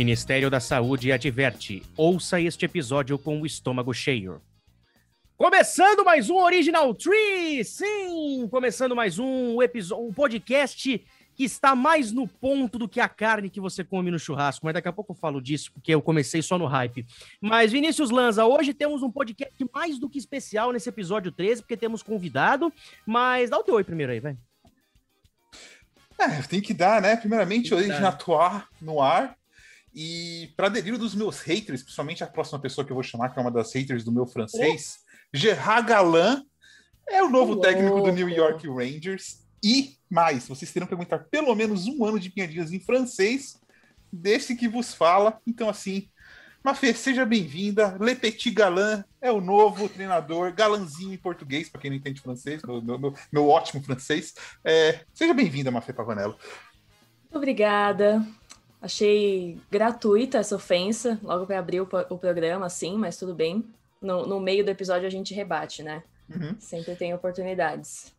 Ministério da Saúde adverte: ouça este episódio com o estômago cheio. Começando mais um Original Tree! Sim! Começando mais um episódio, um podcast que está mais no ponto do que a carne que você come no churrasco, mas daqui a pouco eu falo disso, porque eu comecei só no hype. Mas, Vinícius Lanza, hoje temos um podcast mais do que especial nesse episódio 13, porque temos convidado, mas dá o teu oi primeiro aí, vai. É, tem que dar, né? Primeiramente, hoje atuar no ar. E para delírio dos meus haters, principalmente a próxima pessoa que eu vou chamar, que é uma das haters do meu francês, oh. Gerard Galan é o novo oh. técnico do New York Rangers. E mais, vocês terão que aguentar pelo menos um ano de piadinhas em francês desse que vos fala. Então, assim, Mafê, seja bem-vinda. Le Petit Galan é o novo treinador, galanzinho em português, para quem não entende francês, meu, meu, meu ótimo francês. É, seja bem-vinda, Mafê Pavanello. Obrigada. Achei gratuita essa ofensa, logo para abrir o, o, programa, assim, mas tudo bem. No, no, meio do episódio a gente rebate, né? Uhum. Sempre tem oportunidades.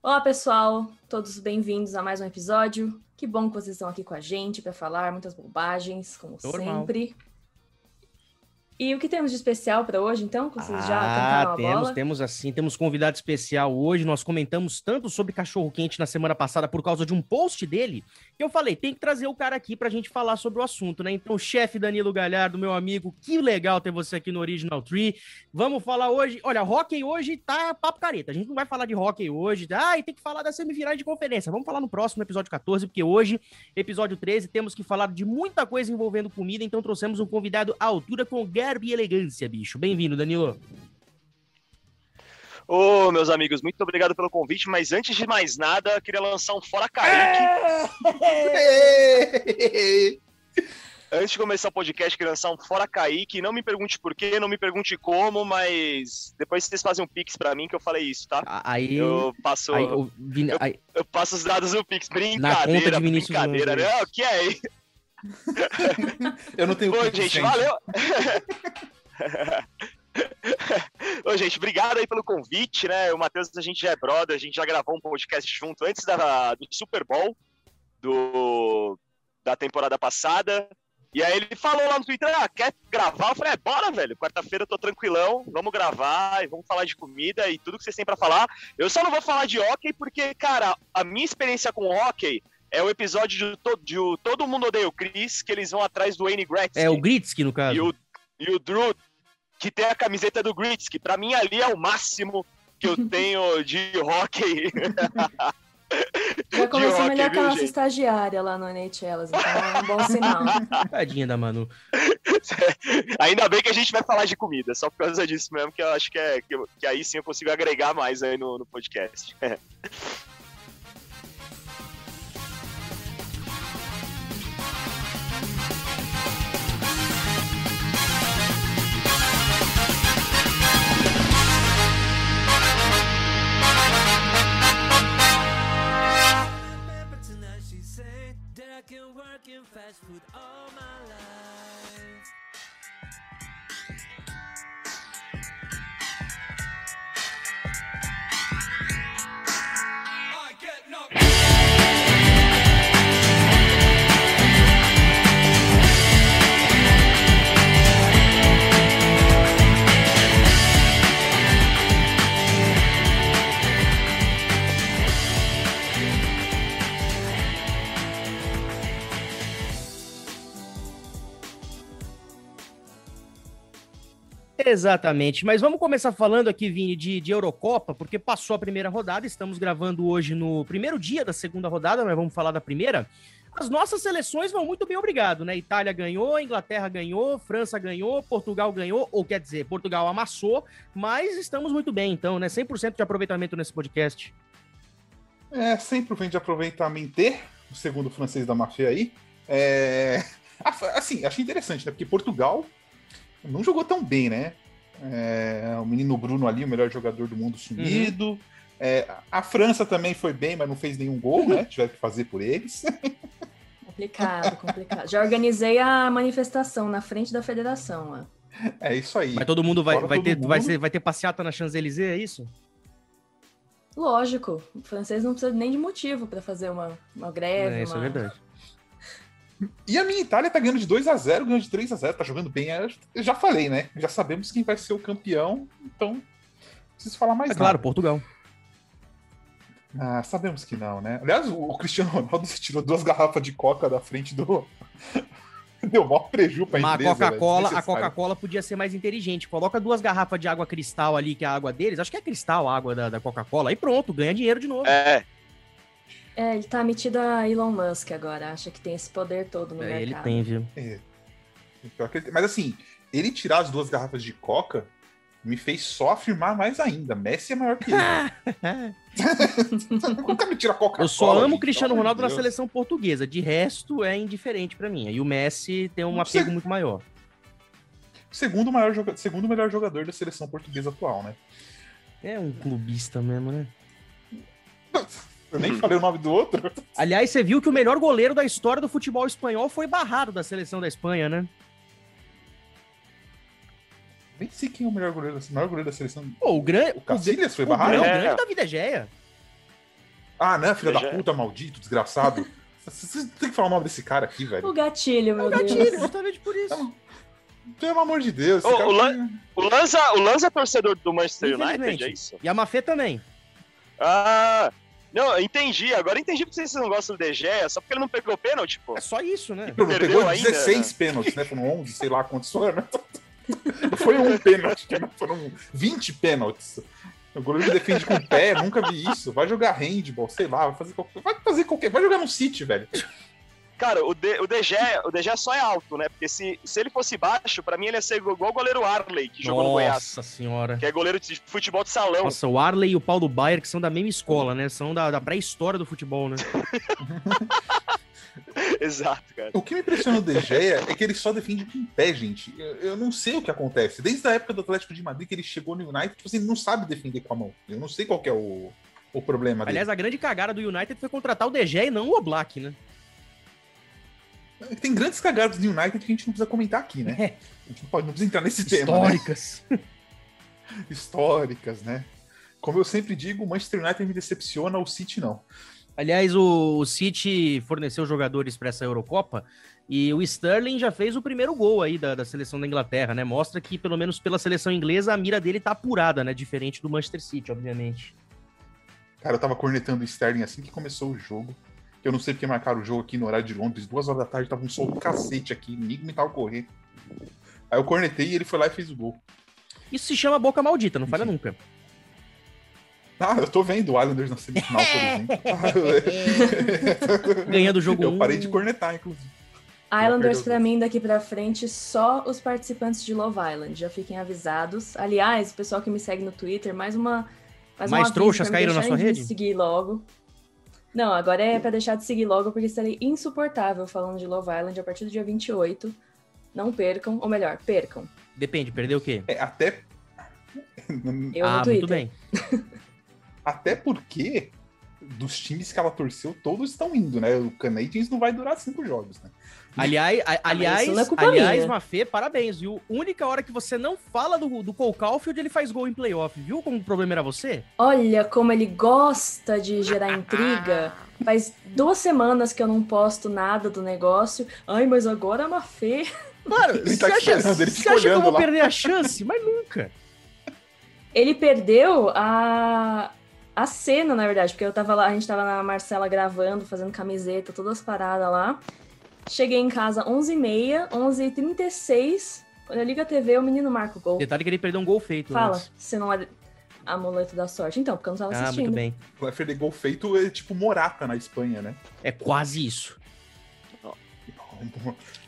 Olá, pessoal, todos bem-vindos a mais um episódio. Que bom que vocês estão aqui com a gente para falar muitas bobagens, como Normal. sempre. E o que temos de especial para hoje, então? Que vocês ah, já temos, bola? temos assim, temos convidado especial hoje. Nós comentamos tanto sobre cachorro quente na semana passada por causa de um post dele, que eu falei, tem que trazer o cara aqui para a gente falar sobre o assunto, né? Então, chefe Danilo Galhardo, meu amigo, que legal ter você aqui no Original Tree. Vamos falar hoje. Olha, hockey hoje tá papo careta. A gente não vai falar de hockey hoje. Ah, e tem que falar da semifinal de conferência. Vamos falar no próximo episódio 14, porque hoje, episódio 13, temos que falar de muita coisa envolvendo comida. Então, trouxemos um convidado à altura com o garbo e elegância, bicho. Bem-vindo, Danilo. Ô, oh, meus amigos, muito obrigado pelo convite, mas antes de mais nada, queria lançar um Fora Kaique. antes de começar o podcast, queria lançar um Fora Kaique. Não me pergunte por quê, não me pergunte como, mas depois vocês fazem um Pix pra mim que eu falei isso, tá? Aí. Eu passo. Aí, eu, aí, eu, passo os dados do Pix. Brincadeira, brincadeira. Não, o que é? eu não tenho Bom, gente, valeu. Ô, gente, obrigado aí pelo convite, né? O Matheus, a gente já é brother, a gente já gravou um podcast junto antes da, do Super Bowl do, da temporada passada. E aí ele falou lá no Twitter, ah, quer gravar? Eu falei, é, bora, velho. Quarta-feira eu tô tranquilão, vamos gravar e vamos falar de comida e tudo que vocês têm para falar. Eu só não vou falar de hockey porque, cara, a minha experiência com hockey é o episódio de, to, de, de Todo Mundo Odeia o Chris, que eles vão atrás do Wayne Gretzky. É o Gretzky, no caso. E o, e o Drew, que tem a camiseta do Gretzky. Pra mim, ali é o máximo que eu tenho de hockey. Já começou melhor que a nossa estagiária lá no NHL, então é um bom sinal. Tadinha da Manu. Ainda bem que a gente vai falar de comida, só por causa disso mesmo, que eu acho que, é, que, que aí sim eu consigo agregar mais aí no, no podcast. Exatamente, mas vamos começar falando aqui, Vini, de, de Eurocopa, porque passou a primeira rodada, estamos gravando hoje no primeiro dia da segunda rodada, mas vamos falar da primeira. As nossas seleções vão muito bem, obrigado, né? Itália ganhou, Inglaterra ganhou, França ganhou, Portugal ganhou, ou quer dizer, Portugal amassou, mas estamos muito bem, então, né? 100% de aproveitamento nesse podcast. É, 100% de aproveitamento, o segundo francês da máfia aí. É... Assim, achei interessante, né? Porque Portugal não jogou tão bem, né? É, o menino Bruno ali, o melhor jogador do mundo sumido. Uhum. É, a França também foi bem, mas não fez nenhum gol, né? Tiveram que fazer por eles. Complicado, complicado. Já organizei a manifestação na frente da federação. Ó. É isso aí. Mas todo mundo vai, vai, ter, mundo. Vai, ser, vai ter passeata na Champs-Élysées, é isso? Lógico. O francês não precisa nem de motivo para fazer uma, uma greve. É, isso é uma... é verdade. E a minha Itália tá ganhando de 2 a 0 ganhando de 3 a 0 tá jogando bem. Eu já falei, né? Já sabemos quem vai ser o campeão, então preciso falar mais é nada. Claro, Portugal. Ah, sabemos que não, né? Aliás, o Cristiano Ronaldo se tirou duas garrafas de coca da frente do. Deu maior preju pra Mas empresa. a Coca-Cola, a Coca-Cola podia ser mais inteligente. Coloca duas garrafas de água cristal ali, que é a água deles. Acho que é cristal a água da, da Coca-Cola. E pronto, ganha dinheiro de novo. É. É, ele tá metido a Elon Musk agora. Acha que tem esse poder todo no é, mercado. Ele tem, viu? É. Mas assim, ele tirar as duas garrafas de coca me fez só afirmar mais ainda. Messi é maior que ele. Nunca me tira Coca-Cola. Eu só amo o Cristiano Ronaldo na seleção portuguesa. De resto, é indiferente para mim. E o Messi tem um apego muito maior. Segundo, maior joga... Segundo melhor jogador da seleção portuguesa atual, né? É um clubista mesmo, né? Eu nem falei o nome do outro. Aliás, você viu que o melhor goleiro da história do futebol espanhol foi barrado da seleção da Espanha, né? Nem sei quem é o melhor goleiro, o maior goleiro da seleção. Pô, o grande. O Cacilhas foi barrado? O, grande, é. o grande David Egeia. Ah, né, filha da puta, maldito, desgraçado. Você tem que falar o nome desse cara aqui, velho. O gatilho, meu o gatilho, Deus. justamente por isso. Então, pelo amor de Deus. Oh, o, Lan o, Lanza, o Lanza é torcedor do Manchester United, é isso? E a Mafê também. Ah, não, entendi. Agora entendi porque vocês não gostam do DG, é só porque ele não pegou pênalti, pô. É só isso, né? Ele pegou 16 ainda, pênaltis, né? Foram 11, sei lá quantos foram. Foi um pênalti, foram 20 pênaltis. O goleiro defende com o pé, nunca vi isso. Vai jogar handball, sei lá, vai fazer qualquer. Vai fazer qualquer. Vai jogar no City, velho. Cara, o, de, o, DG, o DG só é alto, né? Porque se, se ele fosse baixo, pra mim ele ia ser igual o goleiro Arley, que jogou Nossa no Goiás. Nossa senhora. Que é goleiro de futebol de salão. Nossa, o Arley e o Paulo Baier, que são da mesma escola, né? São da, da pré-história do futebol, né? Exato, cara. O que me impressiona do De Gea é que ele só defende com pé, gente. Eu, eu, não sei o que acontece. Desde a época do Atlético de Madrid, que ele chegou no United, tipo assim, ele não sabe defender com a mão. Eu não sei qual é o, o problema Aliás, dele. a grande cagada do United foi contratar o Gea e não o Oblak, né? Tem grandes cagadas do United que a gente não precisa comentar aqui, né? É. A gente não, pode, não precisa entrar nesse Históricas. tema. Né? Históricas, né? Como eu sempre digo, o Manchester United me decepciona, o City não. Aliás, o City forneceu jogadores para essa Eurocopa e o Sterling já fez o primeiro gol aí da, da, seleção da Inglaterra, né? Mostra que, pelo menos pela seleção inglesa, a mira dele tá apurada, né? Diferente do Manchester City, obviamente. Cara, eu tava cornetando o Sterling assim que começou o jogo. Eu não sei porque marcaram o jogo aqui no horário de Londres, duas horas da tarde, tava um sol do cacete aqui, ninguém me tava correndo. Aí eu cornetei e ele foi lá e fez o gol. Isso se chama boca maldita, não falha nunca. Ah, eu tô vendo o Islanders na semifinal, por exemplo. Ganhando o jogo Eu parei de cornetar, inclusive. Islanders, pra mim, daqui pra frente, só os participantes de Love Island. Já fiquem avisados. Aliás, o pessoal que me segue no Twitter, mais uma. Mais, mais trouxas caíram na sua rede? seguir logo. Não, agora é pra deixar de seguir logo, porque estarei insuportável falando de Love Island a partir do dia 28. Não percam, ou melhor, percam. Depende, perdeu o quê? É, até. Eu ah, muito bem. Até porque dos times que ela torceu, todos estão indo, né? O Canadiens não vai durar cinco jogos, né? Aliás, a, ah, aliás, é aliás, Mafê, parabéns, viu? Única hora que você não fala do, do Cole Caulfield, ele faz gol em playoff, viu? Como o problema era você? Olha como ele gosta de gerar intriga. Faz duas semanas que eu não posto nada do negócio. Ai, mas agora a Mafê... Claro, ele tá você acha, ele você acha que eu vou lá. perder a chance? Mas nunca. Ele perdeu a a cena, na verdade, porque eu tava lá, a gente tava na Marcela gravando, fazendo camiseta, todas as paradas lá. Cheguei em casa 11h30, 11h36. Quando eu ligo a TV, o menino marca o gol. Detalhe que ele perdeu um gol feito. Fala, antes. se não é amuleto da sorte. Então, porque eu não tava assistindo. Ah, muito bem. O FD gol feito é tipo Morata na Espanha, né? É quase isso.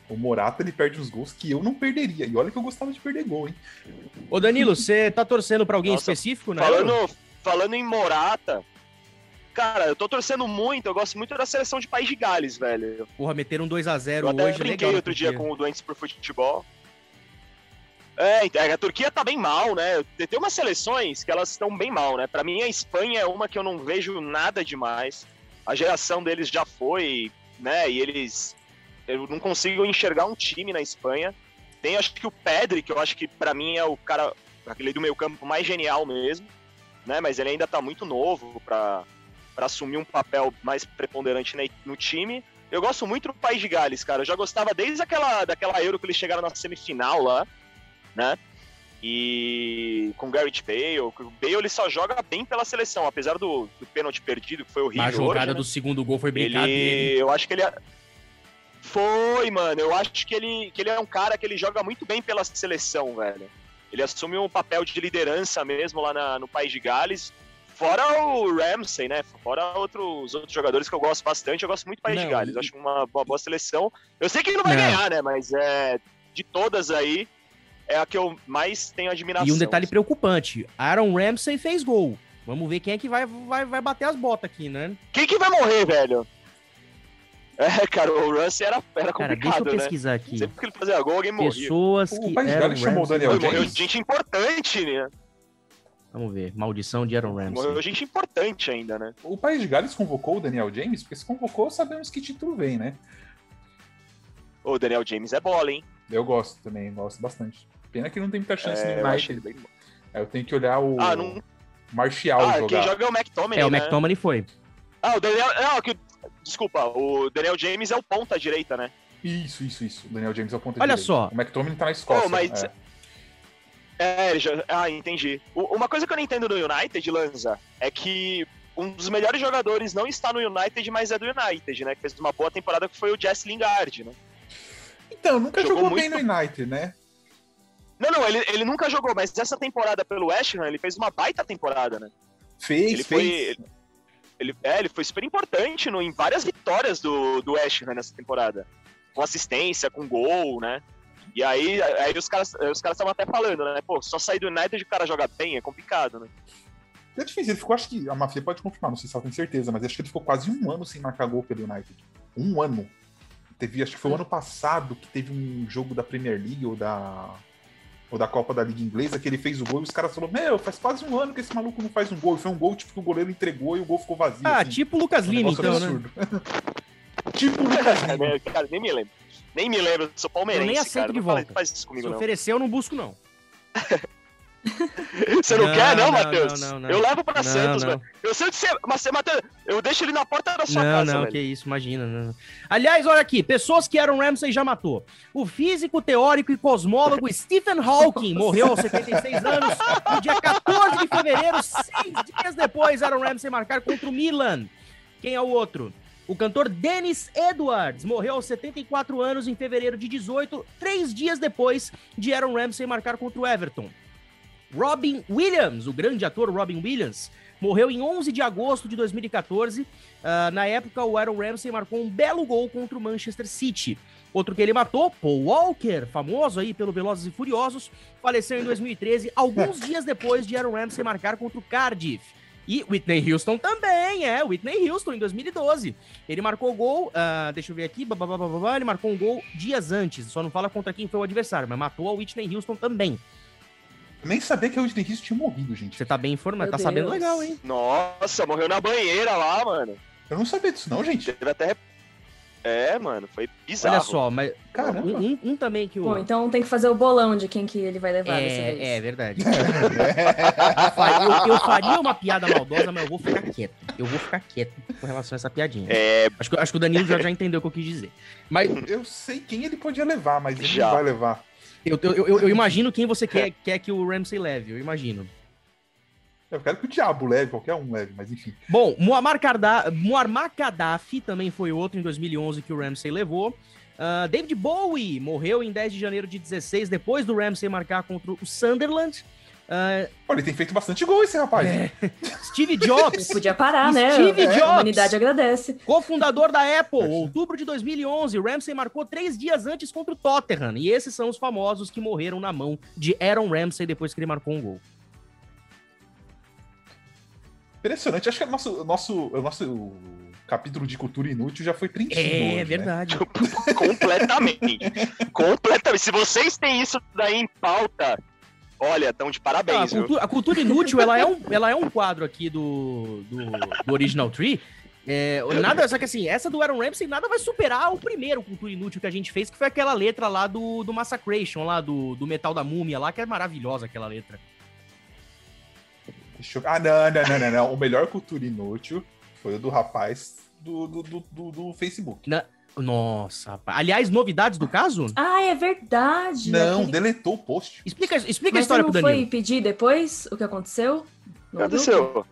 O Morata, ele perde uns gols que eu não perderia. E olha que eu gostava de perder gol, hein? Ô, Danilo, você tá torcendo pra alguém Nossa, específico, né? Falando, falando em Morata, cara, eu tô torcendo muito, eu gosto muito da seleção de País de Gales, velho. Porra, meteram um 2x0 hoje. Eu até brinquei outro dia com o Doentes por Futebol. É, então, é, a Turquia tá bem mal, né? Tem umas seleções que elas estão bem mal, né? Para mim a Espanha é uma que eu não vejo nada demais. A geração deles já foi, né? E eles eu não consigo enxergar um time na Espanha. Tem acho que o Pedri, que eu acho que para mim é o cara aquele do meio campo mais genial mesmo né? Mas ele ainda está muito novo para assumir um papel mais preponderante no time. eu gosto muito do País de Gales, cara. Eu já gostava desde aquela daquela Euro que eles chegaram na semifinal lá, né? E com Garrett Bale, o Bale ele só joga bem pela seleção, apesar do, do pênalti perdido, que foi horrível. A jogada hoje, né? do segundo gol foi brincadeira. Ele, eu acho que ele é... foi, mano. Eu acho que ele, que ele é um cara que ele joga muito bem pela seleção, velho. Ele assume um papel de liderança mesmo lá na, no País de Gales. Fora o Ramsey, né? Fora outros, outros jogadores que eu gosto bastante. Eu gosto muito do País não, de Gales. E... Acho uma, uma, boa seleção. Eu sei que ele não vai não. ganhar, né? Mas é, de todas aí, é a que eu mais tenho admiração. E um detalhe preocupante: Aaron Ramsey fez gol. Vamos ver quem é que vai, vai, vai bater as botas aqui, né? Quem que vai morrer, velho? É, cara, o Ramsey era, era complicado, Cara, deixa eu né? pesquisar né? aqui. Sempre que ele fazia gol, alguém morria. Pessoas que o eram chamou o Daniel James. Morreu gente importante, né? Vamos ver. Maldição de Aaron Ramsey. Morreu gente importante ainda, né? O País de Gales convocou o Daniel James, porque se convocou, sabemos que título vem, né? O Daniel James é bola, hein? Eu gosto também, gosto bastante. Pena que não tem muita chance é, no United. Bem... Eu tenho que olhar o ah, não... Martial ah, jogar. quem joga é o McTominay, É, o né? McTominay foi. Ah, o Daniel... Não, que... Desculpa, o Daniel James é o ponta direita, né? Isso, isso, isso. O Daniel James é o ponta Olha direita. só. O McTominay tá na Escócia. Oh, mas... é. É, já... ah, entendi. Uma coisa que eu não entendo no United, Lanza, é que um dos melhores jogadores não está no United, mas é do United, né? Que fez uma boa temporada que foi o Jess Lingard, né? Então, nunca jogou, jogou muito... bem no United, né? Não, não, ele, ele nunca jogou, mas essa temporada pelo West Ham, ele fez uma baita temporada, né? Fez, ele fez. Foi, ele, ele, é, ele foi super importante no, em várias vitórias do, do West Ham nessa temporada. Com assistência, com gol, né? E aí, aí os caras os caras estavam até falando, né? Pô, só sair do United e o cara joga bem é complicado, né? É difícil, ele ficou, acho que a Mafia pode confirmar, não sei se ela tem certeza, mas acho que ele ficou quase um ano sem marcar gol pelo United. Um ano. Teve, acho que foi o ano passado que teve um jogo da Premier League ou da ou da Copa da Liga Inglesa, que ele fez o gol e os caras falaram: Meu, faz quase um ano que esse maluco não faz um gol. E foi um gol tipo que o goleiro entregou e o gol ficou vazio. Ah, assim. tipo o Lucas um Lima, então, né? tipo o Lucas Lima. cara, nem me lembro. Nem me lembro, sou palmeirense. Eu nem aceito cara. de volta. Faz isso comigo, Se não. oferecer, eu não busco, não. Você não, não quer, não, não Matheus? Não, não, eu levo pra Santos, velho. Eu sei de ser. Mas, Matheus, eu deixo ele na porta da sua não, casa. Não, não, que isso, imagina. Aliás, olha aqui: pessoas que Aaron Ramsey já matou. O físico, teórico e cosmólogo Stephen Hawking morreu aos 76 anos no dia 14 de fevereiro, seis dias depois, Aaron Ramsey marcar contra o Milan. Quem é o outro? O cantor Dennis Edwards morreu aos 74 anos em fevereiro de 18, três dias depois de Aaron Ramsey marcar contra o Everton. Robin Williams, o grande ator Robin Williams, morreu em 11 de agosto de 2014. Uh, ah, na época, o Aaron Ramsey marcou um belo gol contra o Manchester City. Outro que ele matou, Paul Walker, famoso aí pelo Velozes e Furiosos, faleceu em 2013, alguns dias depois de Aaron Ramsey marcar contra o Cardiff. E Whitney Houston também, é, Whitney Houston em 2012. Ele marcou gol, uh, deixa eu ver aqui, ele marcou um gol dias antes, só não fala contra quem foi o adversário, mas matou a Whitney Houston também. Nem sabia que o Whitney Houston tinha morrido, gente. Você tá bem informado, tá Deus. sabendo legal, hein? Nossa, morreu na banheira lá, mano. Eu não sabia disso não, gente. Teve até... É, mano, foi bizarro. Olha só, mas um, um, um, também que o... Bom, então tem que fazer o bolão de quem que ele vai levar é, dessa vez. É, verdade. eu, eu, faria uma piada maldosa, mas eu vou ficar quieto. Eu vou ficar quieto com relação a essa piadinha. É... Acho, que, acho que o Danilo já, já entendeu o que eu quis dizer. Mas... Eu sei quem ele podia levar, mas ele já. não vai levar. Eu, eu, eu, eu imagino quem você quer, quer que o Ramsey leve, eu imagino. Eu quero que o Diabo leve, qualquer um leve, mas enfim. Bom, Muammar, Karda Muammar Gaddafi também foi outro em 2011 que o Ramsey levou. Uh, David Bowie morreu em 10 de janeiro de 16, depois do Ramsey marcar contra o Sunderland. Uh, ele tem feito bastante gol esse rapaz. É. Steve Jobs. Ele podia parar, né? Steve é. Jobs. A humanidade agradece. Cofundador da Apple, outubro de 2011. Ramsey marcou três dias antes contra o Tottenham. E esses são os famosos que morreram na mão de Aaron Ramsey depois que ele marcou um gol. Impressionante. Acho que o nosso, nosso, o nosso capítulo de cultura inútil já foi preenchido. É, hoje, né? verdade. Né? Completamente. Completamente. Se vocês têm isso daí em pauta Olha, estão de parabéns. Ah, a, cultura, a, cultura, inútil, ela é, um, ela é um quadro aqui do, do, do Original Tree. É, nada, só que assim, essa do Aaron Ramsey nada vai superar o primeiro Cultura Inútil que a gente fez, que foi aquela letra lá do, do Massacration, lá do, do Metal da Múmia, lá, que é maravilhosa aquela letra. Eu... Ah, não, não, não, não, não. O melhor Cultura Inútil foi o do rapaz do, do, do, do Facebook. Na... Nossa, aliás, novidades do caso? Ah, é verdade. Não, aquele... deletou o post. Explica, explica a história pro Danilo. foi pedir depois o que aconteceu? O que aconteceu?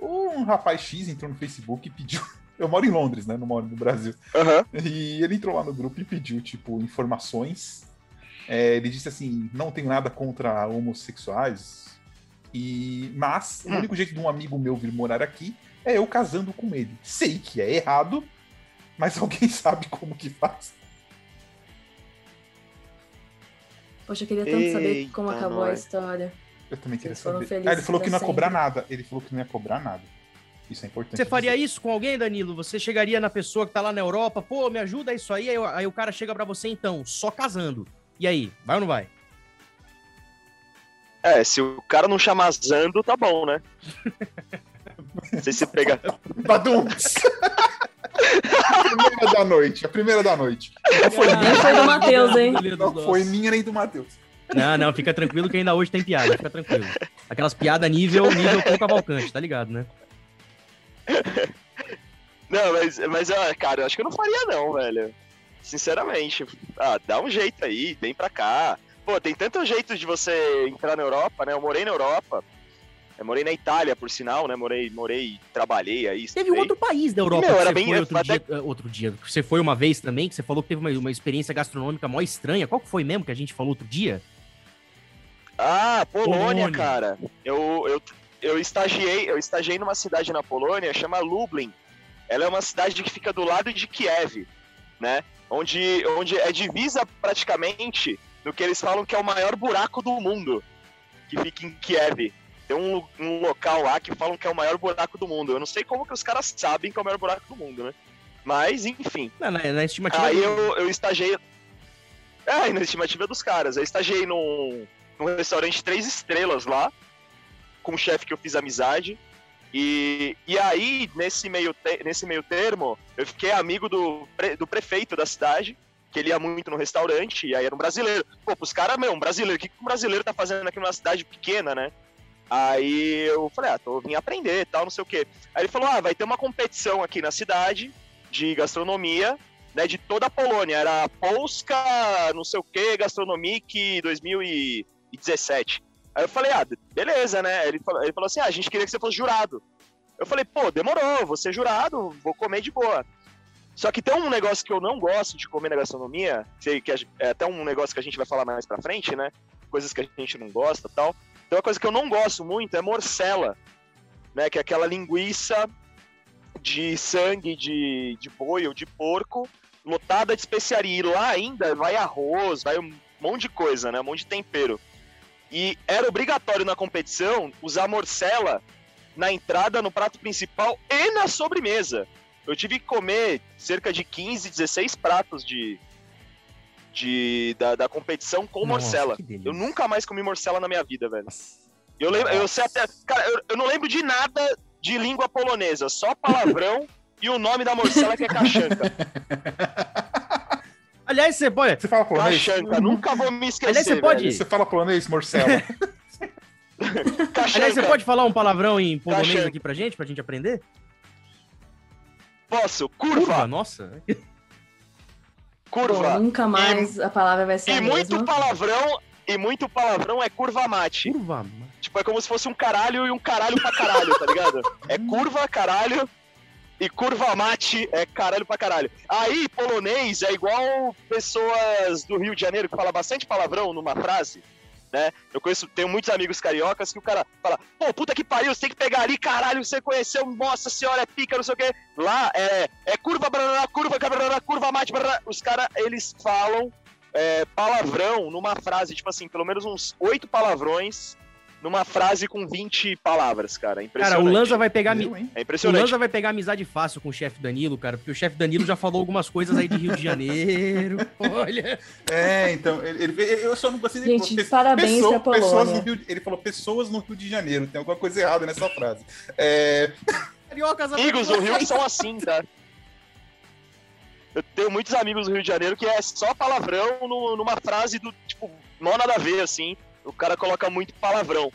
Um rapaz X entrou no Facebook e pediu. Eu moro em Londres, né? Não moro no Brasil. Uhum. E ele entrou lá no grupo e pediu, tipo, informações. É, ele disse assim: não tenho nada contra homossexuais. E, mas hum. o único jeito de um amigo meu vir morar aqui é eu casando com ele. Sei que é errado, mas alguém sabe como que faz. Poxa, eu queria tanto Eita saber como acabou a história. Eu também queria saber. Ah, ele falou que não ia cobrar nada. Ele falou que não ia cobrar nada. Isso é importante. Você faria dizer. isso com alguém, Danilo? Você chegaria na pessoa que tá lá na Europa, pô, me ajuda isso aí, aí, aí o cara chega para você então, só casando. E aí, vai ou não vai? É, se o cara não chamar Zando, tá bom, né? não sei se pega. Baduns! a primeira da noite, a primeira da noite. Não foi, ah, minha, foi do Matheus, hein? Não foi minha nem do Matheus. Não, não, fica tranquilo que ainda hoje tem piada, fica tranquilo. Aquelas piadas nível, nível com Cavalcante, tá ligado, né? Não, mas, mas cara, eu acho que eu não faria não, velho. Sinceramente. Ah, dá um jeito aí, vem pra cá. Pô, tem tantos jeitos de você entrar na Europa, né? Eu morei na Europa. Eu morei na Itália, por sinal, né? Morei, morei, trabalhei aí. Teve um outro país da Europa e, meu, era bem, foi outro, até... dia, outro dia. Você foi uma vez também, que você falou que teve uma, uma experiência gastronômica mó estranha. Qual que foi mesmo que a gente falou outro dia? Ah, Polônia, Polônia. cara. Eu, eu, eu estagiei, eu estagiei numa cidade na Polônia, chama Lublin. Ela é uma cidade que fica do lado de Kiev, né? Onde, onde é divisa praticamente no que eles falam que é o maior buraco do mundo, que fica em Kiev. Tem um, um local lá que falam que é o maior buraco do mundo. Eu não sei como que os caras sabem que é o maior buraco do mundo, né? Mas, enfim. Não, na, na estimativa. Aí eu, eu estagiei. É, na estimativa dos caras. Eu estagiei num, num restaurante três estrelas lá, com um chefe que eu fiz amizade. E, e aí, nesse meio, te, nesse meio termo, eu fiquei amigo do, do prefeito da cidade, que ele ia muito no restaurante, e aí era um brasileiro. Pô, pros caras, meu, um brasileiro, o que, um brasileiro tá fazendo aqui numa cidade pequena, né? Aí eu falei, ah, tô vim aprender tal, não sei o quê. Aí ele falou, ah, vai ter uma competição aqui na cidade de gastronomia, né, de toda a Polônia. Era Polska, não sei o quê, Gastronomic 2017. Aí eu falei, ah, beleza, né? Ele falou, ele falou assim, ah, a gente queria que você fosse jurado. Eu falei, pô, demorou, vou ser jurado, vou comer de boa. Só que tem um negócio que eu não gosto de comer na gastronomia, que é até um negócio que a gente vai falar mais pra frente, né? Coisas que a gente não gosta tal. Então, uma coisa que eu não gosto muito é morcela, né? Que é aquela linguiça de sangue de, de boi ou de porco, lotada de especiaria. E lá ainda vai arroz, vai um monte de coisa, né? Um monte de tempero. E era obrigatório na competição usar morcela na entrada, no prato principal e na sobremesa eu tive que comer cerca de 15, 16 pratos de, de da, da competição com Nossa, morcela. Eu nunca mais comi morcela na minha vida, velho. Eu lembro, eu sei até, cara, eu, eu não lembro de nada de língua polonesa, só palavrão e o nome da morcela que é cachanca. Aliás, você pode. Você fala polonês? Cachanca, nunca vou me esquecer. Aliás, você pode. Velho. Você fala polonês, morcela. Aliás, você pode falar um palavrão em polonês Cachanca. aqui pra gente, pra gente aprender? Posso? Curva. Curva, nossa. Curva. Pô, nunca mais e, a palavra vai ser E muito mesma. palavrão, e muito palavrão é curva mate. Curva Tipo, é como se fosse um caralho e um caralho pra caralho, tá ligado? É curva, caralho, e curva mate é caralho pra caralho. Aí, polonês é igual pessoas do Rio de Janeiro que falam bastante palavrão numa frase né? Eu conheço, tenho muitos amigos cariocas que o cara fala, pô, puta que pariu, você tem que pegar ali, caralho, você conheceu, nossa senhora, é pica, não sei o quê. Lá é, é curva, barará, curva, barará, curva, mate. Os caras, eles falam é, palavrão numa frase, tipo assim, pelo menos uns oito palavrões numa frase com 20 palavras, cara. Cara, o Lanza vai pegar. Meu, é impressionante. O Lanza vai pegar amizade fácil com o chefe Danilo, cara, porque o chefe Danilo já falou algumas coisas aí de Rio de Janeiro. Olha. É, então, ele, ele, eu só não gostei Gente, de parabéns pessoa, pra pessoas no Rio, Ele falou pessoas no Rio de Janeiro. Tem alguma coisa errada nessa frase. É... Cariocas, amigos do Rio são assim, tá? Eu tenho muitos amigos do Rio de Janeiro que é só palavrão numa frase do tipo, não nada a ver, assim. O cara coloca muito palavrão.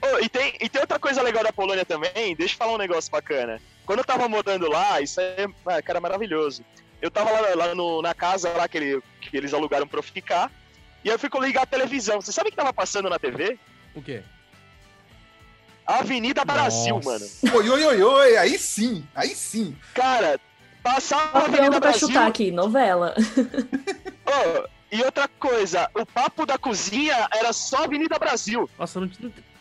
Oh, e, tem, e tem outra coisa legal da Polônia também, deixa eu falar um negócio bacana. Quando eu tava morando lá, isso é, ah, cara, maravilhoso. eu tava lá, lá no, na casa lá que, ele, que eles alugaram pra eu ficar. E eu fui ligar a televisão. Você sabe o que tava passando na TV? O quê? Avenida Brasil, mano. Oi, oi, oi, oi, aí sim, aí sim. Cara, passava a Avenida pra Brasil... chutar aqui, novela. oh, e outra coisa, o papo da cozinha era só Avenida Brasil. Nossa, não,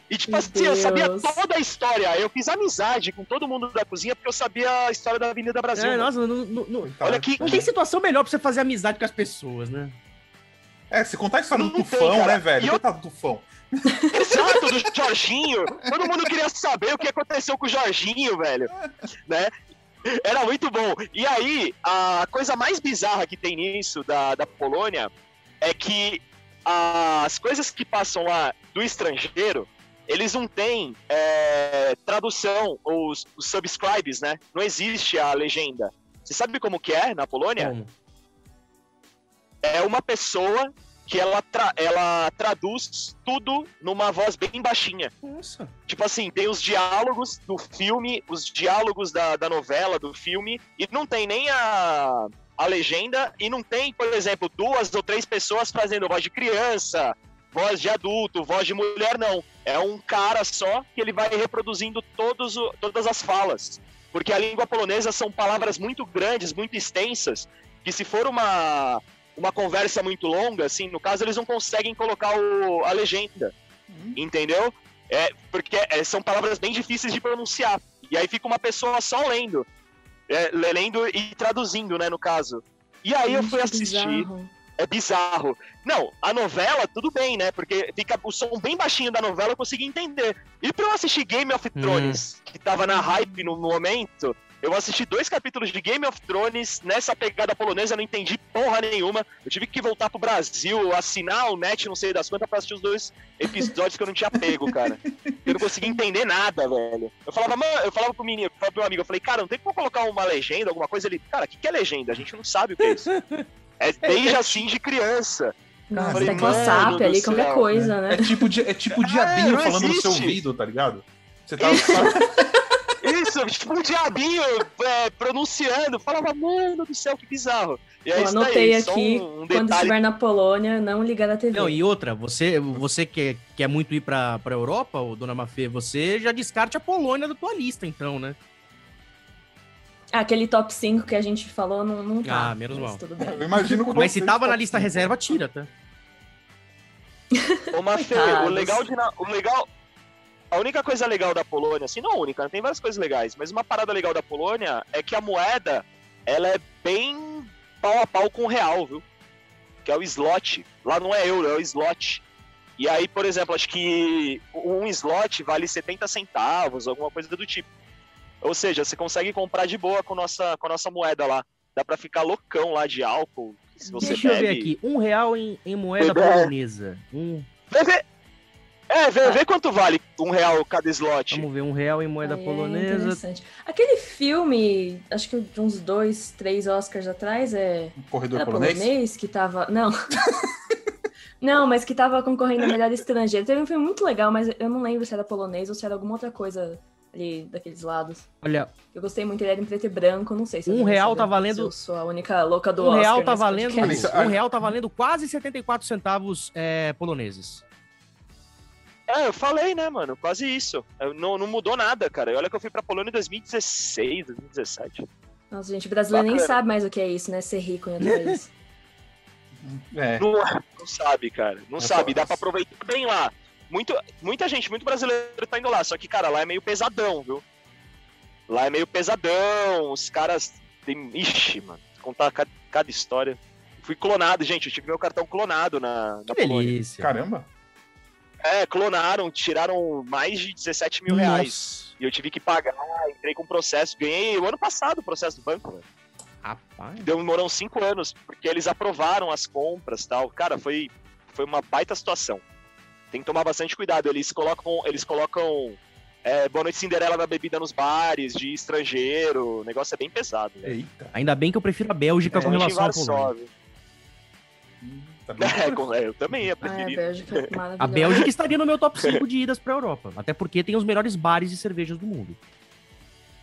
e tipo Meu assim, Deus. eu sabia toda a história. Eu fiz amizade com todo mundo da cozinha porque eu sabia a história da Avenida Brasil. É, nossa, não, não, não, Olha que, não tem situação melhor pra você fazer amizade com as pessoas, né? É, se contar a história do Tufão, né, velho? Eu... do Tufão. Exato, do Jorginho. Todo mundo queria saber o que aconteceu com o Jorginho, velho. Né? Era muito bom. E aí, a coisa mais bizarra que tem nisso da, da Polônia é que as coisas que passam lá do estrangeiro eles não têm é, tradução, os, os, subscribes, né? Não existe a legenda. Você sabe como que é na Polônia? Como? É uma pessoa que ela, tra ela traduz tudo numa voz bem baixinha. Nossa. Tipo assim, tem os diálogos do filme, os diálogos da, da novela, do filme, e não tem nem a, a legenda, e não tem, por exemplo, duas ou três pessoas fazendo voz de criança, voz de adulto, voz de mulher, não. É um cara só que ele vai reproduzindo todos o, todas as falas. Porque a língua polonesa são palavras muito grandes, muito extensas, que se for uma, uma conversa muito longa, assim, no caso, eles não conseguem colocar o, a legenda. Uhum. Entendeu? É, porque é, são palavras bem difíceis de pronunciar. E aí fica uma pessoa só lendo. É, lendo e traduzindo, né, no caso. E aí eu fui assistir. Bizarro é bizarro. Não, a novela, tudo bem, né? Porque fica o som bem baixinho da novela, eu consegui entender. E pra eu assistir Game of. Thrones, hum. que tava na hype no momento, eu assisti dois capítulos de Game of Thrones nessa pegada polonesa, não entendi porra nenhuma. Eu tive que voltar pro Brasil, assinar o net, não sei das quantas, pra assistir os dois episódios que eu não tinha pego, cara. Eu não consegui entender nada, velho. Eu falava, mano, eu falava pro menino, pro meu amigo, eu falei, cara, não tem como colocar uma legenda, alguma coisa? Ele, cara, o que, que é legenda? A gente não sabe o que é isso. É desde assim de criança. Nossa, falei, tecla SAP ali, céu, qualquer coisa, né? É tipo, é tipo o diabinho é, falando existe. no seu ouvido, tá ligado? Você tá. Isso, tipo o diabinho é, pronunciando. Falava, mano do céu, que bizarro. E aí, Eu anotei daí, aqui, um, um quando estiver na Polônia, não ligar a TV. Não, e outra, você, você que quer muito ir pra, pra Europa, Dona Mafê, você já descarte a Polônia da tua lista, então, né? Aquele top 5 que a gente falou não, não tá. Ah, menos mal. Tudo bem. Eu imagino Mas se tava na lista 5. reserva, tira, tá? Ô, Mafê, o legal de. O legal. A única coisa legal da Polônia, assim, não a única, tem várias coisas legais, mas uma parada legal da Polônia é que a moeda, ela é bem pau a pau com o real, viu? Que é o slot. Lá não é euro, é o slot. E aí, por exemplo, acho que um slot vale 70 centavos, alguma coisa do tipo. Ou seja, você consegue comprar de boa com, nossa, com a nossa moeda lá. Dá pra ficar loucão lá de álcool. Se você Deixa bebe. eu ver aqui. Um real em, em moeda polonesa. Um... Vê, vê. É, vê, ah. vê quanto vale um real cada slot. Vamos ver, um real em moeda é, polonesa. Aquele filme, acho que de uns dois, três Oscars atrás, é. Um corredor Era polonês? polonês que tava. Não. não, mas que tava concorrendo a melhor estrangeiro. Teve um filme muito legal, mas eu não lembro se era polonês ou se era alguma outra coisa ali daqueles lados. Olha. Eu gostei muito, ele era em preto e branco, não sei se Um real tá valendo. Eu sou a única louca do um Oscar. Real tá valendo, um real tá valendo quase 74 centavos é, poloneses. É, eu falei, né, mano? Quase isso. Não, não mudou nada, cara. E olha que eu fui pra Polônia em 2016, 2017. Nossa, gente, brasileiro Bacana. nem sabe mais o que é isso, né? Ser rico em outro país. É. Não, não, sabe, cara. Não é sabe. Dá pra aproveitar bem lá muito, muita gente, muito brasileiro tá indo lá, só que, cara, lá é meio pesadão, viu? Lá é meio pesadão, os caras tem. Ixi, mano, contar cada, cada história. Fui clonado, gente, eu tive meu cartão clonado na, na que delícia. Caramba! É, clonaram, tiraram mais de 17 mil Nossa. reais. E eu tive que pagar, entrei com processo, ganhei o ano passado o processo do banco, velho. Rapaz. Demorou cinco anos, porque eles aprovaram as compras tal. Cara, foi, foi uma baita situação tem que tomar bastante cuidado. Eles colocam, eles colocam é, Boa Noite Cinderela da bebida nos bares, de estrangeiro. O negócio é bem pesado. Eita. Ainda bem que eu prefiro a Bélgica é, com relação Polônia. Tá é, eu também ia preferir. Ah, a, Bélgica, é a Bélgica estaria no meu top 5 de idas pra Europa. Até porque tem os melhores bares e cervejas do mundo.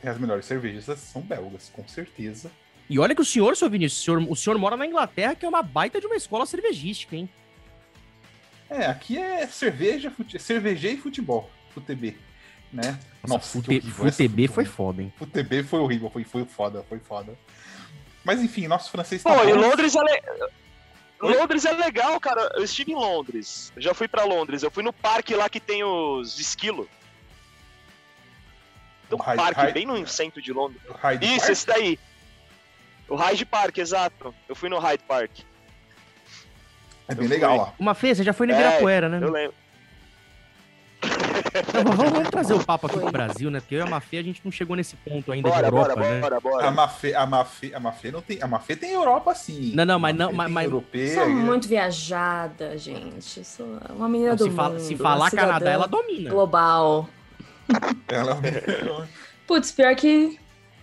as melhores cervejas são belgas, com certeza. E olha que o senhor, seu Vinícius, o senhor, o senhor mora na Inglaterra, que é uma baita de uma escola cervejística, hein? É, aqui é cerveja, fute... cerveja e futebol, FUTB, né? Nossa, Nossa fute... FUTB foi foda, hein? FUTB foi horrível, foi, foi foda, foi foda. Mas enfim, nosso francês tá Pô, e Londres é, le... Londres é legal, cara. Eu estive em Londres. Eu já fui para Londres. Eu fui no parque lá que tem os esquilo. Tem um parque Hyde, bem no centro de Londres. Isso, Park? esse daí. O Hyde Park, exato. Eu fui no Hyde Park. É bem legal lá. Uma vez, você já foi no Ibirapuera, é, né? Eu lembro. Não, vamos, vamos, trazer o papo aqui pro Brasil, né? Porque eu e a Mafê, a gente não chegou nesse ponto ainda bora, de Europa, bora, né? Bora, bora. A Mafê, a Mafê, a Mafê não tem, a Mafê tem Europa sim. Não, não, mas não, mas, mas europeia, sou muito viajada, gente. Sou uma menina do se mundo. Fala, se falar Canadá, ela domina. Global. ela Putz, pior que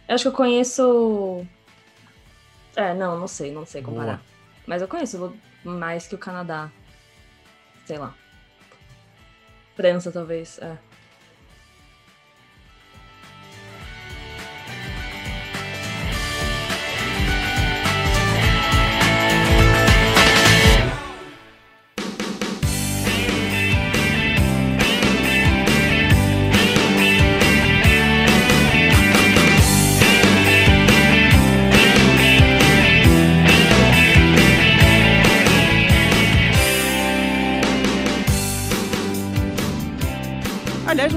acho que eu conheço É, não, não sei, não sei comparar. Boa. Mas eu conheço mais que o Canadá. Sei lá. França, talvez. É.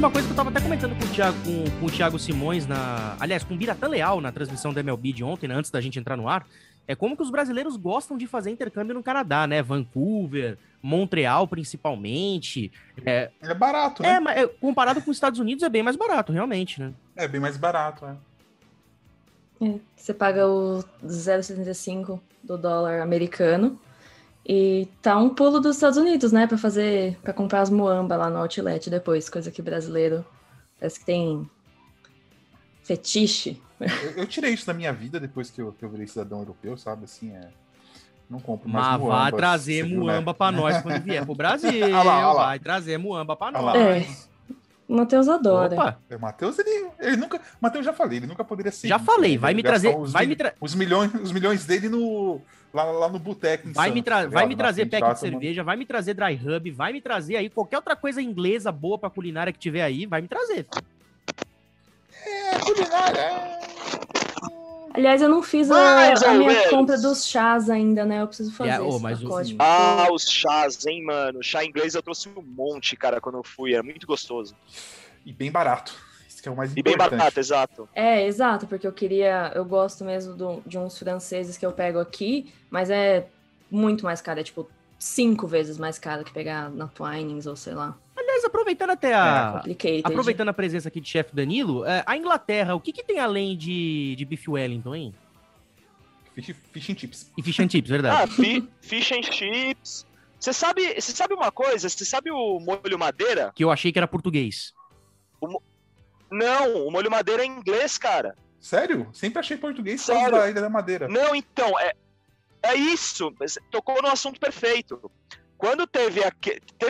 uma coisa que eu tava até comentando com o Thiago, com, com o Thiago Simões na. Aliás, com o Biratã Leal na transmissão da MLB de ontem, né, antes da gente entrar no ar. É como que os brasileiros gostam de fazer intercâmbio no Canadá, né? Vancouver, Montreal, principalmente. É, é barato, né? É, mas é, comparado com os Estados Unidos, é bem mais barato, realmente, né? É bem mais barato, é. é você paga o 0,75 do dólar americano e tá um pulo dos Estados Unidos, né, para fazer, para comprar as muamba lá no outlet depois, coisa que brasileiro parece que tem fetiche. Eu, eu tirei isso da minha vida depois que eu, que eu virei cidadão europeu, sabe? Assim, é. Não compro mais Mas muamba, vai trazer muamba para nós quando vier pro Brasil. ah lá, ah lá. Vai trazer muamba para nós. É. O Matheus adora. Opa. O Matheus, ele, ele nunca. Matheus já falei, ele nunca poderia ser. Já falei, vai me trazer. Vai me tra... os, milhões, os milhões dele no lá, lá no boteco. Vai, Santos, me tra vai me trazer pack de cerveja, vai me trazer dry hub, vai me trazer aí qualquer outra coisa inglesa boa pra culinária que tiver aí, vai me trazer. É, culinária. É. Aliás, eu não fiz a, a minha compra dos chás ainda, né? Eu preciso fazer yeah, oh, mas o... Ah, os chás, hein, mano. Chá inglês eu trouxe um monte, cara, quando eu fui. Era muito gostoso. E bem barato que é o mais e importante. E bem barato, exato. É, exato, porque eu queria, eu gosto mesmo do, de uns franceses que eu pego aqui, mas é muito mais caro, é tipo cinco vezes mais caro que pegar na Twinings ou sei lá. Aliás, aproveitando até a. É aproveitando a presença aqui de chefe Danilo, é, a Inglaterra, o que, que tem além de, de Beef Wellington, hein? Fish, fish and chips. E fish and chips, verdade. Ah, fi, fish and chips. Você sabe, você sabe uma coisa? Você sabe o molho madeira? Que eu achei que era português. O, não, o molho madeira é inglês, cara. Sério? Sempre achei português só da Ilha da Madeira. Não, então, é, é isso. Tocou no assunto perfeito. Quando teve, a,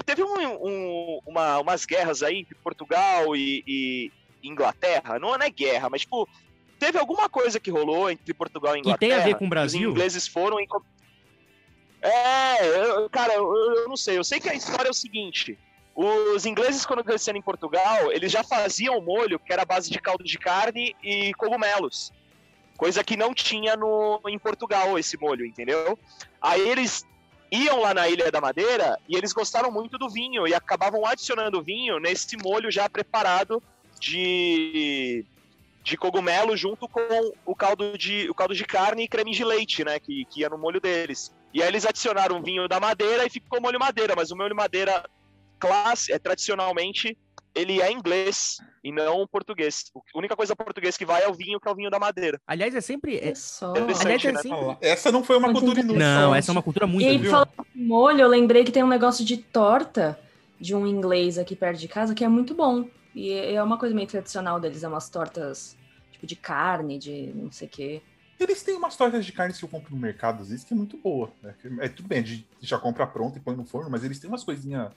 teve um, um, uma, umas guerras aí entre Portugal e, e, Inglaterra, não é guerra, mas tipo, teve alguma coisa que rolou entre Portugal e Inglaterra. Que tem a ver com o Brasil? Os ingleses foram em... É, eu, cara, eu, eu não sei. Eu sei que a história é o seguinte. Os ingleses, quando cresceram em Portugal, eles já faziam molho que era base de caldo de carne e cogumelos. Coisa que não tinha no, em Portugal, esse molho, entendeu? Aí eles iam lá na Ilha da Madeira e eles gostaram muito do vinho e acabavam adicionando vinho nesse molho já preparado de, de cogumelo junto com o caldo de, o caldo de carne e creme de leite, né? Que, que ia no molho deles. E aí eles adicionaram vinho da madeira e ficou molho madeira, mas o molho madeira classe, é, tradicionalmente, ele é inglês e não português. A única coisa português que vai é o vinho, que é o vinho da madeira. Aliás, é sempre. É, só. Aliás, é né? sempre... Essa não foi uma cultura inútil. Não, essa é uma cultura muito. E aí, falando de molho, eu lembrei que tem um negócio de torta de um inglês aqui perto de casa que é muito bom. E é uma coisa meio tradicional deles, é umas tortas tipo de carne, de não sei o quê. Eles têm umas tortas de carne que eu compro no mercado, às vezes, que é muito boa. Né? É tudo bem, a gente já compra pronta e põe no forno, mas eles têm umas coisinhas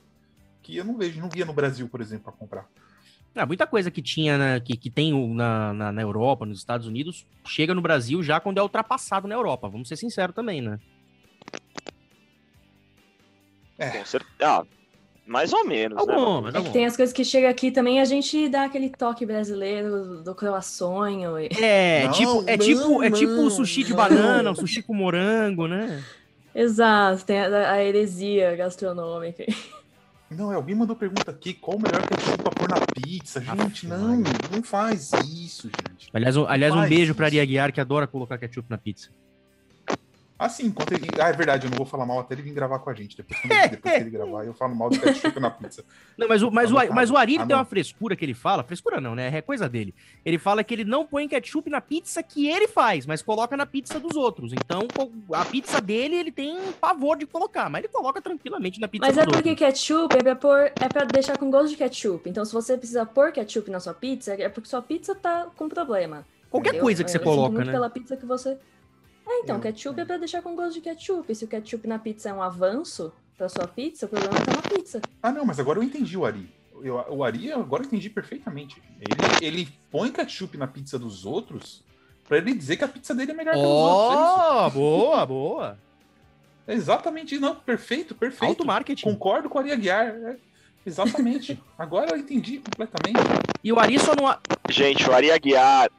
que eu não vejo, não via no Brasil, por exemplo, para comprar. É, muita coisa que tinha, na, que, que tem na, na, na, Europa, nos Estados Unidos, chega no Brasil já quando é ultrapassado na Europa. Vamos ser sinceros também, né? É. Com certeza. Ah, mais ou menos. Algum, né? É tem as coisas que chegam aqui também, a gente dá aquele toque brasileiro do croassonho. E... É, não, tipo, é não, tipo, é tipo o sushi de banana, o sushi com morango, né? Exato, tem a, a heresia gastronômica. Não, é, alguém mandou pergunta aqui, qual o melhor ketchup pra pôr na pizza? Gente, não, não faz isso, gente. Aliás, um, aliás, um beijo isso. pra Ari Guiar, que adora colocar ketchup na pizza. Assim, enquanto ele... Ah, é verdade, eu não vou falar mal até ele vir gravar com a gente. Depois, depois que ele gravar, eu falo mal do ketchup na pizza. Não, mas o, mas o, mas o Ari ah, tem uma frescura que ele fala. Frescura não, né? É coisa dele. Ele fala que ele não põe ketchup na pizza que ele faz, mas coloca na pizza dos outros. Então, a pizza dele, ele tem pavor de colocar, mas ele coloca tranquilamente na pizza Mas é porque outros. ketchup é pra, pôr, é pra deixar com gosto de ketchup. Então, se você precisa pôr ketchup na sua pizza, é porque sua pizza tá com problema. Qualquer entendeu? coisa que você eu coloca, né? pela pizza que você é, então, ketchup é pra deixar com gosto de ketchup. Se o ketchup na pizza é um avanço pra sua pizza, o problema tá na pizza. Ah, não, mas agora eu entendi o Ari. Eu, o Ari, agora eu entendi perfeitamente. Ele, ele põe ketchup na pizza dos outros pra ele dizer que a pizza dele é melhor oh, que a dos outros. É boa, boa. exatamente, não, perfeito, perfeito. Auto marketing. Concordo com o Ari Aguiar. É, exatamente. agora eu entendi completamente. E o Ari só não. Gente, o Ari Aguiar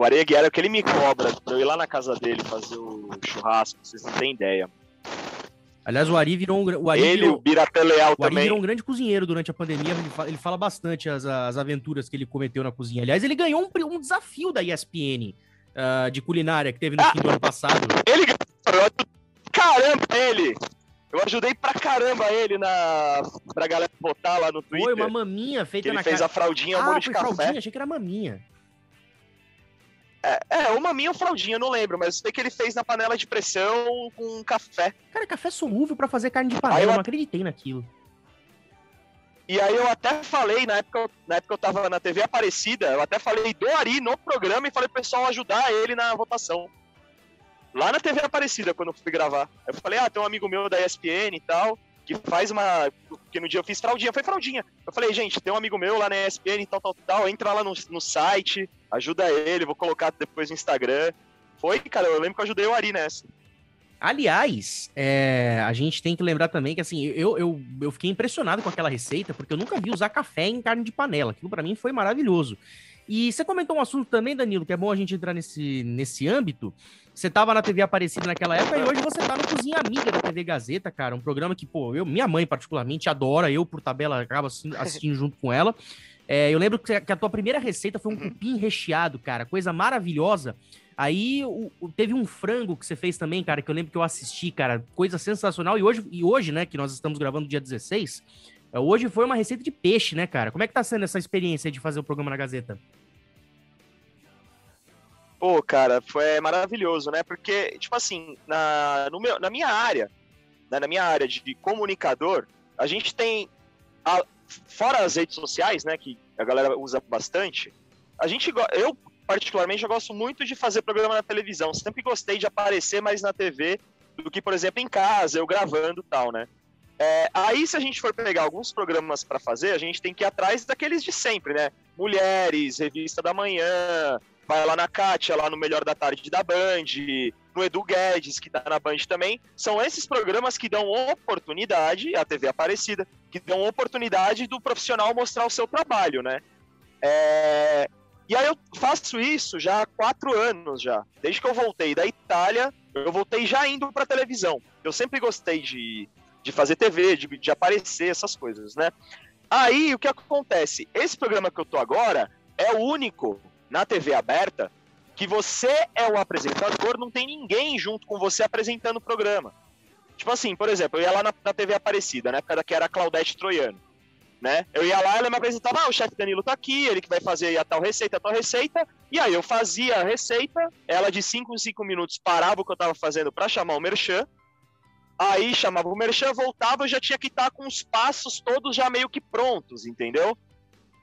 o Areia Guiara é o que ele me cobra pra eu ir lá na casa dele fazer o churrasco, vocês não têm ideia. Aliás, o Ari virou um. O Ari ele, virou, o Birata Leal o Ari virou um grande cozinheiro durante a pandemia. Ele fala, ele fala bastante as, as aventuras que ele cometeu na cozinha. Aliás, ele ganhou um, um desafio da ESPN uh, ah, de culinária que teve no ah, fim do ano passado. Ele ganhou. Caramba, ele! Eu ajudei pra caramba ele na pra galera votar lá no Twitter. Foi uma maminha feita ele na fez a fraldinha ah, molho de café. Fraldinha, achei que era maminha. É, é, uma minha ou fraldinha, não lembro, mas eu sei que ele fez na panela de pressão com café. Cara, café solúvel para fazer carne de panela, eu não acreditei naquilo. E aí eu até falei, na época, na época eu tava na TV Aparecida, eu até falei do Ari no programa e falei pro pessoal ajudar ele na votação. Lá na TV Aparecida, quando eu fui gravar. Eu falei, ah, tem um amigo meu da ESPN e tal, que faz uma. Porque no dia eu fiz fraldinha, foi fraldinha. Eu falei, gente, tem um amigo meu lá na ESPN tal, tal, tal, entra lá no, no site, ajuda ele, vou colocar depois no Instagram. Foi, cara, eu lembro que eu ajudei o Ari nessa. Aliás, é, a gente tem que lembrar também que, assim, eu, eu, eu fiquei impressionado com aquela receita, porque eu nunca vi usar café em carne de panela. Aquilo para mim foi maravilhoso. E você comentou um assunto também, Danilo, que é bom a gente entrar nesse, nesse âmbito. Você estava na TV Aparecida naquela época e hoje você está no Cozinha Amiga da TV Gazeta, cara. Um programa que, pô, eu, minha mãe particularmente adora, eu por tabela acabo assistindo, junto com ela. É, eu lembro que a tua primeira receita foi um uhum. cupim recheado, cara, coisa maravilhosa. Aí o, o, teve um frango que você fez também, cara, que eu lembro que eu assisti, cara, coisa sensacional. E hoje, e hoje né, que nós estamos gravando dia 16, é, hoje foi uma receita de peixe, né, cara? Como é que tá sendo essa experiência de fazer o programa na Gazeta? Pô, cara, foi maravilhoso, né? Porque, tipo assim, na, no meu, na minha área, né, na minha área de comunicador, a gente tem a, fora as redes sociais, né, que a galera usa bastante, a gente, eu particularmente, eu gosto muito de fazer programa na televisão. Sempre gostei de aparecer mais na TV do que, por exemplo, em casa, eu gravando tal, né? É, aí, se a gente for pegar alguns programas para fazer, a gente tem que ir atrás daqueles de sempre, né? Mulheres, Revista da Manhã, vai lá na Kátia, lá no Melhor da Tarde da Band, no Edu Guedes, que tá na Band também. São esses programas que dão oportunidade, a TV Aparecida, que dão oportunidade do profissional mostrar o seu trabalho, né? É... E aí eu faço isso já há quatro anos já. Desde que eu voltei da Itália, eu voltei já indo para televisão. Eu sempre gostei de, de fazer TV, de, de aparecer, essas coisas, né? Aí o que acontece? Esse programa que eu tô agora é o único na TV aberta que você é o apresentador, não tem ninguém junto com você apresentando o programa. Tipo assim, por exemplo, eu ia lá na, na TV Aparecida, na época que era Claudete Troiano, né? Eu ia lá, ela me apresentava, ah, o chefe Danilo tá aqui, ele que vai fazer a tal receita, a tal receita, e aí eu fazia a receita, ela de 5 em 5 minutos parava o que eu tava fazendo para chamar o merchan, aí chamava o merchan, voltava, eu já tinha que estar tá com os passos todos já meio que prontos, entendeu?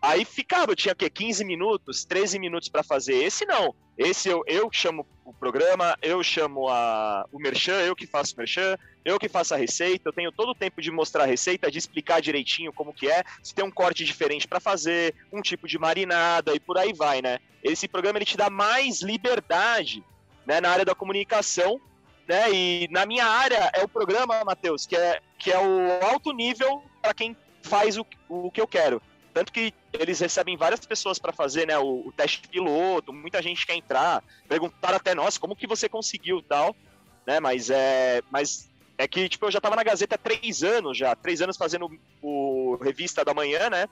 Aí ficava, eu tinha o quê? 15 minutos, 13 minutos para fazer. Esse não. Esse eu, eu chamo o programa, eu chamo a, o merchan, eu que faço o merchan, eu que faço a receita, eu tenho todo o tempo de mostrar a receita, de explicar direitinho como que é, se tem um corte diferente para fazer, um tipo de marinada e por aí vai, né? Esse programa ele te dá mais liberdade, né, na área da comunicação, né? E na minha área é o programa, Matheus, que é que é o alto nível para quem faz o, o que eu quero. Tanto que eles recebem várias pessoas para fazer né, o, o, teste piloto, muita gente quer entrar, perguntaram até nós como que você conseguiu tal, né? Mas é, mas é que tipo, eu já estava na Gazeta há três anos já, três anos fazendo o Revista da Manhã, né?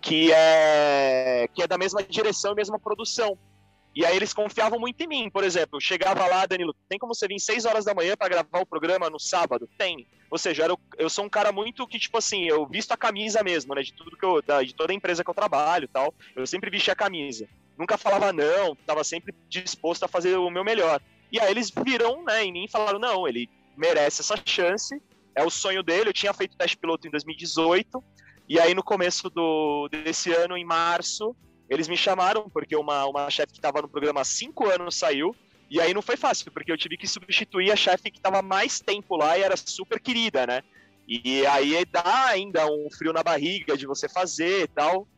Que é, que é da mesma direção e mesma produção. E aí eles confiavam muito em mim. Por exemplo, eu chegava lá, Danilo, tem como você vir 6 horas da manhã para gravar o programa no sábado? Tem. Ou seja, eu, eu sou um cara muito que, tipo assim, eu visto a camisa mesmo, né? De tudo que eu. Da, de toda a empresa que eu trabalho tal. Eu sempre vesti a camisa. Nunca falava não, tava sempre disposto a fazer o meu melhor. E aí eles viram, né, em mim e falaram: não, ele merece essa chance, é o sonho dele. Eu tinha feito teste piloto em 2018. E aí, no começo do, desse ano, em março, eles me chamaram porque uma, uma chefe que estava no programa há cinco anos saiu. E aí não foi fácil, porque eu tive que substituir a chefe que estava mais tempo lá e era super querida, né? E aí dá ainda um frio na barriga de você fazer e tal.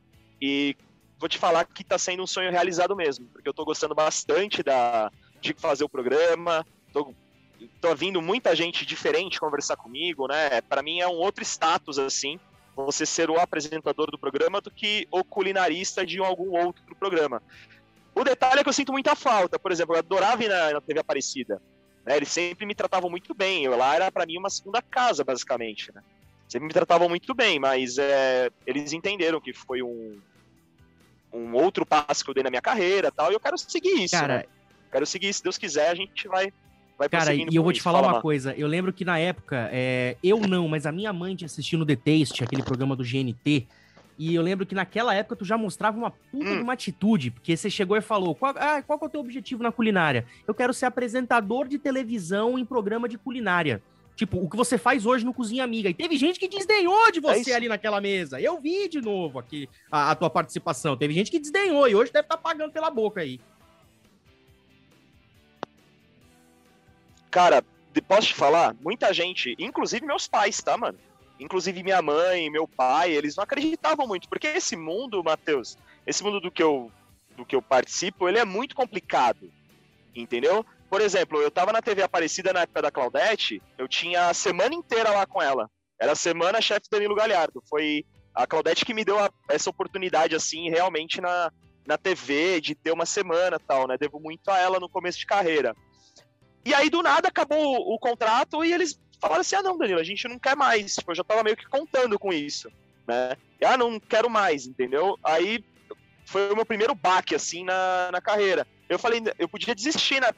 E vou te falar que está sendo um sonho realizado mesmo, porque eu estou gostando bastante da, de fazer o programa. Tô, tô vindo muita gente diferente conversar comigo, né? Para mim é um outro status assim você ser o apresentador do programa do que o culinarista de algum outro programa. O detalhe é que eu sinto muita falta. Por exemplo, eu adorava ir na, na TV Aparecida. Né? Eles sempre me tratavam muito bem. Eu lá era para mim uma segunda casa, basicamente. Né? Sempre me tratavam muito bem, mas é, eles entenderam que foi um, um outro passo que eu dei na minha carreira tal. E eu quero seguir isso. Cara, né? Quero seguir, se Deus quiser, a gente vai Vai Cara, e eu vou te falar Fala, uma coisa. Eu lembro que na época, é, eu não, mas a minha mãe tinha assistido The Taste, aquele programa do GNT. E eu lembro que naquela época tu já mostrava uma puta hum. de uma atitude, porque você chegou e falou: qual, ah, qual é o teu objetivo na culinária? Eu quero ser apresentador de televisão em programa de culinária. Tipo, o que você faz hoje no Cozinha Amiga. E teve gente que desdenhou de você é ali naquela mesa. Eu vi de novo aqui a, a, tua participação. Teve gente que desdenhou e hoje deve estar tá pagando pela boca aí. Cara, posso te falar? Muita gente, inclusive meus pais, tá, mano? Inclusive minha mãe, meu pai, eles não acreditavam muito, porque esse mundo, Matheus, esse mundo do que eu do que eu participo, ele é muito complicado. Entendeu? Por exemplo, eu tava na TV Aparecida na época da Claudete, eu tinha a semana inteira lá com ela. Era a semana chefe Danilo Galhardo. Foi a Claudete que me deu a, essa oportunidade, assim, realmente na, na TV, de ter uma semana tal, né? Devo muito a ela no começo de carreira. E aí, do nada, acabou o, contrato e eles falaram assim: ah, não, Danilo, a gente não quer mais. Tipo, eu já tava meio que contando com isso, né? E, ah, não quero mais, entendeu? Aí foi o meu primeiro baque, assim, na, na carreira. Eu falei, eu podia desistir, né?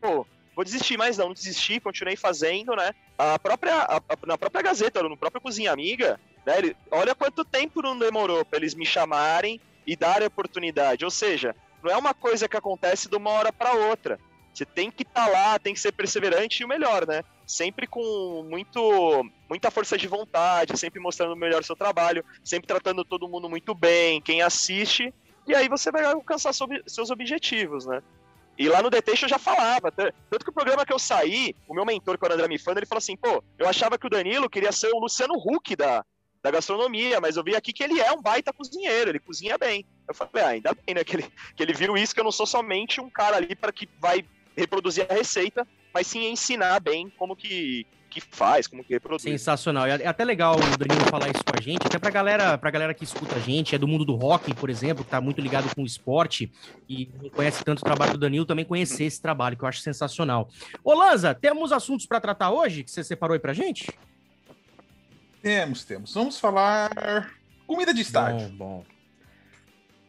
Pô, vou desistir, mas não, não desisti, continuei fazendo, né? A própria, a, a, na própria Gazeta, no próprio Cozinha Amiga, né? Ele, olha quanto tempo não demorou para eles me chamarem e darem oportunidade. Ou seja, não é uma coisa que acontece de uma hora para outra. Você tem que estar tá lá, tem que ser perseverante e o melhor, né? Sempre com muito, muita força de vontade, sempre mostrando melhor o seu trabalho, sempre tratando todo mundo muito bem, quem assiste, e aí você vai alcançar seus objetivos, né? E lá no Detection eu já falava, tanto que o programa que eu saí, o meu mentor, que era o André Mifano, ele falou assim, pô, eu achava que o Danilo queria ser o Luciano Huck da, da gastronomia, mas eu vi aqui que ele é um baita cozinheiro, ele cozinha bem. Eu falei, ah, ainda bem, né, que ele, que ele viu isso, que eu não sou somente um cara ali para que vai reproduzir a receita, mas sim ensinar bem como que, que faz, como que reproduz. Sensacional. É até legal o Danilo falar isso com a gente, até pra galera, pra galera que escuta a gente, é do mundo do rock, por exemplo, que tá muito ligado com o esporte e não conhece tanto o trabalho do Danilo, também conhecer esse trabalho, que eu acho sensacional. Ô, Lanza, temos assuntos para tratar hoje que você separou aí pra gente? Temos, temos. Vamos falar comida de estádio. Bom, bom.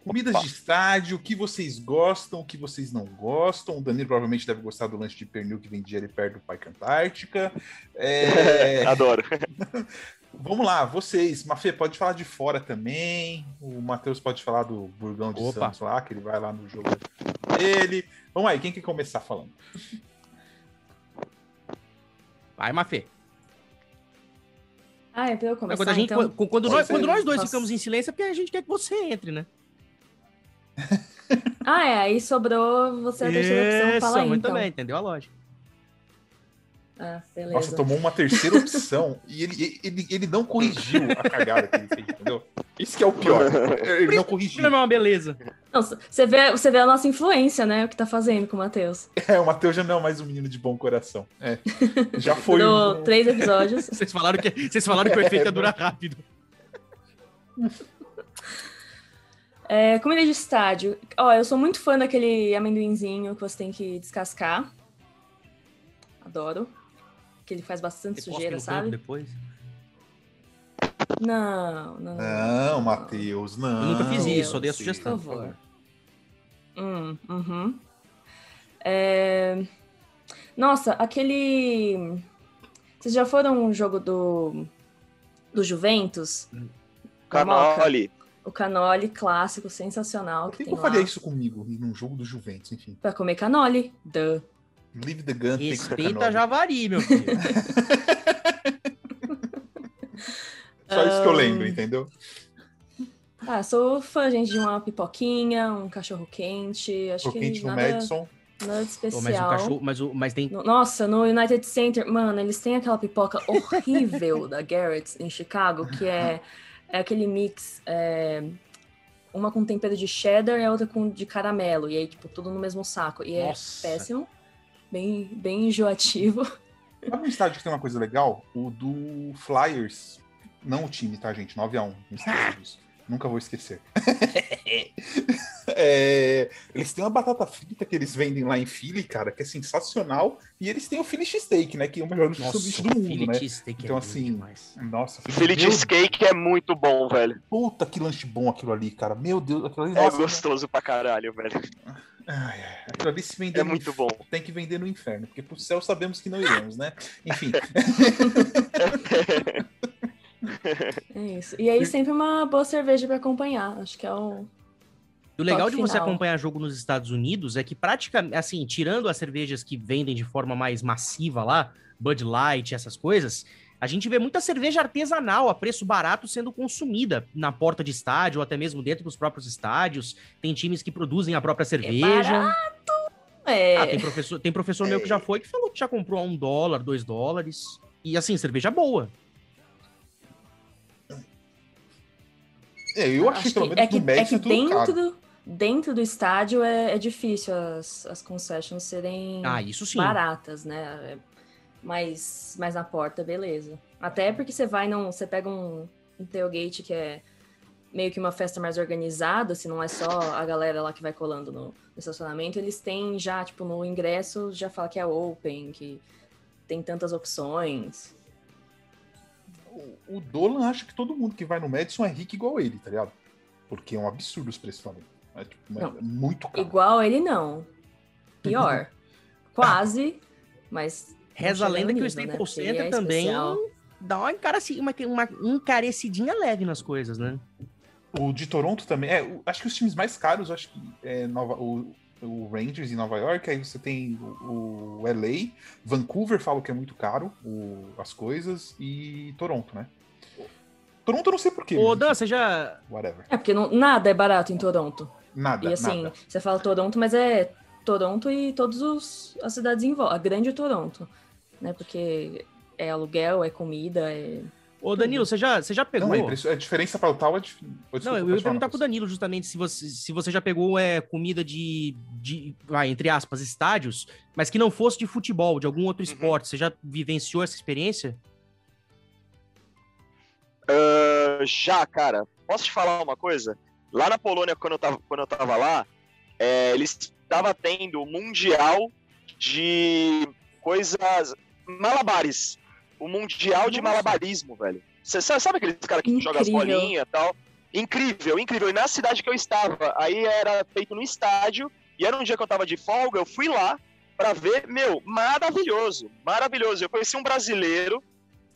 Comidas Opa. de estádio, o que vocês gostam, o que vocês não gostam. O Danilo provavelmente deve gostar do lanche de pernil que vendia ali perto do Parque Antártica. É... Adoro. Vamos lá, vocês. Mafê, pode falar de fora também. O Matheus pode falar do Burgão de Opa. Santos lá, que ele vai lá no jogo dele. Vamos aí, quem quer começar falando? Vai, Mafê. Ah, é pra eu começar, quando, gente, então... quando, nós, quando nós dois Posso... ficamos em silêncio é porque a gente quer que você entre, né? Ah, é, aí sobrou você a terceira opção, fala aí, muito então. bem, entendeu a lógica. Ah, beleza. Nossa, tomou uma terceira opção e ele, ele, ele não corrigiu a cagada que ele fez, entendeu? Isso que é o pior. Ele não corrigiu. Não é uma beleza. Não, você, vê, você vê a nossa influência, né? O que tá fazendo com o Matheus. É, o Matheus já não é mais um menino de bom coração. É. Já foi. Durou um... três episódios. vocês, falaram que, vocês falaram que o efeito ia durar rápido. É, comida de estádio. Ó, eu sou muito fã daquele amendoinzinho que você tem que descascar. Adoro. Que ele faz bastante você sujeira, sabe? Depois? Não, não. Não, Matheus, não. Eu nunca fiz isso, só dei a sugestão. Por favor. Hum, uhum. É... Nossa, aquele. Vocês já foram no jogo do. do Juventus? Canoli. O canoli clássico, sensacional. Por que, que eu faria isso comigo num jogo do Juventus, enfim? Pra comer canoli. Duh. Leave the gun. Respeita Javari, meu filho. Só isso que eu lembro, entendeu? Ah, sou fã, gente, de uma pipoquinha, um cachorro quente. Acho que quente nada, no Madison. nada de especial. mas, o cachorro, mas, o, mas tem. Nossa, no United Center, mano, eles têm aquela pipoca horrível da Garrett's em Chicago, que é, é aquele mix. É, uma com tempero de cheddar e a outra com de caramelo. E aí, tipo, tudo no mesmo saco. E Nossa. é péssimo. Bem, bem enjoativo. Sabe um estádio que tem uma coisa legal? O do Flyers. Não o time, tá, gente? 9x1. Não esqueça disso. Nunca vou esquecer. é, eles têm uma batata frita que eles vendem lá em Philly, cara, que é sensacional. E eles têm o Philly Steak, né? Que é o melhor sanduíche do mundo, né? então, é assim, demais. nossa. Philly Cheesecake é muito bom, velho. Puta, que lanche bom aquilo ali, cara. Meu Deus, aquilo ali. É nossa, gostoso pra caralho, velho. Ai, aquilo ali se vender É no muito bom. Tem que vender no inferno, porque pro céu sabemos que não iremos, né? Enfim. É isso. E aí, sempre uma boa cerveja pra acompanhar. Acho que é o. O legal de você final. acompanhar jogo nos Estados Unidos é que praticamente, assim, tirando as cervejas que vendem de forma mais massiva lá, Bud Light, essas coisas, a gente vê muita cerveja artesanal a preço barato sendo consumida na porta de estádio ou até mesmo dentro dos próprios estádios. Tem times que produzem a própria cerveja. barato! É. Ah, tem professor, tem professor meu que já foi que falou que já comprou a um dólar, dois dólares. E assim, cerveja boa. É, eu achei Acho pelo que- menos é que, é que é tudo caro. dentro, dentro do estádio é, é difícil as, as concessions serem Ah, isso sim. baratas, né? É, Mas, mas na porta, beleza. Até porque você vai num. Você pega um, um tailgate que é meio que uma festa mais organizada, se não é só a galera lá que vai colando no, no estacionamento, eles têm já, tipo, no ingresso, já fala que é open, que tem tantas opções. O- Dolan acha que todo mundo que vai no Madison é rico igual ele, tá ligado? Porque é um absurdo os preços falando. É, tipo, é muito caro. Igual ele, não. Pior. Quase, mas. Reza a lenda que o né? Staples Center é também dá uma, encareci, uma, uma encarecidinha leve nas coisas, né? O de Toronto também. É, acho que os times mais caros, acho que é Nova, o, o Rangers em Nova York, aí você tem o, o LA, Vancouver fala que é muito caro o- as coisas, e Toronto, né? Toronto eu não sei porquê. Ô, Dan, você já. Whatever. É, porque não- nada é barato em Toronto. Nada, E assim, nada. você fala Toronto, mas é Toronto e todas os- as cidades em volta. A grande Toronto, né? Porque é aluguel, é comida, é... Ô, Danilo, você já, você já pegou. Não, é a diferença para o tal é dif- Pô, Não, desculpa, eu ia perguntar pro. Danilo justamente se você, se você já pegou é, comida de, de vai, entre aspas, estádios, mas que não fosse de futebol, de algum outro Uhum. esporte. Você já vivenciou essa experiência? Ah, já, cara, posso te falar uma coisa? Lá na Polônia, quando eu tava, quando eu tava lá, é, eles estavam tendo o Mundial de coisas. Malabares. O Mundial de. Malabarismo, velho. Você sabe aqueles caras que jogam as bolinhas e tal? Incrível, incrível. E na cidade que eu estava, aí era feito no estádio, e era um dia que eu tava de folga, eu fui lá pra ver, meu, maravilhoso, maravilhoso. Eu conheci um brasileiro,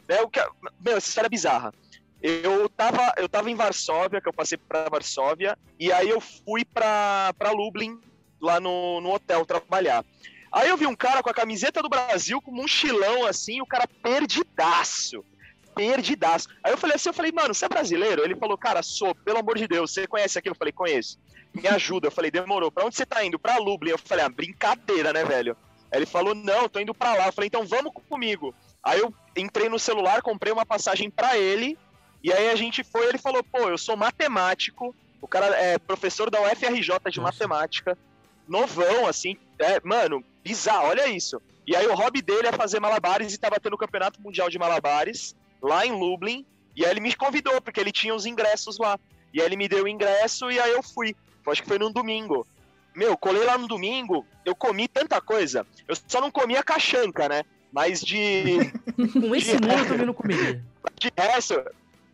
né, o que, meu, essa história é bizarra. Eu tava, eu tava em Varsóvia, que eu passei pra Varsóvia, e aí eu fui pra, pra Lublin, lá no, no hotel, trabalhar. Aí eu vi um cara com a camiseta do Brasil, com um mochilão assim, o cara perdidaço. perdidaço. Aí eu falei assim, eu falei, mano, você é brasileiro? Ele falou, cara, sou, pelo amor de Deus, você conhece aquilo? Eu falei, conheço. Me ajuda. Eu falei, demorou. Pra onde você tá indo? Pra Lublin. Eu falei, ah, brincadeira, né, velho? Aí ele falou, não, tô indo pra lá. Eu falei, então vamos comigo. Aí eu entrei no celular, comprei uma passagem para ele, e aí a gente foi, ele falou, pô, eu sou matemático, o cara é professor da UFRJ de Nossa. matemática, novão, assim, é, mano, bizarro, olha isso. E aí o hobby dele é fazer malabares e tava tendo o campeonato mundial de malabares lá em Lublin, e aí ele me convidou, porque ele tinha os ingressos lá. E aí ele me deu o ingresso e aí eu fui. Acho que foi num domingo. Meu, colei lá no domingo, eu comi tanta coisa. Eu só não comia cachanca, né? Mas de. Com esse de... eu também não comeria. De resto.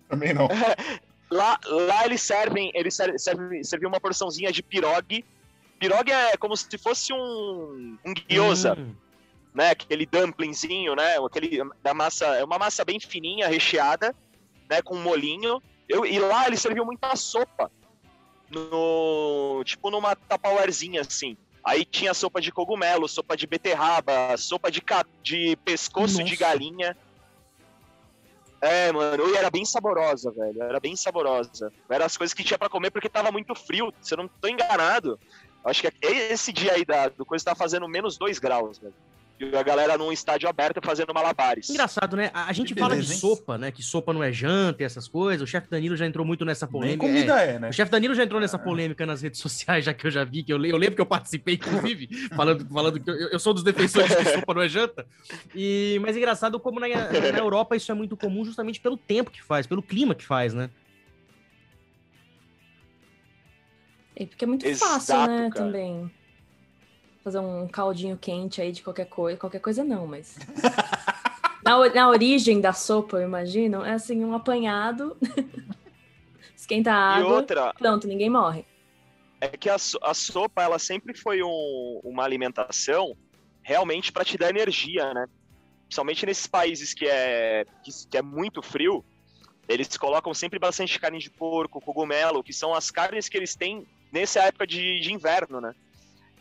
Também não. lá, lá eles servem, eles servem, servem uma porçãozinha de pirogue. Pirogue é como se fosse um, um gyoza. Hum. Né, aquele dumplingzinho, né? Aquele da massa, é uma massa bem fininha, recheada, né? Com um molinho. Eu, e lá eles serviam muita sopa. No, tipo numa tapawarezinha assim. Aí tinha sopa de cogumelo, sopa de beterraba, sopa de, ca... de pescoço Nossa. de galinha. É, mano, e era bem saborosa, velho. Era bem saborosa. Era as coisas que tinha para comer porque tava muito frio. Se eu não tô enganado, acho que esse dia aí da, do coisa tá fazendo menos 2 graus, velho. E a galera num estádio aberto fazendo malabares. Engraçado, né? A, gente fala de hein? sopa, né? Que sopa não é janta e essas coisas. O chefe Danilo já entrou muito nessa polêmica. Nem comida é, é né? O chefe Danilo já entrou nessa polêmica nas redes sociais, já que eu já vi, que eu, eu lembro que eu participei, inclusive, falando, falando que eu, eu, sou dos defensores de que sopa não é janta. E, mas é engraçado como na, na Europa isso é muito comum justamente pelo tempo que faz, pelo clima que faz, né? É porque é muito Exato, fácil, né, cara. também fazer um caldinho quente aí de qualquer coisa. Qualquer coisa não, mas. na, na origem da sopa, eu imagino, é assim, um apanhado. Esquenta a água. E outra. Pronto, ninguém morre. É que a, a sopa, ela sempre foi um, uma alimentação realmente para te dar energia, né? Principalmente nesses países que é, que, que é muito frio, eles colocam sempre bastante carne de porco, cogumelo, que são as carnes que eles têm nessa época de, de inverno, né?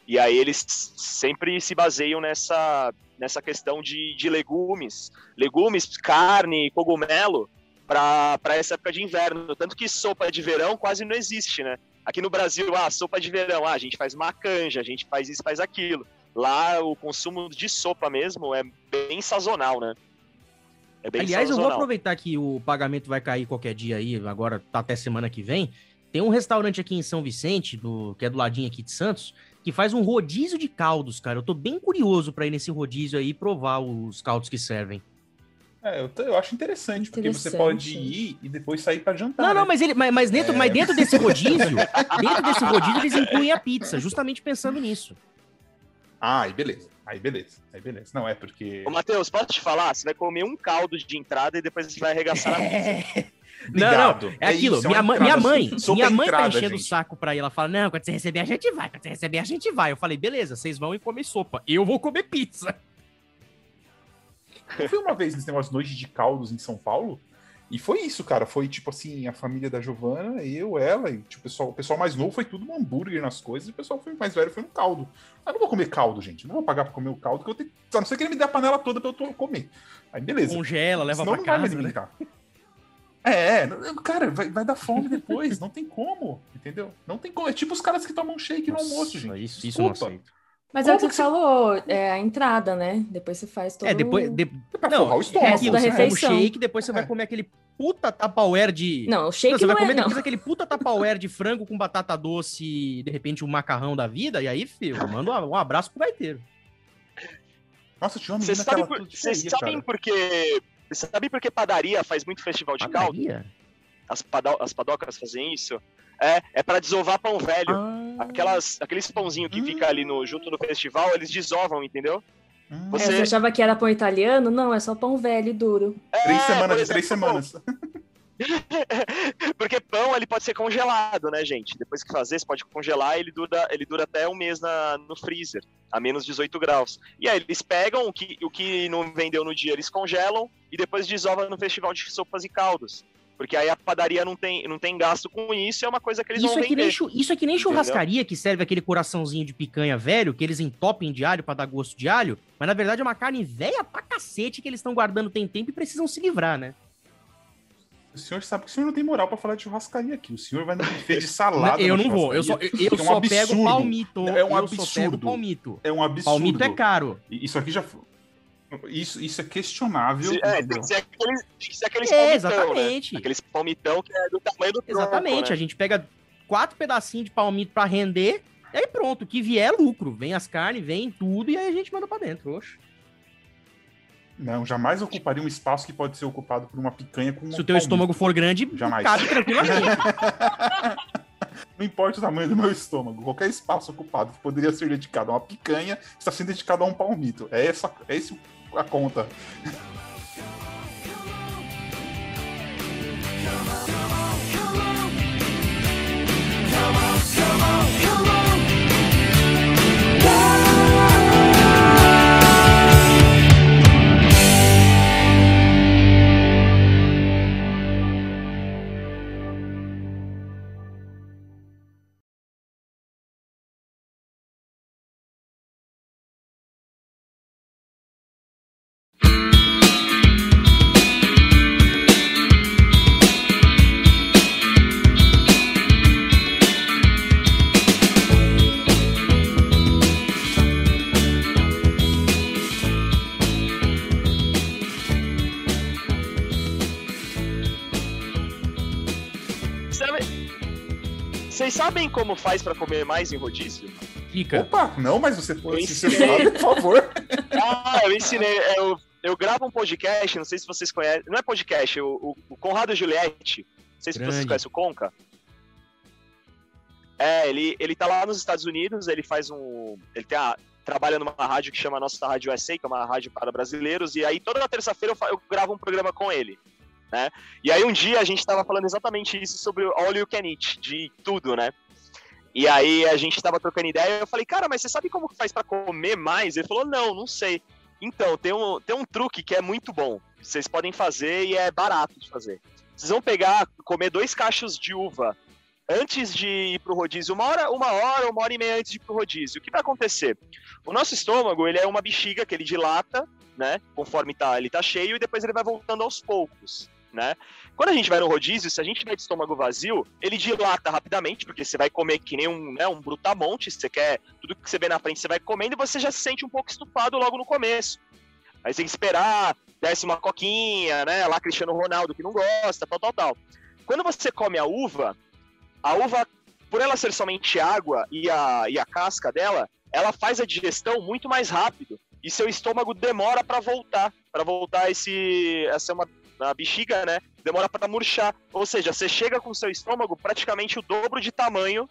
E aí eles sempre se baseiam nessa, nessa questão de, de legumes, legumes, carne, cogumelo, para essa época de inverno. Tanto que sopa de verão quase não existe, né? Aqui no Brasil, ah, sopa de verão, ah, a gente faz uma canja, a gente faz isso, faz aquilo. Lá o consumo de sopa mesmo é bem sazonal, né? É bem Aliás, sazonal. eu vou aproveitar que o pagamento vai cair qualquer dia aí, agora tá até semana que vem. Tem um restaurante aqui em São Vicente, do, que é do ladinho aqui de Santos, que faz um rodízio de caldos, cara. Eu tô bem curioso para ir nesse rodízio aí e provar os caldos que servem. É, eu, eu acho interessante, interessante, porque você pode ir e depois sair para jantar. Não, né? não, mas, ele, mas, mas dentro, é... mas dentro desse rodízio, dentro desse rodízio eles incluem a pizza, justamente pensando nisso. Ah, aí beleza. Aí beleza. Aí beleza. Não é porque. Ô, Matheus, posso te falar? Você vai comer um caldo de entrada e depois você vai arregaçar a pizza. Não, não, é, é aquilo. Isso, minha, é minha mãe, minha mãe tá enchendo o saco pra ir. Ela fala: Não, quando você receber, a gente vai. Quando você receber, a gente vai. Eu falei: Beleza, vocês vão e comer sopa. Eu vou comer pizza. Eu fui uma vez nesse negócio Noite de Caldos em São Paulo. E foi isso, cara. Foi tipo assim, a família da Giovana, eu, ela, e tipo, o, pessoal, o pessoal mais novo foi tudo no hambúrguer nas coisas, e o pessoal foi mais velho foi no caldo. Eu não vou comer caldo, gente. não vou pagar pra comer o caldo, que eu tenho. A não ser que ele me dê a panela toda pra eu comer. Aí beleza. Congela, leva Senão pra casa. Né? É, cara, vai, vai dar fome depois, não tem como, entendeu? Não tem como. É tipo os caras que tomam shake Nossa, no almoço, gente. Isso, isso não aceito. Mas é o que você falou, é a entrada, né? Depois você faz todo É, depois. De... Não, o estômago. É da refeição. o shake, depois você é. vai comer aquele puta tapauer de. Não, o shake não, você não vai comer é, depois aquele puta tapauer de frango com batata doce, de repente um macarrão da vida, e aí, filho, eu mando um abraço pro gaiteiro. Nossa, tinha uma menina Vocês sabem, por, sabem por que você sabe por que padaria faz muito festival de padaria? caldo? As, pado as padocas fazem isso? É, é para desovar pão velho. Ah. Aquelas, aqueles pãozinhos que fica ali no, junto no festival, eles desovam, entendeu? Hum. Você... É, você achava que era pão italiano? Não, é só pão velho e duro. É, três semanas, exemplo, três semanas. Porque pão ele pode ser congelado, né, gente? Depois que fazer, você pode congelar, ele dura, ele dura até um mês na, no freezer, a menos 18 graus. E aí eles pegam o que, o que não vendeu no dia, eles congelam e depois desovam no festival de sopas e caldos. Porque aí a padaria não tem, não tem gasto com isso, é uma coisa que eles isso vão é vender. Nem, isso é que nem churrascaria que serve aquele coraçãozinho de picanha velho, que eles entopem de alho para dar gosto de alho, mas na verdade é uma carne velha pra cacete que eles estão guardando tem tempo e precisam se livrar, né? O senhor sabe que o senhor não tem moral para falar de churrascaria aqui. O senhor vai no buffet de salada. eu não vou. Eu só, eu, eu é um só pego palmito. É um absurdo. palmito. É um absurdo. Palmito é caro. Isso aqui já isso, isso é questionável. É, tem que ser aqueles, tem que ser aqueles é, palmitão, né? exatamente. Né? Aqueles palmitão que é do tamanho do tronco, Exatamente. Né? A gente pega quatro pedacinhos de palmito para render, e aí pronto. O que vier é lucro. Vem as carnes, vem tudo, e aí a gente manda para dentro. Oxe. Não, jamais ocuparia um espaço que pode ser ocupado por uma picanha com. Se o teu palmito. estômago for grande, jamais. cabe tranquilamente. Não importa o tamanho do meu estômago, qualquer espaço ocupado que poderia ser dedicado a uma picanha está sendo dedicado a um palmito. É, essa, é esse a conta. Sabem como faz para comer mais em rodízio? Fica. Opa, não, mas você pode, se você sabe, por favor. Ah, eu ensinei. Eu, eu gravo um podcast, não sei se vocês conhecem. Não é podcast, o, o Conrado Juliette. Não sei se Grande. vocês conhecem o Conca. É, ele, ele tá lá nos Estados Unidos, ele faz um. Ele tem a, trabalha numa rádio que chama Nossa Rádio USA, que é uma rádio para brasileiros, e aí toda terça-feira eu, eu, gravo um programa com ele. Né? E aí um dia a gente estava falando exatamente isso sobre All You Can Eat, de tudo, né? E aí a gente estava trocando ideia e eu falei, cara, mas você sabe como faz para comer mais? Ele falou, não, não sei. Então, tem um, tem um truque que é muito bom. Vocês podem fazer e é barato de fazer. Vocês vão pegar, comer dois cachos de uva antes de ir pro rodízio, uma hora, uma hora, uma hora e meia antes de ir pro rodízio. O que vai acontecer? O nosso estômago, ele é uma bexiga que ele dilata, né? Conforme tá, ele tá cheio e depois ele vai voltando aos poucos né? Quando a gente vai no rodízio, se a gente vai de estômago vazio, ele dilata rapidamente, porque você vai comer que nem um, né, um brutamonte, você quer, tudo que você vê na frente você vai comendo e você já se sente um pouco estufado logo no começo. Aí você tem que esperar, desce uma coquinha, né, lá Cristiano Ronaldo que não gosta, tal, tal, tal. Quando você come a uva, a uva, por ela ser somente água e a, e a casca dela, ela faz a digestão muito mais rápido e seu estômago demora para voltar, para voltar esse, a ser uma na bexiga, né? Demora para murchar. Ou seja, você chega com o seu estômago praticamente o dobro de tamanho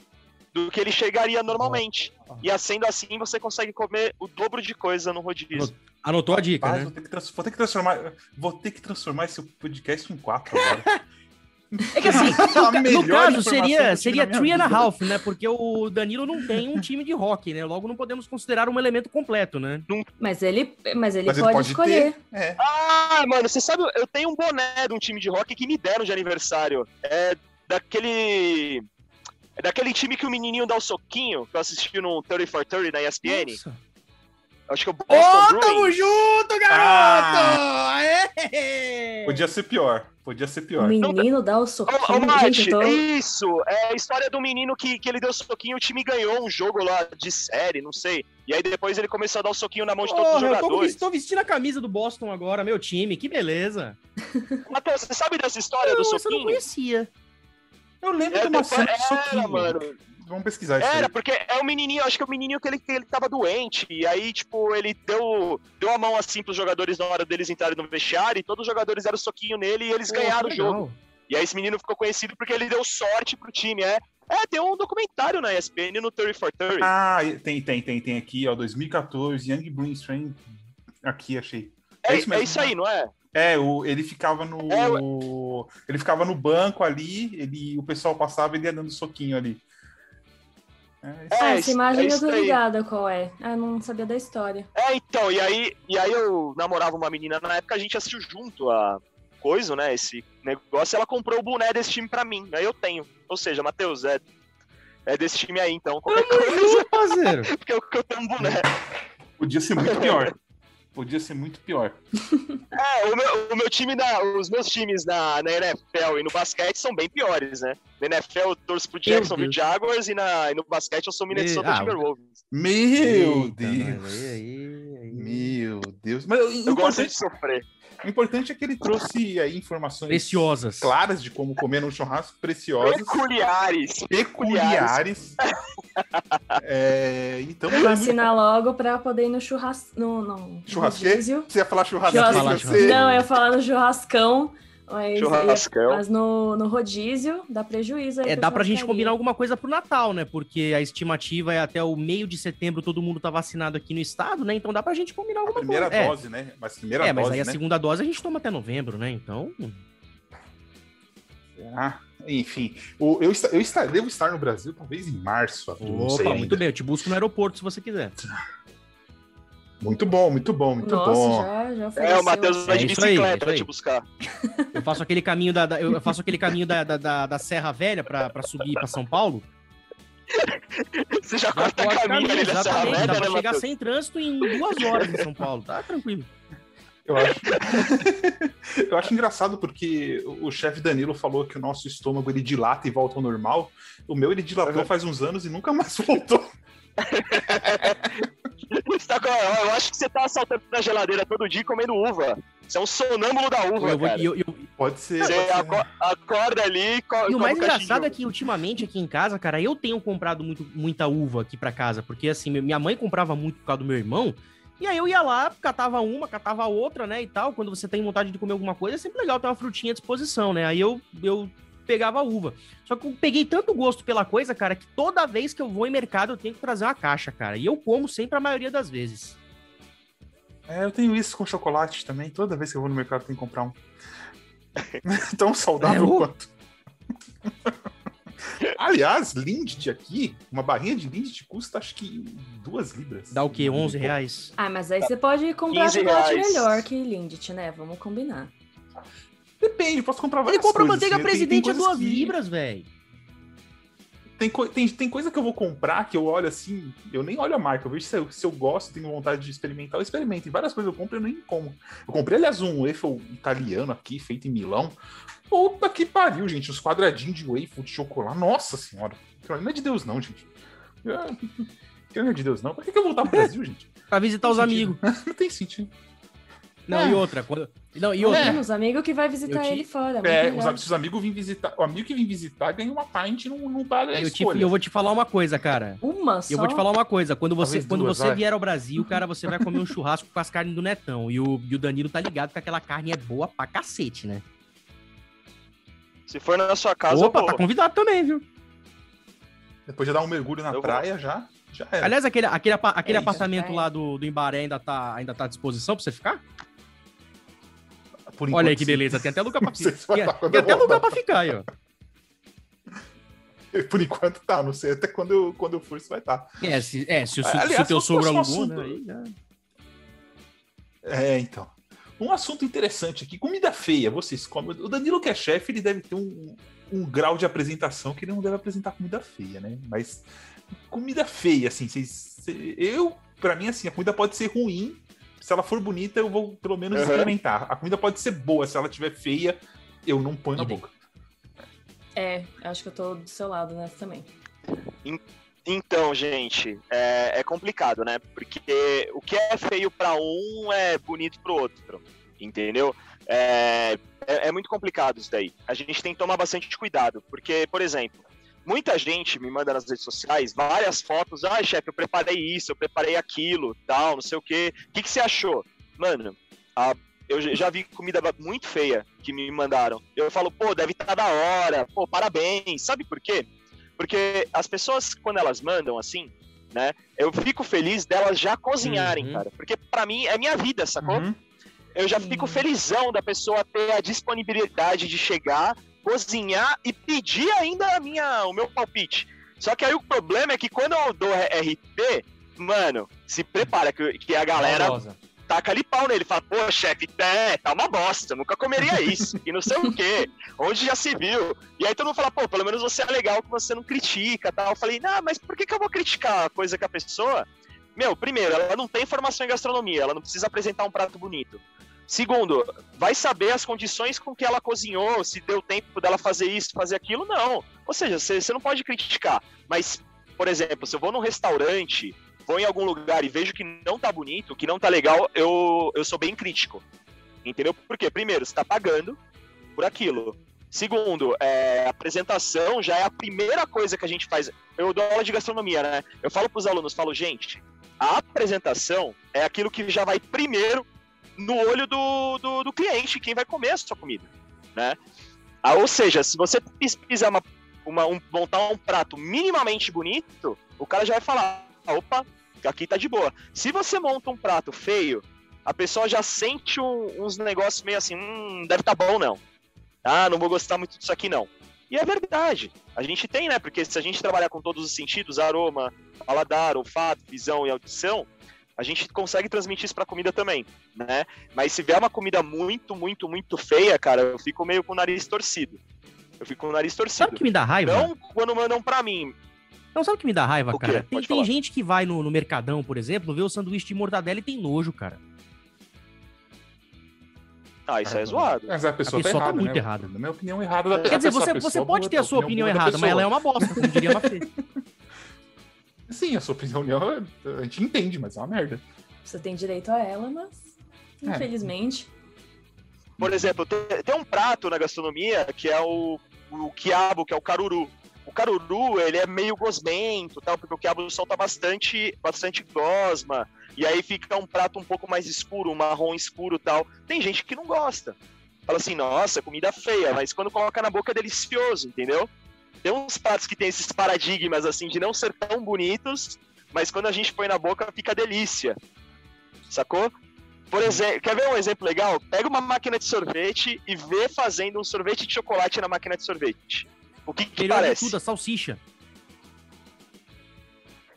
do que ele chegaria normalmente. E sendo assim, você consegue comer o dobro de coisa no rodízio. Anotou a dica, Rapaz, né? Vou ter, vou ter, que transformar, vou ter que transformar esse podcast em quatro agora. É que assim, no, no caso, seria, seria three and a half, né? Porque o Danilo não tem um time de rock, né? Logo não podemos considerar um elemento completo, né? Mas ele, mas ele, mas pode, ele pode, escolher. É. Ah, mano, você sabe, eu tenho um boné de um time de rock que me deram de aniversário. É daquele. É daquele time que o menininho dá o soquinho, que eu assisti no 30 for 30 na ESPN. Nossa. Acho que é o Boston oh, tamo junto, garoto! Ah! Podia ser pior. Podia ser pior. O menino dá o soquinho. Ô, ô, Mate, tô... Isso, é a história do menino que, que ele deu soquinho, o time ganhou um jogo lá de série, não sei. E aí depois ele começou a dar o soquinho na mão de todos os jogadores. Eu tô, vestindo a camisa do Boston agora, meu time, que beleza. Matheus, você sabe dessa história não, do soquinho? Eu não conhecia. Eu lembro é, de uma cena de soquinho. Mano. Vamos pesquisar isso. Era, aí. porque é o menininho, acho que é o menininho que ele, que ele tava doente. E aí, tipo, ele deu, deu a mão assim pros jogadores na hora deles entrarem no vestiário. E todos os jogadores deram soquinho nele e eles Pô, ganharam o jogo. E aí esse menino ficou conhecido porque ele deu sorte pro time, é. É, tem um documentário na ESPN no 30 for 30. Ah, tem, tem, tem, tem aqui, ó, 2014, Young Brain Aqui, achei. É, é, isso, é isso aí, não é? É, o, ele ficava no. É, ele ficava no banco ali, ele, o pessoal passava e ele ia dando soquinho ali. É, ah, essa imagem é eu tô ligada qual é. Ah, não sabia da história. É, então, e aí, e aí eu namorava uma menina na época, a gente assistiu junto a coisa, né? Esse negócio, ela comprou o boné desse time pra mim. Aí eu tenho. Ou seja, Matheus, é, é desse time aí, então. Qualquer coisa. Fazer. Porque eu, eu tenho um boné. Podia ser muito pior. Podia ser muito pior. É, o meu, o meu time, na, os meus times na, na NFL e no basquete são bem piores, né? Na NFL eu torço pro Jacksonville Jaguars e, na, e no basquete eu sou Minnesota ah, Timberwolves. Meu Eita, Deus! Aí, aí, Meu Deus! Mas, eu gosto de sofrer. O importante é que ele trouxe aí informações preciosas, claras de como comer num churrasco, preciosas, peculiares, peculiares. é, então vou assinar logo para poder ir no churrasco, no, no churrasqueiro. Você ia falar churrasco? Churras... Não, eu ia falar no churrascão. Mas, Churrascão. mas no, no rodízio dá prejuízo. é, dá pra gente combinar alguma coisa pro Natal, né? Porque a estimativa é até o meio de setembro todo mundo tá vacinado aqui no estado, né? Então dá pra gente combinar alguma a primeira coisa. É. dose, é. né? Mas primeira é, mas aí né? a segunda dose a gente toma até novembro, né? Então. Ah, enfim, o, eu, eu devo estar no Brasil talvez em março. Opa, muito bem, eu te busco no aeroporto se você quiser. Muito bom, muito bom, muito Nossa, bom. Já, já é, o Matheus vai de bicicleta pra te buscar. Eu faço aquele caminho da, da eu faço aquele caminho da, da, da Serra Velha pra, pra subir pra São Paulo. Você já, já corta caminho, caminho ali da Serra Velha, Dá pra né, chegar Mateus? sem trânsito em duas horas em São Paulo, tá tranquilo. Eu acho, eu acho engraçado porque o chefe Danilo falou que o nosso estômago ele dilata e volta ao normal. O meu ele dilatou faz uns anos e nunca mais voltou. tá, eu acho que você tá assaltando na geladeira todo dia comendo uva. Você é um sonâmbulo da uva, eu vou, cara. Eu, eu... Pode ser. Você pode aco ser. acorda ali e E o mais engraçado é que ultimamente aqui em casa, cara, eu tenho comprado muito, muita uva aqui pra casa. Porque assim, minha mãe comprava muito por causa do meu irmão. E aí eu ia lá, catava uma, catava outra, né, e tal. Quando você tem vontade de comer alguma coisa, é sempre legal ter uma frutinha à disposição, né? Aí eu, eu pegava uva. Só que eu peguei tanto gosto pela coisa, cara, que toda vez que eu vou em mercado eu tenho que trazer uma caixa, cara. E eu como sempre a maioria das vezes. É, eu tenho isso com chocolate também. Toda vez que eu vou no mercado eu tenho que comprar um. Tão saudável é, quanto. Aliás, Lindt aqui, uma barrinha de Lindt custa acho que duas libras. Dá o quê? 11 reais? Ah, mas aí você pode comprar chocolate melhor que Lindt, né? Vamos combinar. Depende, posso comprar várias Ele compra coisas. manteiga assim. presidente a duas que... libras, velho. Tem, tem, tem coisa que eu vou comprar que eu olho assim, eu nem olho a marca, eu vejo se eu, se eu gosto, tenho vontade de experimentar, eu experimento. Tem várias coisas eu compro e eu nem como. Eu comprei, aliás, um waffle italiano aqui, feito em Milão. Puta que pariu, gente. Os quadradinhos de waffle de chocolate. Nossa senhora. Não é de Deus, não, gente. Não é de Deus, não. Por que, que eu vou voltar pro Brasil, gente? pra visitar os amigos. não tem sentido. Não, é. e outra, quando... Não, e outra. É. Os amigos que vai visitar te... ele fora. É, os, se os amigos vêm visitar. O amigo que vem visitar ganha uma pint não, não paga a eu, te, eu vou te falar uma coisa, cara. Uma só? Eu vou te falar uma coisa. Quando você, quando duas, você vier ao Brasil, cara, você vai comer um churrasco com as carnes do Netão. E o, e o Danilo tá ligado que aquela carne é boa pra cacete, né? Se for na sua casa. Opa, tá convidado também, viu? Depois de dar um mergulho na eu praia vou... já. Já era. Aliás, aquele, aquele, aquele é apartamento lá do, do Embaré ainda tá, ainda tá à disposição pra você ficar? Por Olha aí que beleza, tem até lugar pra ficar. Tem, tem até lugar pra ficar aí, ó. Por enquanto tá, não sei até quando eu, quando eu for se vai estar. Tá. É, se, é, se, Aliás, se o teu sogro alugou, né? Aí já... É, então. Um assunto interessante aqui, comida feia, vocês comem. O Danilo que é chefe, ele deve ter um, um grau de apresentação que ele não deve apresentar comida feia, né? Mas comida feia, assim, vocês. Eu, para mim, assim, a comida pode ser ruim, se ela for bonita, eu vou pelo menos uhum. experimentar. A comida pode ser boa, se ela estiver feia, eu não ponho na boca. É, acho que eu tô do seu lado nessa também. Então, gente, é, é, complicado, né? Porque o que é feio para um é bonito para o outro, entendeu? É, é, é, muito complicado isso daí. A gente tem que tomar bastante cuidado, porque, por exemplo, muita gente me manda nas redes sociais várias fotos. Ah, chefe, eu preparei isso, eu preparei aquilo, tal, não sei o quê. O que, que você achou? Mano, a, eu já vi comida muito feia que me mandaram. Eu falo, pô, deve estar tá da hora, pô, parabéns. Sabe por quê? Porque as pessoas, quando elas mandam assim, né, eu fico feliz delas já cozinharem, uhum. cara. Porque para mim é minha vida, sacou? Uhum. Eu já fico felizão da pessoa ter a disponibilidade de chegar, cozinhar e pedir ainda a minha, o meu palpite. Só que aí o problema é que quando eu dou RP, mano, se prepara que, que a galera taca ali pau nele. Fala, pô, chefe, é, tá uma bosta, nunca comeria isso. e não sei o quê. Onde já se viu? E aí todo mundo fala, pô, pelo menos você é legal que você não critica tal. Eu falei, não, mas por que, que eu vou criticar a coisa que a pessoa meu, primeiro, ela não tem formação em gastronomia, ela não precisa apresentar um prato bonito. Segundo, vai saber as condições com que ela cozinhou, se deu tempo dela fazer isso, fazer aquilo, não. Ou seja, você não pode criticar. Mas, por exemplo, se eu vou num restaurante, vou em algum lugar e vejo que não tá bonito, que não tá legal, eu, eu sou bem crítico. Entendeu? Porque, primeiro, você tá pagando por aquilo. Segundo, é, apresentação já é a primeira coisa que a gente faz. Eu dou aula de gastronomia, né? Eu falo para os alunos, falo, gente, a apresentação é aquilo que já vai primeiro no olho do, do, do cliente, quem vai comer a sua comida, né? Ah, ou seja, se você fizer uma, uma um, montar um prato minimamente bonito, o cara já vai falar, opa, aqui tá de boa. Se você monta um prato feio, a pessoa já sente um, uns negócios meio assim, hum, deve tá bom não. Ah, não vou gostar muito disso aqui não. E é verdade. A gente tem, né? Porque se a gente trabalhar com todos os sentidos, aroma, paladar, olfato, visão e audição, a gente consegue transmitir isso pra comida também, né? Mas se vier uma comida muito, muito, muito feia, cara, eu fico meio com o nariz torcido. Eu fico com o nariz torcido. Sabe o que me dá raiva? Não quando mandam pra mim. Não, sabe o que me dá raiva, cara? Tem, tem gente que vai no, no, Mercadão, por exemplo, vê o sanduíche de mortadela e tem nojo, cara. Ah, isso é, é zoado. Mas a pessoa, a pessoa tá, errada, tá muito né? errada. Na minha opinião, errada. Quer dizer, você, você pode ter a sua opinião, opinião errada, mas ela é uma bosta, como diria uma Sim, a sua opinião a gente entende, mas é uma merda. Você tem direito a ela, mas é. infelizmente. Por exemplo, tem, tem, um prato na gastronomia que é o, o quiabo, que é o caruru. O caruru, ele é meio gosmento, tal, porque o quiabo solta bastante, bastante gosma, e aí fica um prato um pouco mais escuro, um marrom escuro tal. Tem gente que não gosta. Fala assim, nossa, comida feia, mas quando coloca na boca é delicioso, entendeu? Tem uns pratos que tem esses paradigmas, assim, de não ser tão bonitos, mas quando a gente põe na boca fica delícia sacou? Por exemplo, quer ver um exemplo legal? Pega uma máquina de sorvete e vê fazendo um sorvete de chocolate na máquina de sorvete. O que, que Melhor parece? De tudo, a salsicha.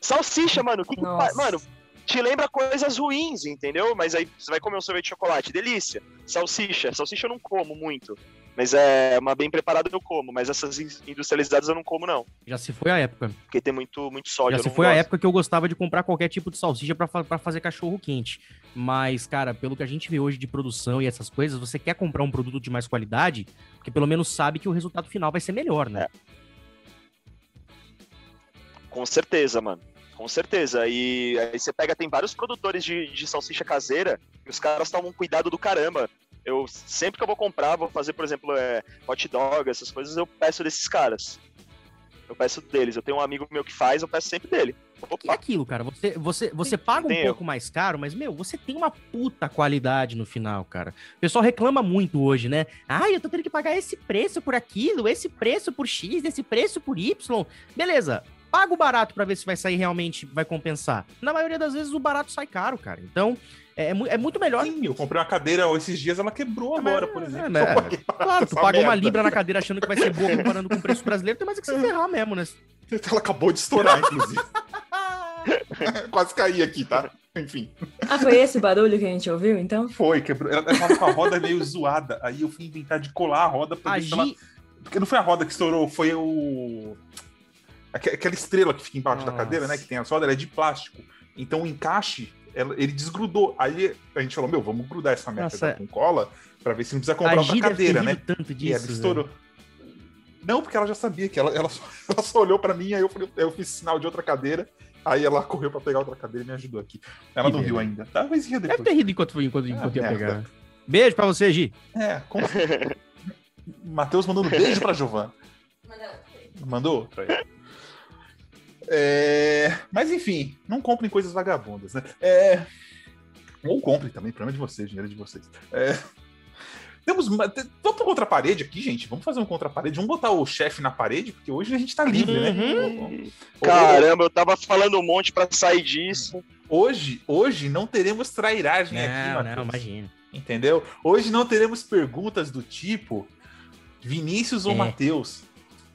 Salsicha, mano. O que, que Mano, te lembra coisas ruins, entendeu? Mas aí você vai comer um sorvete de chocolate, delícia. Salsicha. Salsicha eu não como muito. Mas é uma bem preparada eu como, mas essas industrializadas eu não como, não. Já se foi a época. Porque tem muito, muito sódio. Já se foi gosto. a época que eu gostava de comprar qualquer tipo de salsicha para fazer cachorro quente. Mas, cara, pelo que a gente vê hoje de produção e essas coisas, você quer comprar um produto de mais qualidade, porque pelo menos sabe que o resultado final vai ser melhor, né? É. Com certeza, mano. Com certeza. E aí você pega, tem vários produtores de, de salsicha caseira, e os caras tomam cuidado do caramba eu sempre que eu vou comprar, vou fazer, por exemplo, é, hot dog, essas coisas, eu peço desses caras. Eu peço deles. Eu tenho um amigo meu que faz, eu peço sempre dele. Opa. É aquilo, cara. Você, você, você paga um pouco mais caro, mas, meu, você tem uma puta qualidade no final, cara. O pessoal reclama muito hoje, né? Ah, eu tô tendo que pagar esse preço por aquilo, esse preço por X, esse preço por Y. Beleza. Paga o barato para ver se vai sair realmente, vai compensar. Na maioria das vezes o barato sai caro, cara. Então, é, é, é muito melhor. Sim, eu comprei uma cadeira esses dias, ela quebrou é, agora, por exemplo. É, claro, tu paga uma libra na cadeira achando que vai ser boa comparando com o preço brasileiro, tem mais é que se ferrar mesmo, né? Ela acabou de estourar, inclusive. Quase caí aqui, tá? Enfim. Ah, foi esse barulho que a gente ouviu, então? Foi, quebrou. Ela tava com a roda meio zoada. Aí eu fui inventar de colar a roda pra ver se ela... Porque não foi a roda que estourou, foi o. Aquela estrela que fica embaixo Nossa. da cadeira, né? Que tem a roda, ela é de plástico. Então o encaixe ele desgrudou. Aí a gente falou, meu, vamos grudar essa merda Nossa, com cola pra ver se não precisa comprar outra cadeira, né? Tanto disso, e ela estourou. Não, porque ela já sabia que ela, ela, só, ela só olhou pra mim, aí eu, falei, eu fiz sinal de outra cadeira. Aí ela correu pra pegar outra cadeira e me ajudou aqui. Ela que não viu ainda. Talvez ria depois. Deve ter rido enquanto, enquanto, enquanto ia pegar. Beijo pra você, Gi. É, com... Matheus mandando beijo pra Giovana. Mandou. Mandou? Pra ele. É... Mas enfim, não comprem coisas vagabundas, né? É... Ou comprem também, problema de vocês, dinheiro de vocês. É... Temos uma... Vamos para outra parede aqui, gente. Vamos fazer um contra parede. Vamos botar o chefe na parede, porque hoje a gente tá livre, né? uhum. né? Caramba, eu tava falando um monte para sair disso. Hoje, hoje não teremos trairagem não, aqui, Matheus. Não, imagina. Entendeu? Hoje não teremos perguntas do tipo Vinícius é. ou Matheus.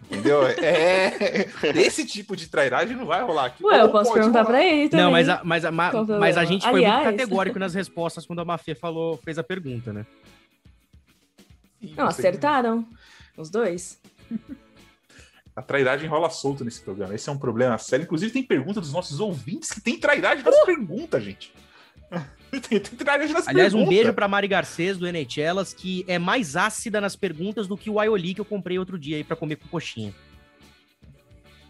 Entendeu? É, esse tipo de trairagem não vai rolar aqui. Ué, eu posso perguntar rolar. pra ele também. Não, mas a, mas a, mas a gente Aliás... foi muito categórico nas respostas quando a Mafê falou, fez a pergunta, né? Não, acertaram. Os dois. A trairagem rola solto nesse programa. Esse é um problema sério. Inclusive, tem pergunta dos nossos ouvintes que tem trairagem nas uh! perguntas, gente. tem, tem Aliás, perguntas. um beijo pra Mari Garcês, do NHLas, que é mais ácida nas perguntas do que o Aioli que eu comprei outro dia aí pra comer com coxinha.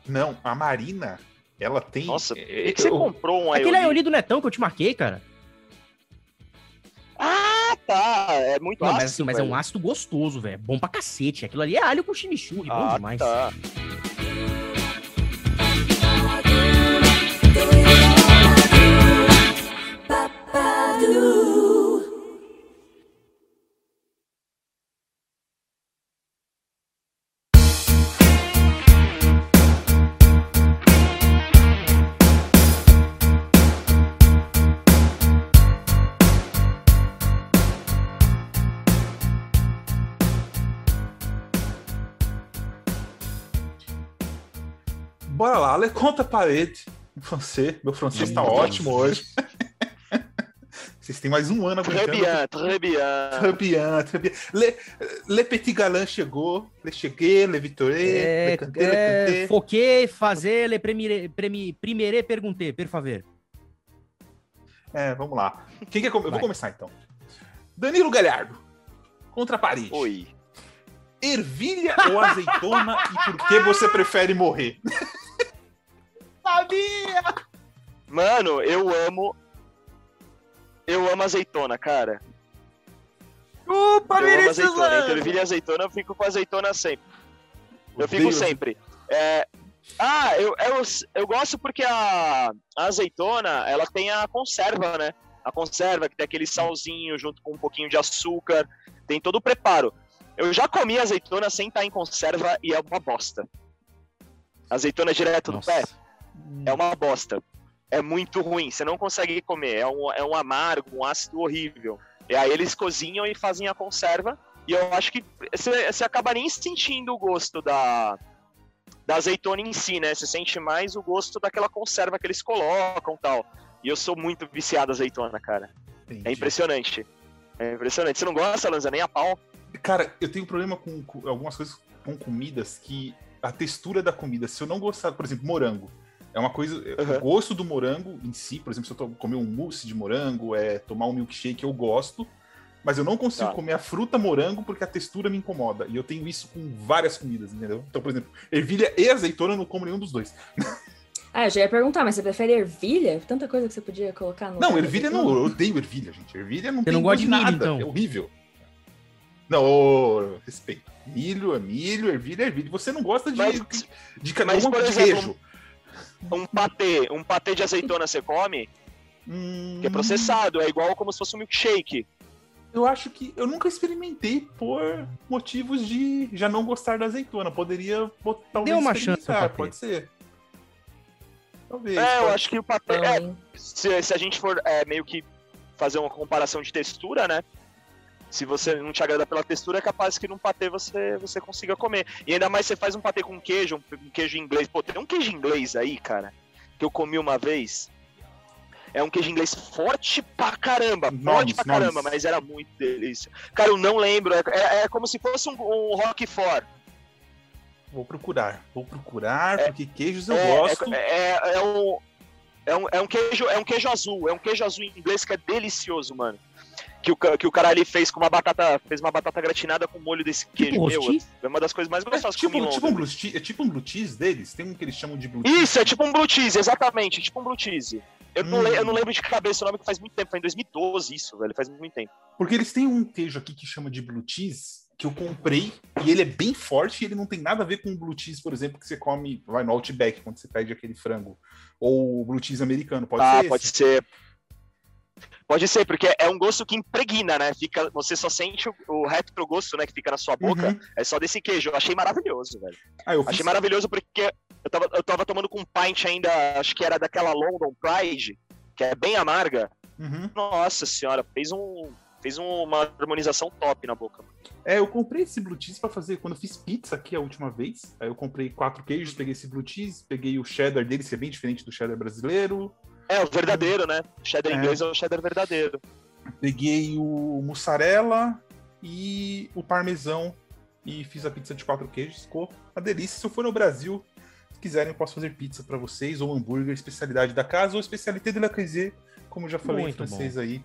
Não, a Marina, ela tem. Nossa, por que, que você eu... comprou um Aioli? Aquele Aioli do Netão que eu te marquei, cara. Ah, tá. É muito Não, ácido. Mas, assim, mas é um ácido gostoso, velho. Bom pra cacete. Aquilo ali é alho com chimichurri, ah, bom demais. Tá. Bora lá, le conta a parede. Francês, meu francês está ótimo hoje. Vocês têm mais um ano aguentando. Très bien, très bien. Très bien, très bien. Le, le Petit Galant chegou. Le cheguei, le Victoré, é, le canté, é, le canté. Foquei, fazer, le premiere, premi, pergunter, por favor. É, vamos lá. Quem quer, eu vou começar então. Danilo Galhardo, contra Paris. Oi. Ervilha ou azeitona e por que você prefere morrer? Mano, eu amo. Eu amo azeitona, cara. Opa, eu amo azeitona. Entre ervilha e azeitona, eu fico com azeitona sempre. Eu fico sempre. É... Ah, eu, eu, eu gosto porque a, a azeitona, ela tem a conserva, né? A conserva, que tem aquele salzinho junto com um pouquinho de açúcar. Tem todo o preparo. Eu já comi azeitona sem estar em conserva e é uma bosta. Azeitona direto Nossa. no pé é uma bosta. É muito ruim, você não consegue comer. É um, é um amargo, um ácido horrível. E aí eles cozinham e fazem a conserva. E eu acho que você, você acaba nem sentindo o gosto da, da azeitona em si, né? Você sente mais o gosto daquela conserva que eles colocam tal. E eu sou muito viciado em azeitona, cara. É Entendi. É impressionante. É impressionante. Você não gosta, Lanza, nem a pau? Cara, eu tenho problema com, com, algumas coisas com comidas que a textura da comida, se eu não gostar, por exemplo, morango. É uma coisa. Uhum. O gosto do morango em si, por exemplo, se eu comer um mousse de morango, é tomar um milkshake, eu gosto. Mas eu não consigo tá. comer a fruta morango porque a textura me incomoda. E eu tenho isso com várias comidas, entendeu? Então, por exemplo, ervilha e azeitona eu não como nenhum dos dois. Ah, eu já ia perguntar, mas você prefere ervilha? Tanta coisa que você podia colocar no. Não, ervilha não, eu odeio ervilha, gente. Ervilha não você tem não gosta de nada. Milho, então. É horrível. Não, oh, respeito. Milho é milho, ervilha é ervilha. Você não gosta de, mas, de, de, mas, de queijo. Um patê, um patê de azeitona você come? Hum... Que é processado, é igual como se fosse um milkshake. Eu acho que eu nunca experimentei por motivos de já não gostar da azeitona. Poderia botar Deu uma chance, pode ser. Talvez. É, eu acho que o patê. É, se, se, a gente for é, meio que fazer uma comparação de textura, né? Se você não te agrada pela textura, é capaz que num patê você, você consiga comer. E ainda mais você faz um patê com queijo, um queijo inglês. Pô, tem um queijo inglês aí, cara, que eu comi uma vez. É um queijo inglês forte pra caramba, nomes, forte pra nomes. caramba, mas era muito delícia. Cara, eu não lembro, é, é, é como se fosse um, um Roquefort. Vou procurar, vou procurar, é, porque queijos eu é, gosto. É, é, é, um, é, um, é, um queijo, é um queijo azul, é um queijo azul inglês que é delicioso, mano que o, que o cara ali fez com uma batata, fez uma batata gratinada com molho desse tipo queijo. Tipo Meu, é uma das coisas mais gostosas é, tipo, que eu tipo um blue cheese, É tipo um blue cheese deles? Tem um que eles chamam de blue cheese. Isso, é tipo um blue cheese, exatamente, tipo um blue cheese. Eu, hum. não, eu não lembro de cabeça o nome que faz muito tempo, foi em 2012 isso, velho, faz muito tempo. Porque eles têm um queijo aqui que chama de blue cheese, que eu comprei, e ele é bem forte e ele não tem nada a ver com o blue cheese, por exemplo, que você come, vai no Outback, quando você pede aquele frango. Ou o blue cheese americano, pode ah, ser? Ah, pode ser. Pode ser, porque é um gosto que impregna, né? Fica, você só sente o, o retrogosto, né? Que fica na sua boca. Uhum. É só desse queijo. Eu achei maravilhoso, velho. Ah, Achei fiz... maravilhoso porque eu tava, eu tava tomando com um pint ainda, acho que era daquela London Pride, que é bem amarga. Uhum. Nossa senhora, fez um. Fez uma harmonização top na boca. É, eu comprei esse blue cheese pra fazer quando eu fiz pizza aqui a última vez. Aí eu comprei quatro queijos, peguei esse blue cheese, peguei o cheddar dele, que é bem diferente do cheddar brasileiro. É, o verdadeiro, né? O cheddar é. inglês é o cheddar verdadeiro. Peguei o mussarela e o parmesão e fiz a pizza de quatro queijos. Ficou uma delícia. Se eu for no Brasil, se quiserem, eu posso fazer pizza para vocês, ou hambúrguer, especialidade da casa, ou especialité de la cuisine, como eu já falei muito em francês bom. aí.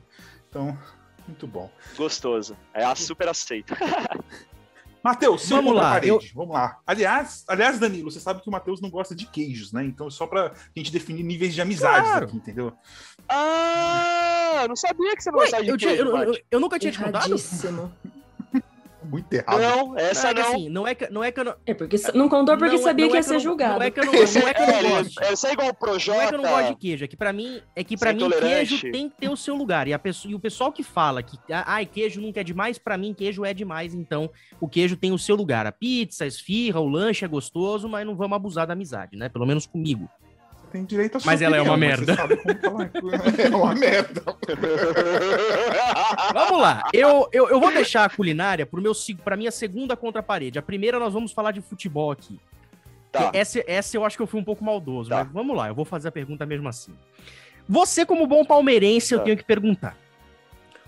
Então, muito bom. Gostoso. É a super aceita. Matheus, vamos lá. Eu... Vamos lá. Aliás, aliás, Danilo, você sabe que o Matheus não gosta de queijos, né? Então, só pra gente definir níveis de amizades claro. aqui, entendeu? Ah, não sabia que você não gostava de eu, queijo. Eu, eu, eu, nunca tinha te contado? Muito errado. Não, essa não. É não. Assim, não, é que, não é que eu não... É porque não contou porque não, sabia não que ia é ser julgado. Não é que eu não, não, é que eu não é, gosto. É, é igual o Projota. Não é que eu não gosto de queijo, é que pra mim, é que pra mim queijo tem que ter o seu lugar. E, a pessoa, e o pessoal que fala que ai, queijo nunca é demais, pra mim queijo é demais. Então, o queijo tem o seu lugar. A pizza, a esfirra, o lanche é gostoso, mas não vamos abusar da amizade, né? Pelo menos comigo tem direito a Mas ela é uma merda. é uma merda. vamos lá. Eu, eu, eu vou deixar a culinária pro meu, pra minha segunda contra-parede. A primeira nós vamos falar de futebol aqui. Tá. Essa, essa eu acho que eu fui um pouco maldoso, tá. mas vamos lá, eu vou fazer a pergunta mesmo assim. Você, como bom palmeirense, tá. eu tenho que perguntar.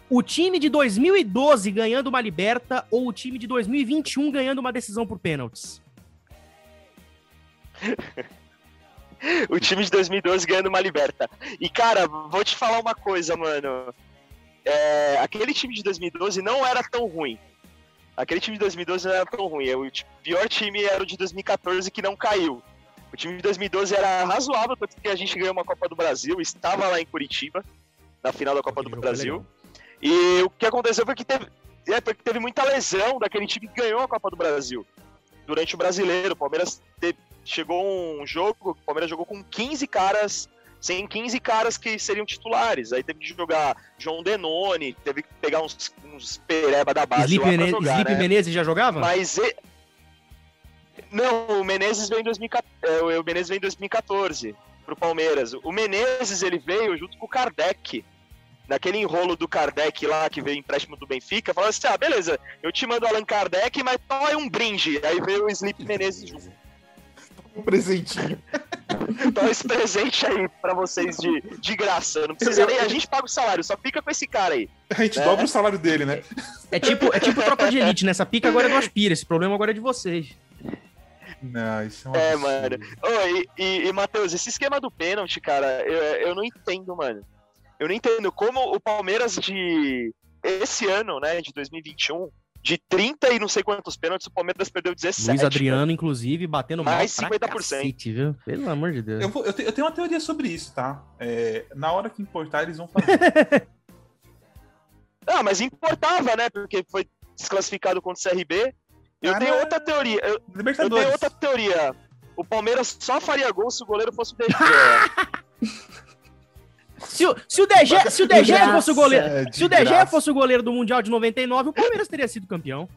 O time de 2012 ganhando uma liberta ou o time de 2021 ganhando uma decisão por pênaltis? o time de 2012 ganhando uma liberta. E, cara, vou te falar uma coisa, mano. É, aquele time de 2012 não era tão ruim. Aquele time de 2012 não era tão ruim. O pior time era o de 2014 que não caiu. O time de 2012 era razoável, porque a gente ganhou uma Copa do Brasil, estava lá em Curitiba, na final da Copa do Brasil. E o que aconteceu foi que teve, é, porque teve muita lesão daquele time que ganhou a Copa do Brasil. Durante o brasileiro, o Palmeiras teve, chegou um jogo, o Palmeiras jogou com 15 caras, sem 15 caras que seriam titulares. Aí teve que jogar João Denoni, teve que pegar uns, uns pereba da base Sleep, Mene né? Menezes já jogava? Mas... E... Não, o Menezes veio em, 2014, é, o Menezes veio em 2014 pro Palmeiras. O Menezes, ele veio junto com o Kardec naquele enrolo do Kardec lá, que veio empréstimo do Benfica, falou assim: ah, beleza, eu te mando Allan Kardec, mas só é um brinde. Aí veio o Sleep Menezes junto um presentinho. Então esse presente aí pra vocês de, de graça. Não precisa nem. A gente paga o salário, só fica com esse cara aí. A gente né? dobra o salário dele, né? É tipo, é tipo tropa de elite, nessa né? pica agora é do Aspira. Esse problema agora é de vocês. Não, isso é um É, mano. Oh, e, e, e Matheus, esse esquema do pênalti, cara, eu, eu não entendo, mano. Eu não entendo como o Palmeiras de esse ano, né, de 2021, de 30 e não sei quantos pênaltis, o Palmeiras perdeu 17. Luiz Adriano, né? inclusive, batendo mais 50%. Cacete, viu? Pelo amor de Deus. Eu, vou, eu, te, eu, tenho uma teoria sobre isso, tá? É, na hora que importar, eles vão fazer. ah, mas importava, né? Porque foi desclassificado contra o CRB. Eu tenho outra teoria. Eu, eu, tenho outra teoria. O Palmeiras só faria gol se o goleiro fosse o Se, o, se o DG, se o DG fosse o goleiro, é, se o DG fosse o goleiro do Mundial de 99, o Palmeiras teria sido campeão.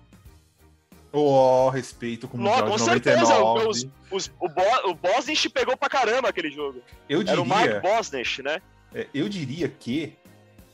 Oh, respeito com o Mundial com de 99. Certeza, os, os, o, Bo, o Bosnich pegou pra caramba aquele jogo. Eu diria, Era o Mike Bosnich, né? É, eu diria que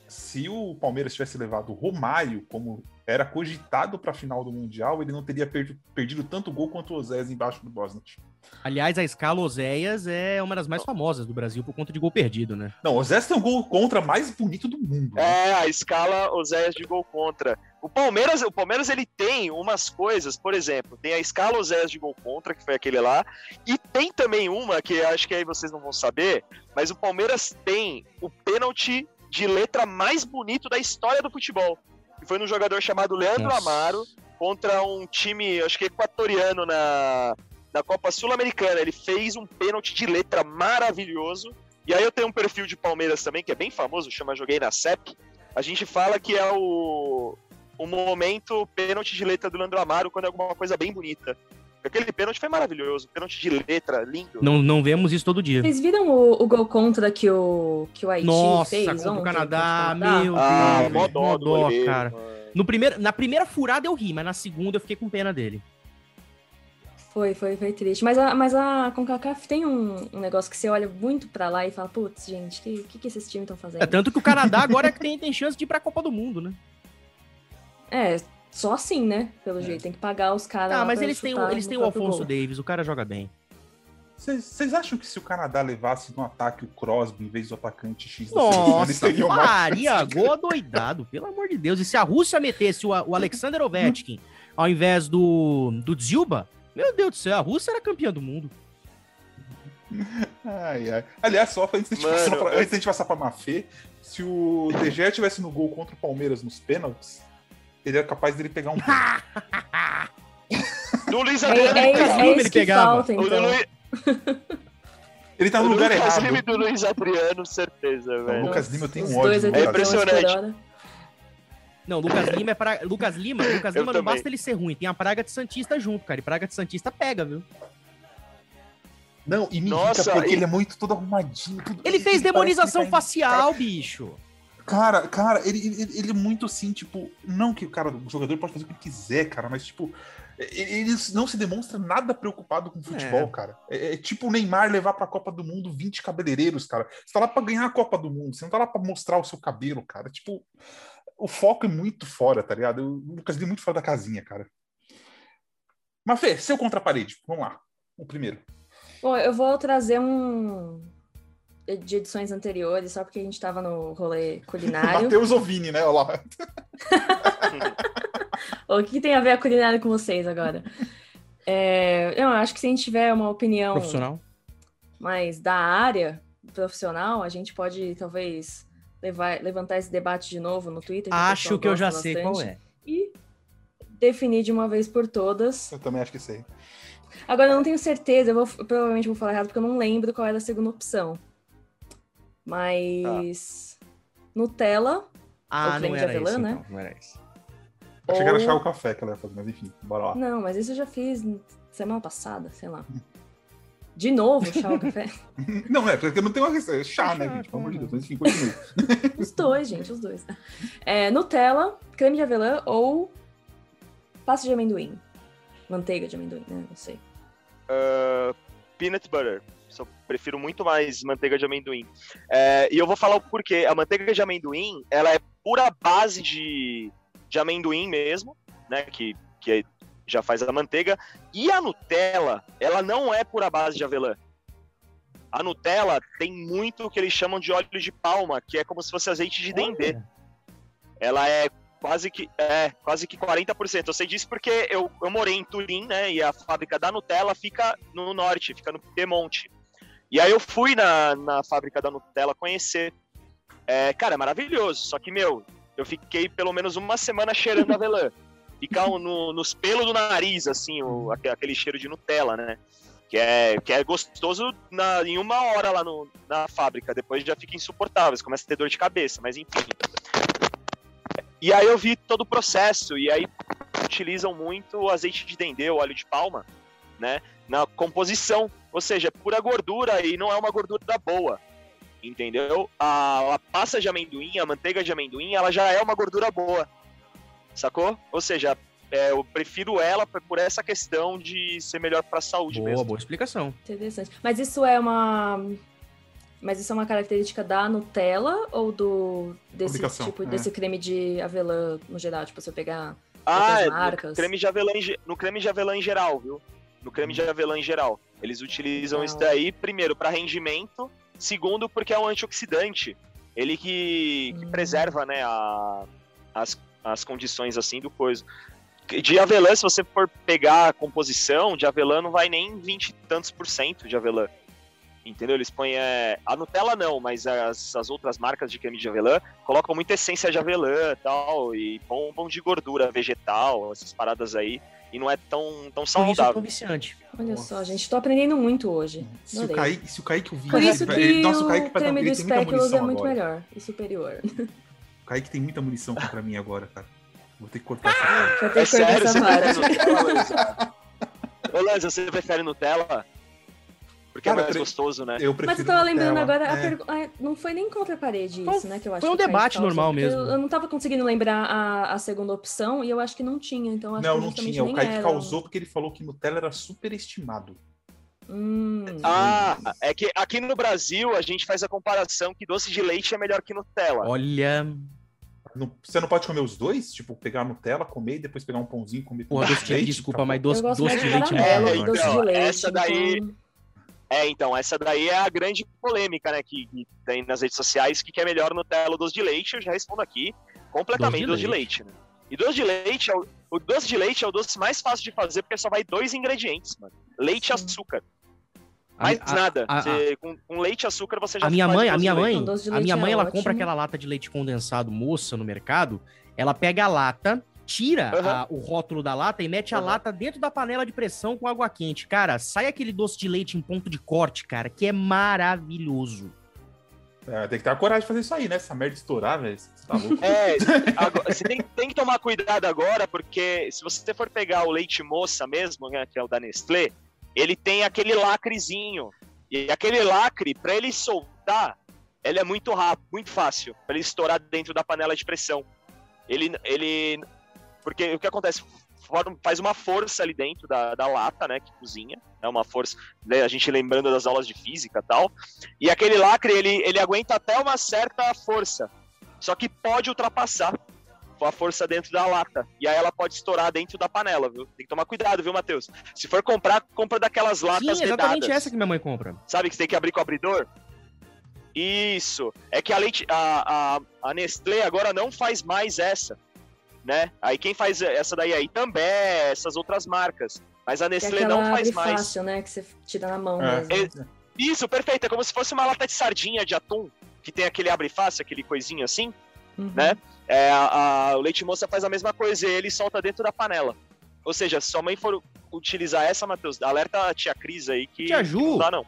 se o Palmeiras tivesse levado o Romário como era cogitado para a final do Mundial, ele não teria perdido, perdido tanto gol quanto o Oséias embaixo do Bosnich. Aliás, a escala Oséias é uma das mais famosas do Brasil por conta de gol perdido, né? Não, o Oséias tem o gol contra mais bonito do mundo. Né? É, a escala Oséias de gol contra. O Palmeiras, o Palmeiras ele tem umas coisas, por exemplo, tem a escala Oséias de gol contra, que foi aquele lá, e tem também uma que acho que aí vocês não vão saber, mas o Palmeiras tem o pênalti de letra mais bonito da história do futebol que foi num jogador chamado Leandro Nossa. Amaro contra um time, acho que equatoriano na, na Copa Sul-Americana. Ele fez um pênalti de letra maravilhoso. E aí eu tenho um perfil de Palmeiras também, que é bem famoso, chama Joguei na CEP. A gente fala que é o, o momento pênalti de letra do Leandro Amaro quando é alguma coisa bem bonita. Aquele pênalti foi maravilhoso, pênalti de letra, lindo. Não, não vemos isso todo dia. Vocês viram o, o gol contra que o, que o Haiti Nossa, fez? Nossa, contra o Canadá, meu ah, Deus. Mó dó, dó cara. No primeiro, na primeira furada eu ri, mas na segunda eu fiquei com pena dele. Foi, foi, foi triste. Mas a, mas a CONCACAF tem um, um negócio que você olha muito pra lá e fala, putz, gente, o que, que, que esses times estão fazendo? É tanto que o Canadá agora é que tem, tem chance de ir pra Copa do Mundo, né? É, só assim, né? Pelo é. jeito, tem que pagar os caras. Ah, mas eles têm, eles têm o Alfonso gol. Davis, o cara joga bem. Vocês acham que se o Canadá levasse no ataque o Crosby em vez do atacante X Nossa, eles teriam faria gol doidado, pelo amor de Deus. E se a Rússia metesse o, o Alexander Ovechkin ao invés do, do Dzilba, meu Deus do céu, a Rússia era campeã do mundo. Ai, ai. Aliás, só antes de, a gente passar pra, antes de gente passar pra Mafê, se o DG tivesse no gol contra o Palmeiras nos pênaltis, ele era capaz dele pegar um. do Luiz Adriano. É, é, é, é ele pegava. Falta, então. Ele tá no o lugar Lucas errado. Lima do Luiz Adriano, certeza, velho. O Lucas Lima eu tenho um ódio. É impressionante. Não, Lucas Lima é pra... Lucas Lima, Lucas Lima não basta ele ser ruim, tem a praga de Santista junto, cara. E praga de Santista pega, viu? Não, e me Nossa, porque e... ele é muito todo arrumadinho. Tudo... Ele, ele fez demonização tá facial, bicho. Cara, cara, ele, ele, ele, é muito assim, tipo, não que o cara, o jogador pode fazer o que ele quiser, cara, mas tipo, ele não se demonstra nada preocupado com futebol, é. cara. É, é, tipo o Neymar levar pra Copa do Mundo 20 cabeleireiros, cara. Você tá lá pra ganhar a Copa do Mundo, você não tá lá pra mostrar o seu cabelo, cara. Tipo, o foco é muito fora, tá ligado? O Lucas Lima é muito fora da casinha, cara. Mas Fê, seu contra a parede, vamos lá. O primeiro. Bom, eu vou trazer um de edições anteriores, só porque a gente estava no rolê culinário. Matheus Ovini, né? Olha lá. o que tem a ver a culinária com vocês agora? É, eu acho que se a gente tiver uma opinião profissional mais da área profissional, a gente pode talvez levar, levantar esse debate de novo no Twitter. Que acho que eu já sei qual é. E definir de uma vez por todas. Eu também acho que sei. Agora, eu não tenho certeza, eu, vou, eu provavelmente vou falar errado porque eu não lembro qual era a segunda opção. Mas. Ah. Nutella. Ah, não era avelã, isso, né? Então, não era isso. Eu cheguei a achar o café que ela ia fazer, mas enfim, bora lá. Não, mas isso eu já fiz semana passada, sei lá. De novo, chá ou café? não, é, porque não tem uma receita. É chá, né, gente? Pelo amor de Deus. Mas enfim, continua. os dois, gente, os dois. É, Nutella, creme de avelã ou pasta de amendoim. Manteiga de amendoim, né? Não sei. Uh, peanut butter. Só prefiro muito mais manteiga de amendoim. É, e eu vou falar o porquê. A manteiga de amendoim, ela é pura base de, de amendoim mesmo, né? Que, que já faz a manteiga. E a Nutella, ela não é pura base de avelã. A Nutella tem muito o que eles chamam de óleo de palma, que é como se fosse azeite de dendê. Ela é quase que é quase que 40%. Eu sei disso porque eu, eu morei em Turim, né? E a fábrica da Nutella fica no norte, fica no Piemonte. E aí eu fui na, na fábrica da Nutella conhecer. É, cara, é maravilhoso. Só que, meu, eu fiquei pelo menos uma semana cheirando avelã. Ficar no, nos pelos do nariz, assim, o, aquele cheiro de Nutella, né? Que é, que é gostoso na, em uma hora lá no, na fábrica. Depois já fica insuportável, você começa a ter dor de cabeça, mas enfim. E aí eu vi todo o processo, e aí utilizam muito o azeite de dendê, o óleo de palma, né? Na composição, ou seja, é pura gordura e não é uma gordura boa, entendeu? A, a pasta de amendoim, a manteiga de amendoim, ela já é uma gordura boa, sacou? Ou seja, é, eu prefiro ela por essa questão de ser melhor para a saúde boa, mesmo. Boa explicação. Interessante. Mas isso é uma mas isso é uma característica da Nutella ou do desse tipo, é. desse creme de avelã no geral? Tipo, se eu pegar ah, é, marcas. No creme de avelã em, no creme de avelã em geral, viu? No creme de avelã em geral. Eles utilizam isso daí, primeiro, para rendimento, segundo, porque é um antioxidante. Ele que, que hum. preserva, né, a, as, as condições assim do coisa. De avelã, se você for pegar a composição, de avelã não vai nem 20 e tantos por cento de avelã. Entendeu? Eles põem. É... A Nutella não, mas as, as outras marcas de creme de avelã colocam muita essência de avelã tal, e bombam de gordura vegetal, essas paradas aí. E não é tão, tão saudável. Por isso é viciante. Olha Nossa. só, gente, tô aprendendo muito hoje. Se o, Kaique, se o Kaique ouvir... Por isso que Nossa, o, Kaique creme do Speculoos é muito agora. melhor e superior. O Kaique tem muita munição contra mim agora, cara. Vou ter que cortar essa parte. Vou ter que é cortar essa parte. Ô, Lanza, você prefere Nutella? Porque é Cara, é mais gostoso, né? Eu Mas eu tava lembrando agora, é. pergu... não foi nem contra a parede isso, né? Que eu acho foi um debate normal mesmo. Eu, não tava conseguindo lembrar a, a, segunda opção e eu acho que não tinha. Então não, não tinha. O Kaique era. causou porque ele falou que Nutella era superestimado. Hum. Ah, é que aqui no Brasil a gente faz a comparação que doce de leite é melhor que Nutella. Olha. Você não pode comer os dois? Tipo, pegar Nutella, comer e depois pegar um pãozinho e comer Pô, doce de leite? Desculpa, mas doce, doce de leite é, é. Então, essa daí. É, então, essa daí é a grande polêmica, né, que, que tem nas redes sociais, que, que é melhor Nutella ou doce de leite, eu já respondo aqui, completamente doce de, doce de leite. né? E doce de leite, é O doce de leite é o doce mais fácil de fazer porque só vai dois ingredientes, mano. Leite e açúcar. Mais a, nada. A, você, a, com, com, leite e açúcar você já a minha mãe, a minha mãe, a minha mãe, é ela ótimo. compra aquela lata de leite condensado moça no mercado. Ela pega a lata, tira uhum. a, o rótulo da lata e mete a lata dentro da panela de pressão com água quente. Cara, sai aquele doce de leite em ponto de corte, cara, que é maravilhoso. É, tem que ter a coragem de fazer isso aí, né? Essa merda estourar, velho. Tá é, agora, você tem, tem, que tomar cuidado agora, porque se você for pegar o leite moça mesmo, né, que é o da Nestlé, ele tem aquele lacrezinho. E aquele lacre, para ele soltar, ele é muito rápido, muito fácil, para ele estourar dentro da panela de pressão. Ele, ele porque o que acontece? Faz uma força ali dentro da, da lata, né? Que cozinha. É uma força. Né, a gente lembrando das aulas de física tal. E aquele lacre, ele, ele aguenta até uma certa força. Só que pode ultrapassar a força dentro da lata. E aí ela pode estourar dentro da panela, viu? Tem que tomar cuidado, viu, Matheus? Se for comprar, compra daquelas latas Sim, exatamente vedadas. essa que minha mãe compra. Sabe que você tem que abrir com o abridor? Isso. É que a, leite, a, a, a Nestlé agora não faz mais essa né? Aí quem faz essa daí aí também, essas outras marcas. Mas a é Nestlé não faz mais. fácil, né? Que você tira na mão é. mesmo. É, isso, perfeito. É como se fosse uma lata de sardinha de atum, que tem aquele abre fácil, aquele coisinho assim, uhum. né? É, a, a, o leite moça faz a mesma coisa e ele solta dentro da panela. Ou seja, se sua mãe for utilizar essa, Matheus, alerta a tia Cris aí que, Tia Ju. que não dá não.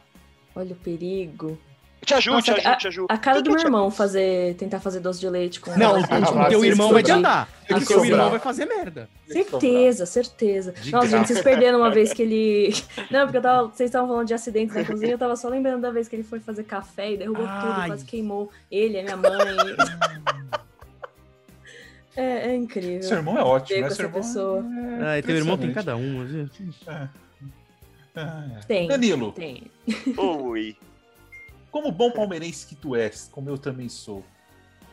Olha o perigo. Te ajudo, Nossa, te ajudo, te ajudo. A cara do meu irmão fazer, tentar fazer doce de leite com. Não, o teu irmão vai te andar. O teu irmão vai fazer merda. Certeza, certeza. De Nossa, gente, vocês perderam uma vez que ele. Não, porque eu tava, vocês estavam falando de acidentes na cozinha, eu tava só lembrando da vez que ele foi fazer café e derrubou Ai. tudo, quase queimou ele, a minha mãe. é, é, incrível. Seu irmão é ótimo, né? Seu irmão pessoa. É... Ah, teu irmão tem cada um. É. É. Tem. Danilo. Tem. Oi. Como bom palmeirense que tu és, como eu também sou.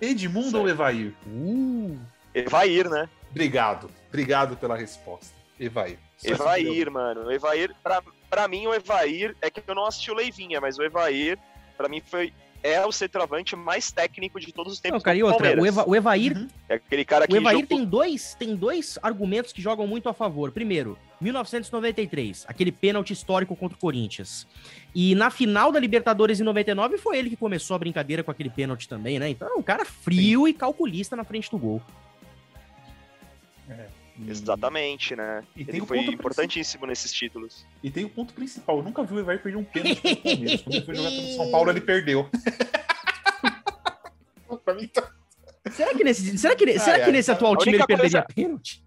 Edmundo certo. ou Evair? Uh. Evair, né? Obrigado. Obrigado pela resposta. Evair. Só Evair, mano. O Evair, pra, pra mim, o Evair é que eu não assisti o Leivinha, mas o Evair, pra mim, foi é o centroavante mais técnico de todos os tempos. Não, cara, e outra, o, Eva, o Evair. Uhum. É aquele cara que. O Evair jogou... tem, dois, tem dois argumentos que jogam muito a favor. Primeiro, 1993, aquele pênalti histórico contra o Corinthians. E na final da Libertadores em 99 foi ele que começou a brincadeira com aquele pênalti também, né? Então é um cara frio Sim. e calculista na frente do gol. É. Exatamente, né? E ele foi importantíssimo nesses títulos. E tem o ponto principal. Eu nunca vi o Evair perder um pênalti pro Palmeiras. Quando ele foi jogar pelo São Paulo, ele perdeu. pra mim tá... Será que nesse, será que, ah, será é, que nesse atual time ele perderia coisa... pênalti?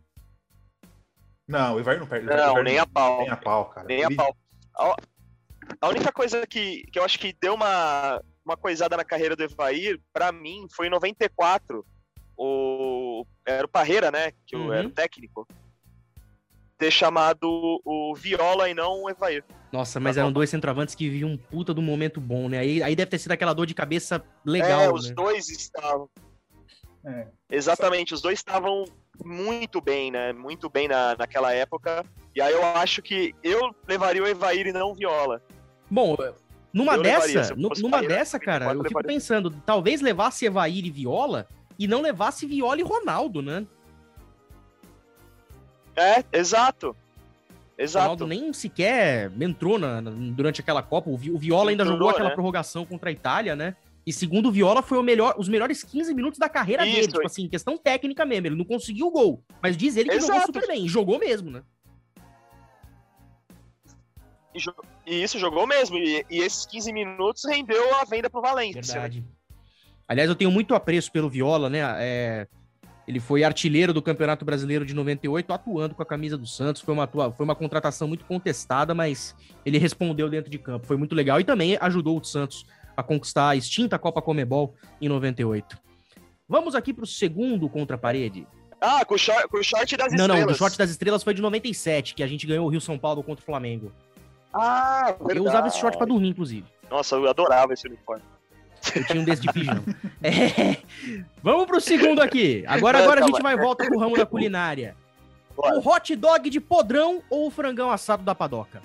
Não, o Evair não perde. Não, nem a pau. Nem a pau, cara. Nem ele... a pau. A, a única coisa que, que eu acho que deu uma, uma coisada na carreira do Evair, pra mim, foi em 94 o era o Parreira, né, que uhum. era o técnico, ter chamado o Viola e não o Evair. Nossa, mas eram dois centroavantes que viviam um puta do momento bom, né? Aí, aí deve ter sido aquela dor de cabeça legal. É, os né? dois estavam. É. Exatamente, os dois estavam muito bem, né? Muito bem na, naquela época. E aí eu acho que eu levaria o Evair e não o Viola. Bom, numa eu dessa, levaria, numa dessa, cara, eu fico levaria. pensando, talvez levasse Evair e Viola e não levasse Viola e Ronaldo, né? É, exato. Exato. Ronaldo nem sequer entrou na, na, durante aquela Copa. O, o Viola ainda jogou aquela né? prorrogação contra a Itália, né? E segundo o Viola, foi o melhor, os melhores 15 minutos da carreira Isso, dele. Tipo assim, questão técnica mesmo. Ele não conseguiu o gol. Mas diz ele que Exato. jogou super bem. Jogou mesmo, né? E, isso jogou mesmo. E, e, esses 15 minutos rendeu a venda pro Valência. Verdade. Aliás, eu tenho muito apreço pelo Viola, né? É, ele foi artilheiro do Campeonato Brasileiro de 98, atuando com a camisa do Santos. Foi uma, foi uma contratação muito contestada, mas ele respondeu dentro de campo. Foi muito legal e também ajudou o Santos a conquistar a extinta Copa Comebol em 98. Vamos aqui para o segundo contra a parede. Ah, com o, short, com o short das não, estrelas. Não, não, o short das estrelas foi de 97, que a gente ganhou o Rio São Paulo contra o Flamengo. Ah, verdade. Eu usava esse short para dormir, inclusive. Nossa, eu adorava esse uniforme. Eu tinha um desse de pijama. É. Vamos pro segundo aqui. Agora, agora a gente vai volta pro ramo da culinária. O hot dog de podrão ou o frangão assado da padoca?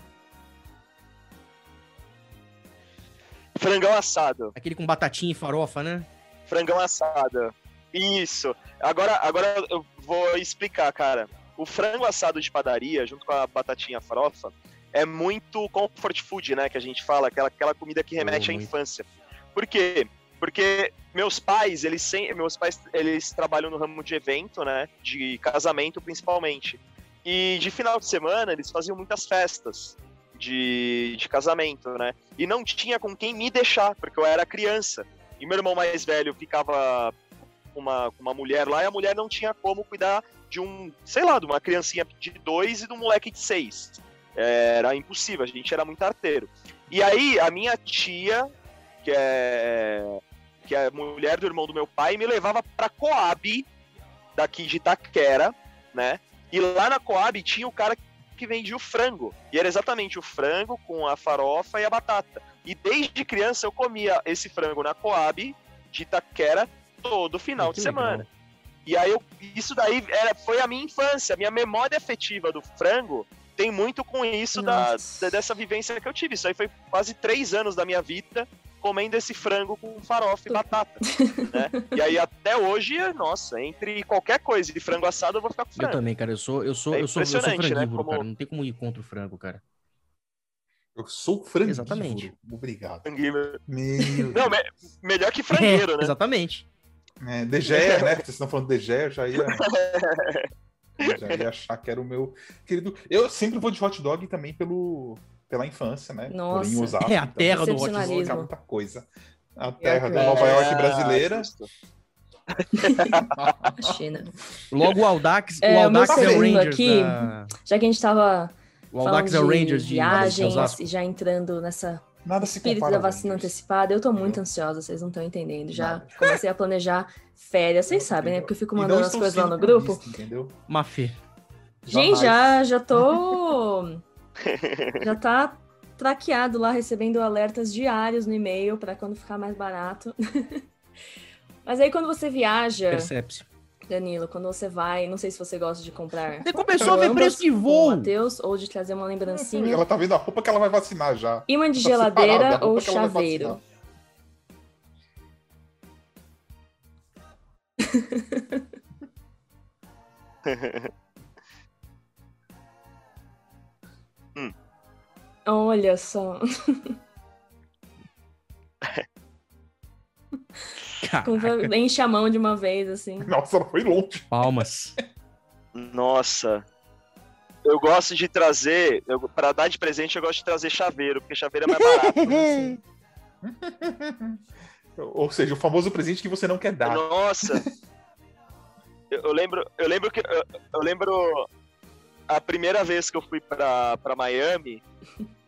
Frangão assado. Aquele com batatinha e farofa, né? Frangão assado. Isso. Agora, agora eu vou explicar, cara. o frango assado de padaria, junto com a batatinha farofa, é muito comfort food, né? Que a gente fala, aquela, aquela comida que remete oh, à muito. Por quê? Porque meus pais, eles sem, meus pais, eles trabalham no ramo de evento, né? De casamento principalmente. E de final de semana eles faziam muitas festas de, de casamento, né? E não tinha com quem me deixar, porque eu era criança. E meu irmão mais velho ficava com uma, uma mulher lá e a mulher não tinha como cuidar de um, sei lá, de uma criancinha de dois e de um moleque de seis. Era impossível, a gente era muito arteiro. E aí, a minha tia, que é, que é mulher do irmão do meu pai, me levava para Coab, daqui de Itaquera, né? E lá na Coab tinha o cara que vendia o frango. E era exatamente o frango com a farofa e a batata. E desde criança eu comia esse frango na Coab de Itaquera todo final de semana. E aí, eu, isso daí era, foi a minha infância, a minha memória afetiva do frango tem muito com isso da, da, dessa vivência que eu tive. Isso aí foi quase três anos da minha vida comendo esse frango com farofa e batata. né? E aí até hoje, nossa, entre qualquer coisa de frango assado eu vou ficar com frango. Eu também, cara. Eu sou, eu sou, é eu sou, eu sou frangívoro, né? Como... cara. Não tem como ir contra o frango, cara. Eu sou frango. Exatamente. Obrigado. Meu... Não, me... melhor que frangueiro, é, né? Exatamente. É, Degeia, né? Vocês estão falando de Degeia, eu já ia. eu já ia achar que era o meu querido. Eu sempre vou de hot dog também pelo, pela infância, né? Nossa. Porém, usar, é a então, terra do hot dog. É muita coisa. A terra é, da Nova York brasileira. China. Logo o Aldax, é, o Aldax é o Rangers aqui, da... já que a gente tava o Aldax é o Rangers de viagens e já entrando nessa Nada se espírito da vacina antecipada. Eu tô muito ansiosa, vocês não estão entendendo. Já Nada. comecei a planejar férias, vocês sabem, né? Porque eu fico mandando as coisas lá no grupo. Visto, entendeu? Mafê. Gente, já, já tô. já tá traqueado lá, recebendo alertas diários no e-mail para quando ficar mais barato. Mas aí quando você viaja. Percebe-se. Danilo, quando você vai, não sei se você gosta de comprar. Você começou a ver preço de voo. Mateus, ou de trazer uma lembrancinha. Ela tá vendo a roupa que ela vai vacinar já. Imã de tá geladeira ou chaveiro. Olha só. Enche a mão de uma vez, assim. Nossa, ela foi longe. Palmas. Nossa. Eu gosto de trazer, eu, pra dar de presente, eu gosto de trazer chaveiro, porque chaveiro é mais barato. Né? Ou seja, o famoso presente que você não quer dar. Nossa. eu, eu, lembro, eu lembro que eu, eu, lembro a primeira vez que eu fui pra, pra Miami.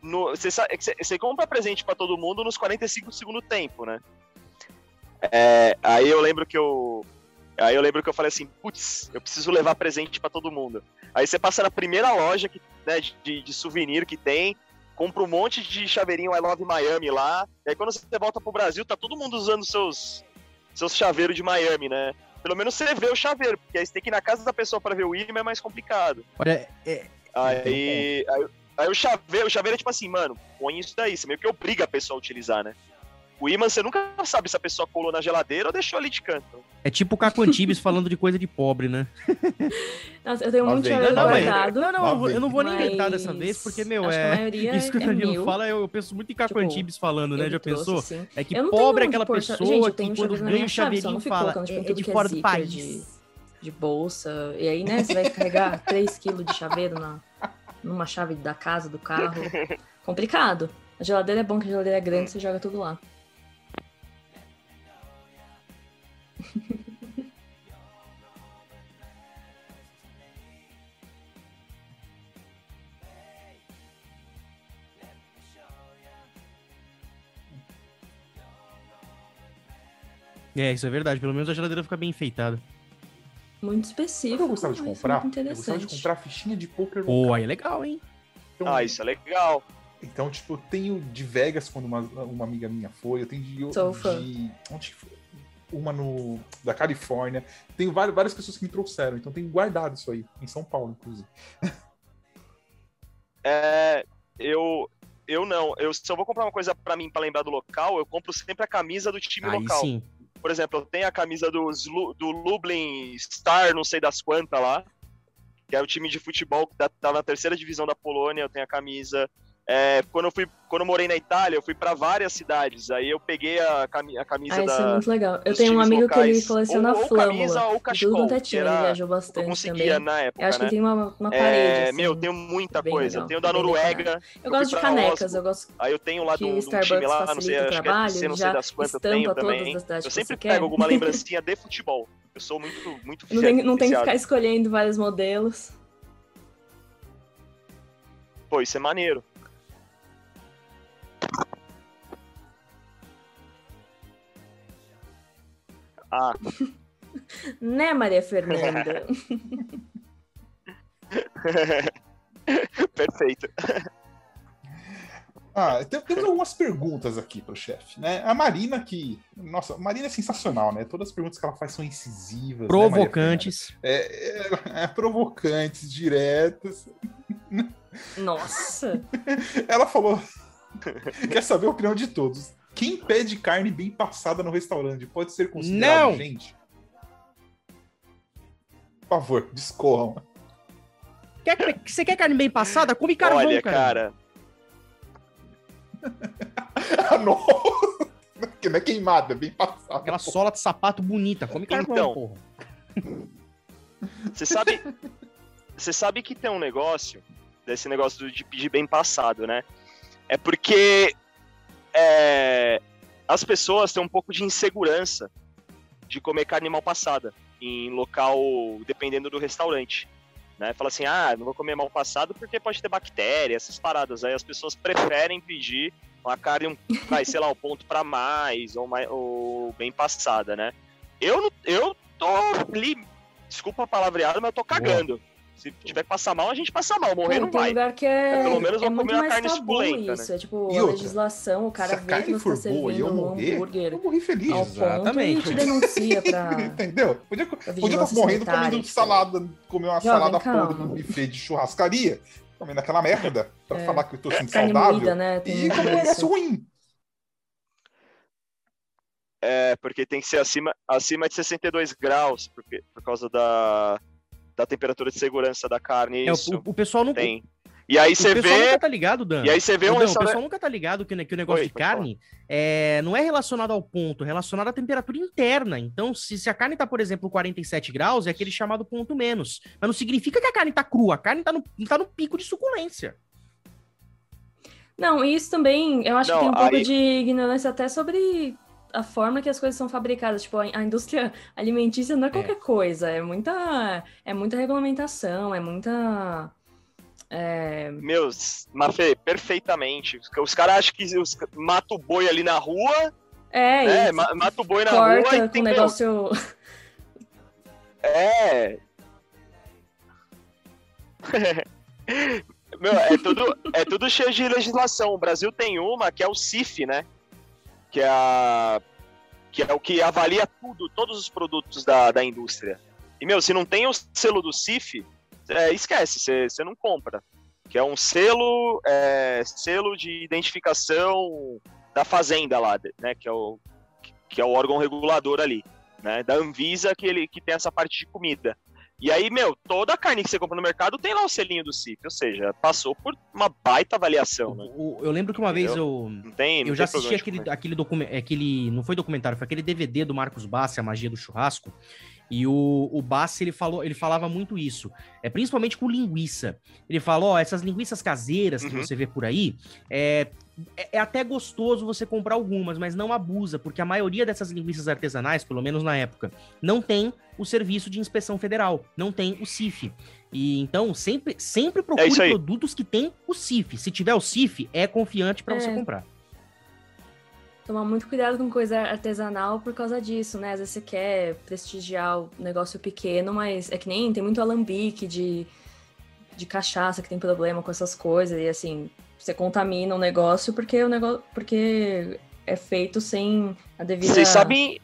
Você compra presente para todo mundo nos 45 do segundo tempo, né? É, aí eu lembro que eu. Aí eu lembro que eu falei assim, putz, eu preciso levar presente para todo mundo. Aí você passa na primeira loja que, né, de, de souvenir que tem, compra um monte de chaveirinho I Love Miami lá. E aí quando você volta pro Brasil, tá todo mundo usando seus, seus chaveiros de Miami, né? Pelo menos você vê o chaveiro, porque aí você tem que ir na casa da pessoa para ver o imã é mais complicado. Olha, é... Aí, aí, aí, o chaveiro, o chaveiro é tipo assim, mano, põe isso daí, você meio que obriga a pessoa a utilizar, né? O imã, você nunca sabe se a pessoa colou na geladeira ou deixou ali de canto. É tipo o Caco Antibes falando de coisa de pobre, né? Nossa, eu tenho muito chaveiro guardado. Não, não, eu não vou nem inventar dessa vez, porque, meu, é. Isso que o é Danilo é fala, eu, eu, penso muito em Caco tipo, Antibes falando, né? Já pensou? Assim. É que pobre é aquela pessoa Gente, que quando ganha o chaveirinho fala, é, é de fora do país. De, de bolsa. E aí, né, você vai carregar 3 quilos de chaveiro na, numa chave da casa, do carro. Complicado. A geladeira é bom que a geladeira é grande, você joga tudo lá. É, isso é verdade. Pelo menos a geladeira fica bem enfeitada. Muito específico. Eu gostava de comprar. Eu gostava de comprar fichinha de poker. Pô, aí é legal, hein? Então, ah, isso é legal. Então, tipo, eu tenho de Vegas quando uma, uma amiga minha foi. Eu tenho de. Sou fã. De, onde foi? Uma no, da Califórnia. Tenho várias, várias pessoas que me trouxeram. Então, tenho guardado isso aí. Em São Paulo, inclusive. É. Eu, eu não. Eu, se eu vou comprar uma coisa para mim para lembrar do local, eu compro sempre a camisa do time Aí local. Sim. Por exemplo, eu tenho a camisa do, do Lublin Star, não sei das quantas lá. que é o time de futebol que tá, tá na terceira divisão da Polônia, eu tenho a camisa. É, quando eu fui, quando eu morei na Itália, eu fui para várias cidades. Aí eu peguei a, cami a camisa ah, isso da. é muito legal. Eu tenho um amigo locais. que ele coleciona ou, flâmula. Ou camisa ou cachecol. Tudo time, era... ele viajou bastante. Eu conseguia também. na época. Eu acho né? que tem uma, uma parede. É, assim, meu, tenho muita coisa. Legal, eu tenho da Noruega. Eu, eu gosto de canecas, Oslo. eu gosto. Aí eu tenho lá do, um time lá, não sei, acho trabalho, que é, não sei das quantas eu tenho também. Eu sempre pego alguma lembrancinha de futebol. Eu sou muito, muito Não tem, não tem que ficar escolhendo vários modelos. Pô, isso é maneiro. Ah. né, Maria Fernanda? Perfeito. Ah, temos algumas perguntas aqui para o chefe, né? A Marina que, nossa, a Marina é sensacional, né? Todas as perguntas que ela faz são incisivas, né, provocantes, né, é, é, é, provocantes, diretas. Nossa. ela falou, quer saber a opinião de todos. Quem pede carne bem passada no restaurante pode ser considerado Não. gente? Por favor, discorram. Quer, você quer carne bem passada? Come carvão, Olha, cara. cara. ah, não. Que não é queimada, é bem passada. Aquela sola de sapato bonita. Come carvão, então, porra. Você sabe. Você sabe que tem um negócio, desse negócio de pedir bem passado, né? É porque é, as pessoas têm um pouco de insegurança de comer carne mal passada em local, dependendo do restaurante. Né? Fala assim, ah, não vou comer mal passado porque pode ter bactéria, essas paradas. Aí as pessoas preferem pedir uma carne, vai, sei lá, um ponto para mais ou, mais ou bem passada, né? Eu, eu tô ali, desculpa a palavreada, mas eu tô cagando. Se tiver que passar mal, a gente passa mal. Morrer não, não tem vai. lugar que é. pelo menos é vou comer uma carne suculenta. Isso. Né? É tipo, E a outra, legislação, o cara Se a vê carne que você for tá boa e eu servindo um morrer, hambúrguer. eu morri feliz. Exatamente. ponto, e te denuncia pra. Entendeu? Podia podia estar vigilância morrendo comendo tipo. salada, comer uma Jovem, salada calma. podre no buffet de churrascaria, comendo aquela merda, pra É. falar que eu tô sendo Carne saudável. moída, né? Tem E comer um negócio ruim. É, porque tem que ser acima, acima de 62 graus, porque, por causa da, da temperatura de segurança da carne. É, isso o, o pessoal não. tem. E aí O você pessoal vê. nunca tá ligado, Dan. E aí você vê um Dan, O restaurante. pessoal nunca tá ligado que, o que o negócio Oi, de carne é, não é relacionado ao ponto, é relacionado à temperatura interna. Então, se, se a carne tá, por exemplo, 47 graus, é aquele chamado ponto menos. Mas não significa que a carne tá crua, a carne tá no, tá no pico de suculência. Não, isso também, eu acho Não, que tem um pouco aí- de ignorância até sobre a forma que as coisas são fabricadas. Tipo, a, indústria alimentícia não é qualquer coisa, é muita, é muita regulamentação, é muita. é, Meus, Mafê, perfeitamente. Os, caras acham que os, mata o boi ali na rua, é, né? ma- Mata o boi na rua e tem um meu, negócio. É. Meu, é tudo, é tudo cheio de legislação. O Brasil tem uma que é o CIF, né? Que é, a, que é o que avalia tudo, todos os produtos da, da indústria. E, meu, se não tem o selo do CIF, é, esquece, você não compra. Que é um selo, é, selo de identificação da fazenda lá, né? Que é o, que é o órgão regulador ali né, da Anvisa que ele que tem essa parte de comida. E aí, meu, toda a carne que você compra no mercado tem lá o selinho do CIF, ou seja, passou por uma baita avaliação, né? O- eu lembro que uma vez eu, Não tem, não eu já assisti aquele, aquele documentário, aquele, não foi documentário, foi aquele DVD do Marcos Bassi, A Magia do Churrasco, e o, o Bassi, ele, falou, ele falava muito isso, é, principalmente com linguiça. Ele falou, ó, essas linguiças caseiras que Uhum. você vê por aí, é, é, é até gostoso você comprar algumas, mas não abusa, porque a maioria dessas linguiças artesanais, pelo menos na época, não tem o serviço de inspeção federal, não tem o CIF. E então, sempre, sempre procure É isso aí. produtos que tem o CIF. Se tiver o CIF, é confiante para você É. comprar. Tomar muito cuidado com coisa artesanal por causa disso, né? Às vezes você quer prestigiar o negócio pequeno, mas é que nem tem muito alambique de, de cachaça que tem problema com essas coisas, e assim, você contamina o negócio porque o negócio. porque é feito sem a devida. Vocês sabem,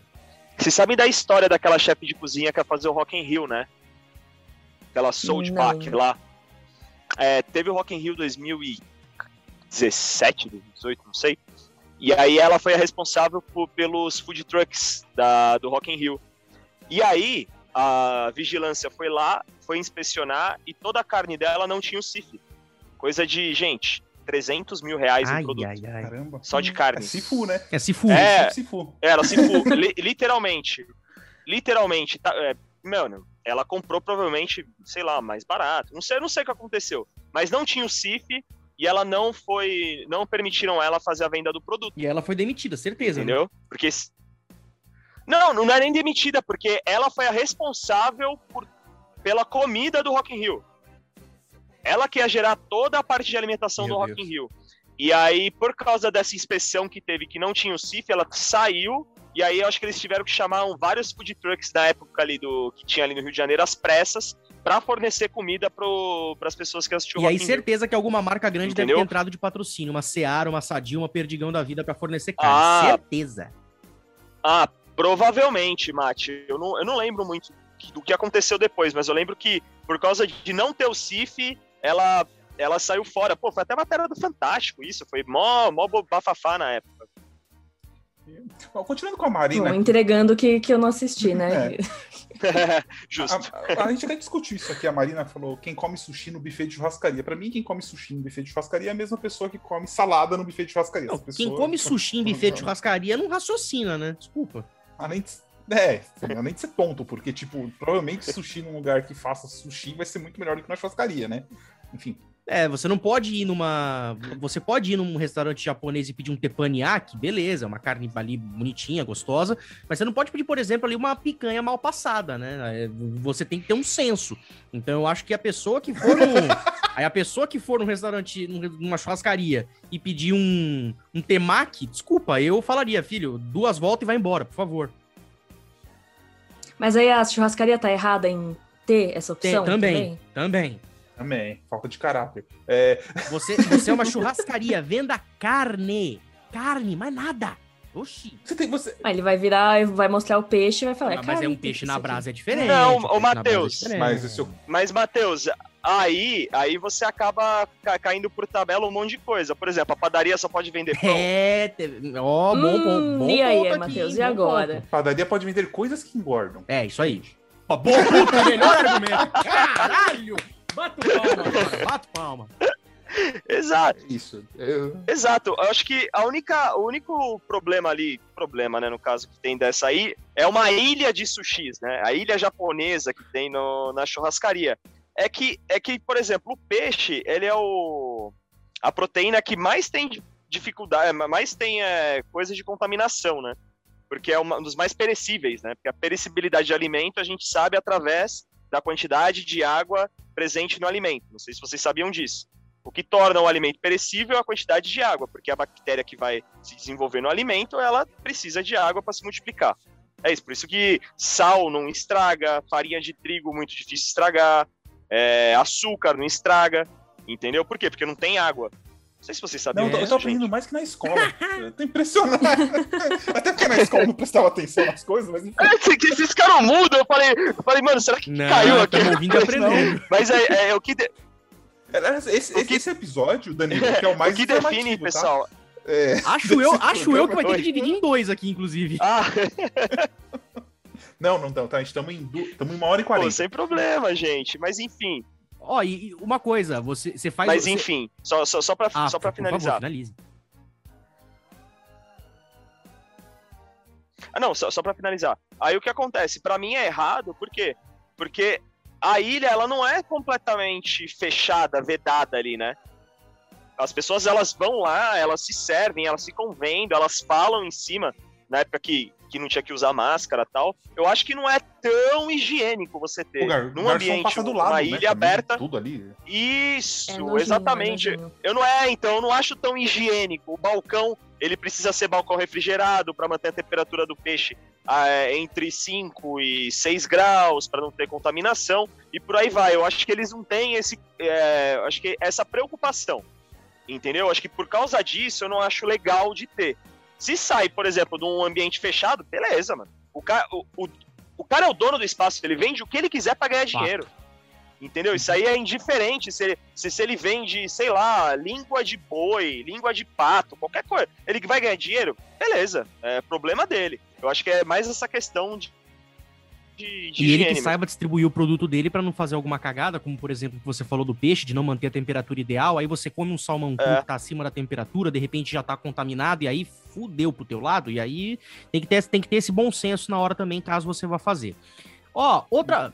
vocês sabem da história daquela chefe de cozinha que ia fazer o Rock in Rio, né? Aquela Não. Pack lá. É, teve o Rock in Rio 2017, 2018, não sei. E aí ela foi a responsável por- pelos food trucks da, do Rock in Rio. E aí a vigilância foi lá, foi inspecionar e toda a carne dela não tinha o CIF. Coisa de, gente, 300 mil reais ai, em produto. Ai, ai. Caramba. Só de carne. É Sifu, né? É Sifu. É, Sifu. É, ela Sifu. li, literalmente. Literalmente. Tá, é, mano, ela comprou provavelmente, sei lá, mais barato. Não sei, não sei o que aconteceu. Mas não tinha o CIF e ela não foi. Não permitiram ela fazer a venda do produto. E ela foi demitida, certeza. né? Entendeu? Né? Porque. Não, não é nem demitida, porque ela foi a responsável por, pela comida do Rock in Rio. Ela que ia gerar toda a parte de alimentação Meu do Rock Deus. in Rio. E aí, por causa dessa inspeção que teve, que não tinha o CIF, ela saiu. E aí, eu acho que eles tiveram que chamar vários food trucks na época ali do que tinha ali no Rio de Janeiro, às pressas, para fornecer comida para as pessoas que assistiam E aí, certeza que alguma marca grande Entendeu? deve ter entrado de patrocínio. Uma Seara, uma Sadia, uma Perdigão da vida para fornecer carne. Ah, certeza. Ah, provavelmente, Mate. Eu não, eu não lembro muito do que aconteceu depois, mas eu lembro que por causa de não ter o CIF, ela ela saiu fora. Pô, foi até matéria do Fantástico isso, foi mó, mó bafafá na época. Continuando com a Marina. Bom, entregando que, que eu não assisti, né? É. Justo. A, a, a, gente até discutiu isso aqui. A Marina falou: quem come sushi no buffet de churrascaria. Pra mim, quem come sushi no buffet de churrascaria é a mesma pessoa que come salada no buffet de churrascaria. Não, quem come sushi em buffet de churrascaria não raciocina, né? Desculpa. Além de, é, além de ser tonto, porque, tipo, provavelmente sushi num lugar que faça sushi vai ser muito melhor do que na churrascaria, né? Enfim. É, você não pode ir numa. Você pode ir num restaurante japonês e pedir um teppanyaki, beleza, uma carne ali bonitinha, gostosa, mas você não pode pedir, por exemplo, ali uma picanha mal passada, né? É, você tem que ter um senso. Então eu acho que a pessoa que for num. aí a pessoa que for num restaurante, numa churrascaria e pedir um, um temaki, desculpa, eu falaria, filho, duas voltas e vai embora, por favor. Mas aí a churrascaria tá errada em ter essa opção? Tem, também, também. também. Também, falta de caráter. É... Você, você é uma churrascaria, venda carne. Carne, mais nada. Oxi. Você tem, você... Aí ele vai virar, vai mostrar o peixe e vai falar. Não, mas é um peixe na brasa, é diferente. Não, o Matheus. É mas, isso... mas, Matheus, aí, aí você acaba caindo por tabela um monte de coisa. Por exemplo, a padaria só pode vender pão. É, ó, oh, bom, bom, bom. E aí, Matheus, e agora? Ponto. Padaria pode vender coisas que engordam. É, isso aí. Bom, puta, melhor argumento. Caralho! Bato palma agora, bato palma. Exato. Isso. Eu... Exato. Eu acho que a única, o único problema ali, problema, né, no caso que tem dessa aí, é uma ilha de sushis, né? A ilha japonesa que tem no, na churrascaria. É que, é que, por exemplo, o peixe, ele é o a proteína que mais tem dificuldade, mais tem é, coisa de contaminação, né? Porque é um dos mais perecíveis, né? Porque a perecibilidade de alimento a gente sabe através da quantidade de água presente no alimento. Não sei se vocês sabiam disso. O que torna o alimento perecível é a quantidade de água, porque a bactéria que vai se desenvolver no alimento, ela precisa de água para se multiplicar. É isso, por isso que sal não estraga, farinha de trigo muito difícil estragar, é, açúcar não estraga, entendeu? Por quê? Porque não tem água. Não sei se vocês sabiam. Não, eu tô aprendendo mais que na escola. eu tô impressionado. Até porque na escola eu não prestava atenção nas coisas, mas enfim. É, que esses caras mudam. Eu falei, eu falei, mano, será que não, caiu aqui? Ouvindo aprendendo. Mas é, é, é o que. De... Esse, esse, esse, episódio, Danilo, que é o mais o que define, tá? pessoal. É, acho eu, acho eu que vai ter que dividir em dois aqui, inclusive. Ah. não, não, não, tá. Estamos em, du... em uma hora e quarenta. Sem problema, gente. Mas enfim. Ó, oh, e uma coisa, você, você faz. Mas você... enfim, só, só, só pra, ah, só pra finalizar. Favor, finalize. Ah, não, só, só pra finalizar. Aí o que acontece? Para mim é errado, por quê? Porque a ilha, ela não é completamente fechada, vedada ali, né? As pessoas, elas vão lá, elas se servem, elas ficam vendo, elas falam em cima, na época que que não tinha que usar máscara e tal. Eu acho que não é tão higiênico você ter o gar, num ambiente, do lado, uma né, ilha aberta. Tudo ali. Isso, é nojinho, exatamente. É eu não é, então, eu não acho tão higiênico. O balcão, ele precisa ser balcão refrigerado para manter a temperatura do peixe ah, entre 5 e 6 graus, para não ter contaminação, e por aí vai. Eu acho que eles não têm esse, é, acho que essa preocupação. Entendeu? Acho que por causa disso eu não acho legal de ter. Se sai, por exemplo, de um ambiente fechado, beleza, mano. O cara, o, o, o cara é o dono do espaço, ele vende o que ele quiser para ganhar dinheiro. Entendeu? Isso aí é indiferente se, se, se, ele vende, sei lá, língua de boi, língua de pato, qualquer coisa. Ele vai ganhar dinheiro? Beleza, é problema dele. Eu acho que é mais essa questão de de, de E ele que saiba distribuir o produto dele para não fazer alguma cagada, como por exemplo que você falou do peixe, de não manter a temperatura ideal, aí você come um salmão é. cru que tá acima da temperatura, de repente já tá contaminado e aí fudeu pro teu lado, e aí tem que ter, tem que ter esse bom senso na hora também, caso você vá fazer. Ó, outra...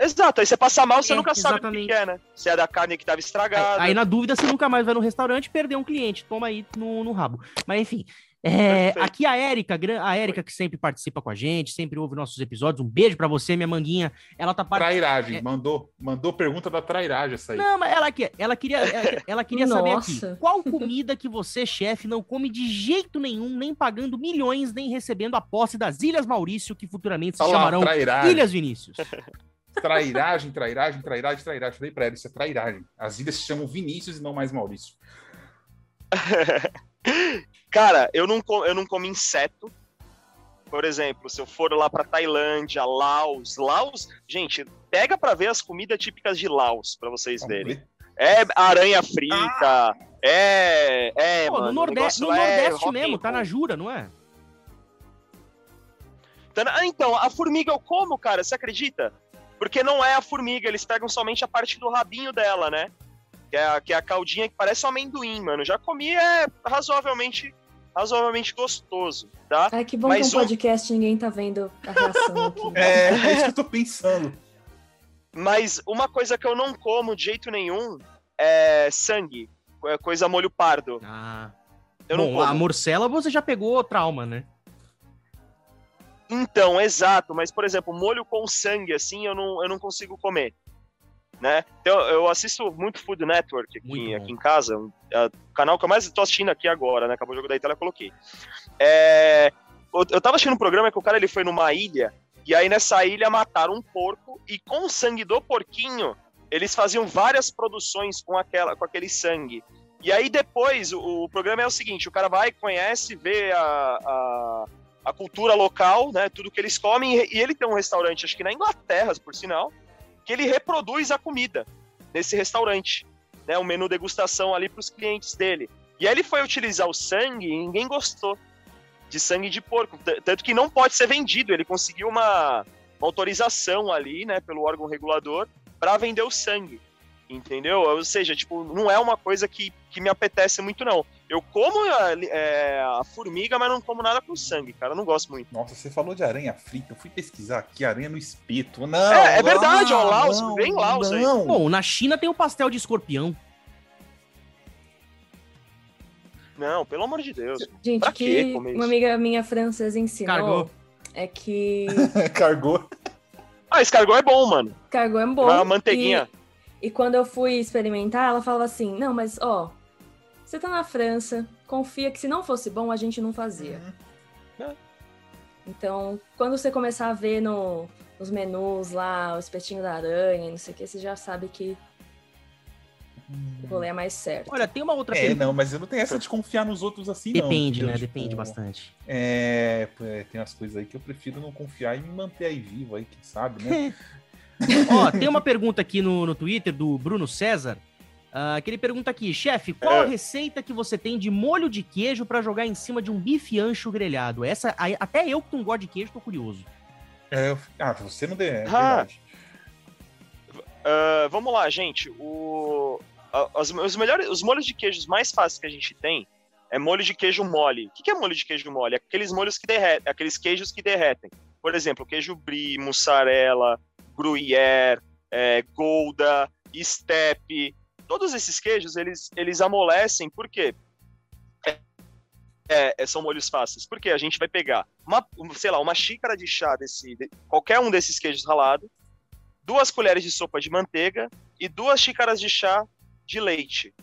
Exato, aí você passa mal, você é, nunca exatamente. sabe o que é, né? Se é da carne que tava estragada. Aí, aí, na dúvida, você nunca mais vai no restaurante perder um cliente. Toma aí no, no rabo. Mas enfim, é, aqui a Érica, a Érica que sempre participa com a gente, sempre ouve nossos episódios. Um beijo para você, minha manguinha. Ela tá part... Trairagem, é... mandou, mandou pergunta da trairagem essa aí. Não, mas ela, ela queria, ela, ela queria saber aqui, qual comida que você, chefe, não come de jeito nenhum, nem pagando milhões, nem recebendo a posse das Ilhas Maurício, que futuramente se Olá, chamarão trairagem. Ilhas Vinícius. Trairagem, trairagem, trairagem, trairagem. Falei pra ela, isso é trairagem. As ilhas se chamam Vinícius e não mais Maurício. Cara, eu não, eu não como inseto. Por exemplo, se eu for lá para Tailândia, Laos, Laos, gente, pega para ver as comidas típicas de Laos para vocês Vamos verem. Ver. É aranha frita, ah! é, é, Pô, mano, no Nordeste, no é Nordeste mesmo, tá na Jura, não é? Tá ah, então, a formiga eu como, cara, você acredita? Porque não é a formiga, eles pegam somente a parte do rabinho dela, né? Que é, a, que é a caldinha que parece um amendoim, mano. Já comi, é razoavelmente razoavelmente gostoso, tá? Ai, que bom Mas que um podcast ninguém tá vendo a reação aqui. é, é isso que eu tô pensando. Mas uma coisa que eu não como de jeito nenhum é sangue, é coisa molho pardo. Ah. Eu Bom, não como. a morcela você já pegou trauma, né? Então, exato, mas por exemplo, molho com sangue assim, eu não, eu não consigo comer né? Então, eu assisto muito Food Network aqui, aqui em casa, um, o canal que eu mais estou assistindo aqui agora, né? Acabou o jogo da Itália, eu coloquei. É, eu tava assistindo um programa que o cara ele foi numa ilha, e aí nessa ilha mataram um porco, e com o sangue do porquinho, eles faziam várias produções com, aquela, com aquele sangue. E aí depois, o, o programa é o seguinte, o cara vai, conhece, vê a, a, a cultura local, né? Tudo que eles comem, e ele tem um restaurante, acho que na Inglaterra, por sinal, que ele reproduz a comida nesse restaurante, né? Um menu degustação ali para os clientes dele. E aí ele foi utilizar o sangue e ninguém gostou de sangue de porco, tanto que não pode ser vendido. Ele conseguiu uma, uma autorização ali, né, pelo órgão regulador para vender o sangue entendeu? Ou seja, tipo, não é uma coisa que, que me apetece muito, não. Eu como a, é, a formiga, mas não como nada com sangue, cara. Eu não gosto muito. Nossa, você falou de aranha frita. Eu fui pesquisar aqui, aranha no espeto. Não! É, é verdade, ó, Laos, não, vem Laos não. aí. Bom, na China tem o pastel de escorpião. Não, pelo amor de Deus. Gente, pra que uma amiga minha francesa ensinou Cargou. é que... Cargou. Ah, esse cargou é bom, mano. Cargou é bom. Uma manteiguinha. E quando eu fui experimentar, ela falava assim: não, mas ó, você tá na França, confia que se não fosse bom, a gente não fazia. Uhum. É. Então, quando você começar a ver no, nos menus lá, o espetinho da aranha, não sei o que, você já sabe que o rolê é mais certo. Olha, tem uma outra É, pergunta. não, mas eu não tenho essa de confiar nos outros assim, Depende, não. né? Tipo, Depende bastante. É, é, tem umas coisas aí que eu prefiro não confiar e me manter aí vivo aí, quem sabe, né? Ó, tem uma pergunta aqui no, no Twitter do Bruno César. Uh, que ele pergunta aqui, chefe, qual é. a receita que você tem de molho de queijo para jogar em cima de um bife ancho grelhado? Essa, até eu que não gosto de queijo, tô curioso. É, ah, você não deu. É ah. Uh, vamos lá, gente. O, os, os, melhores, os molhos de queijos mais fáceis que a gente tem é molho de queijo mole. O que é molho de queijo mole? Aqueles molhos que derretem, aqueles queijos que derretem. Por exemplo, queijo brie, mussarela, gruyère, é, gouda, steppe, todos esses queijos, eles, eles amolecem, por quê? É, é, são molhos fáceis. Porque a gente vai pegar uma, sei lá, uma xícara de chá desse, de, qualquer um desses queijos ralado, duas colheres de sopa de manteiga e duas xícaras de chá de leite.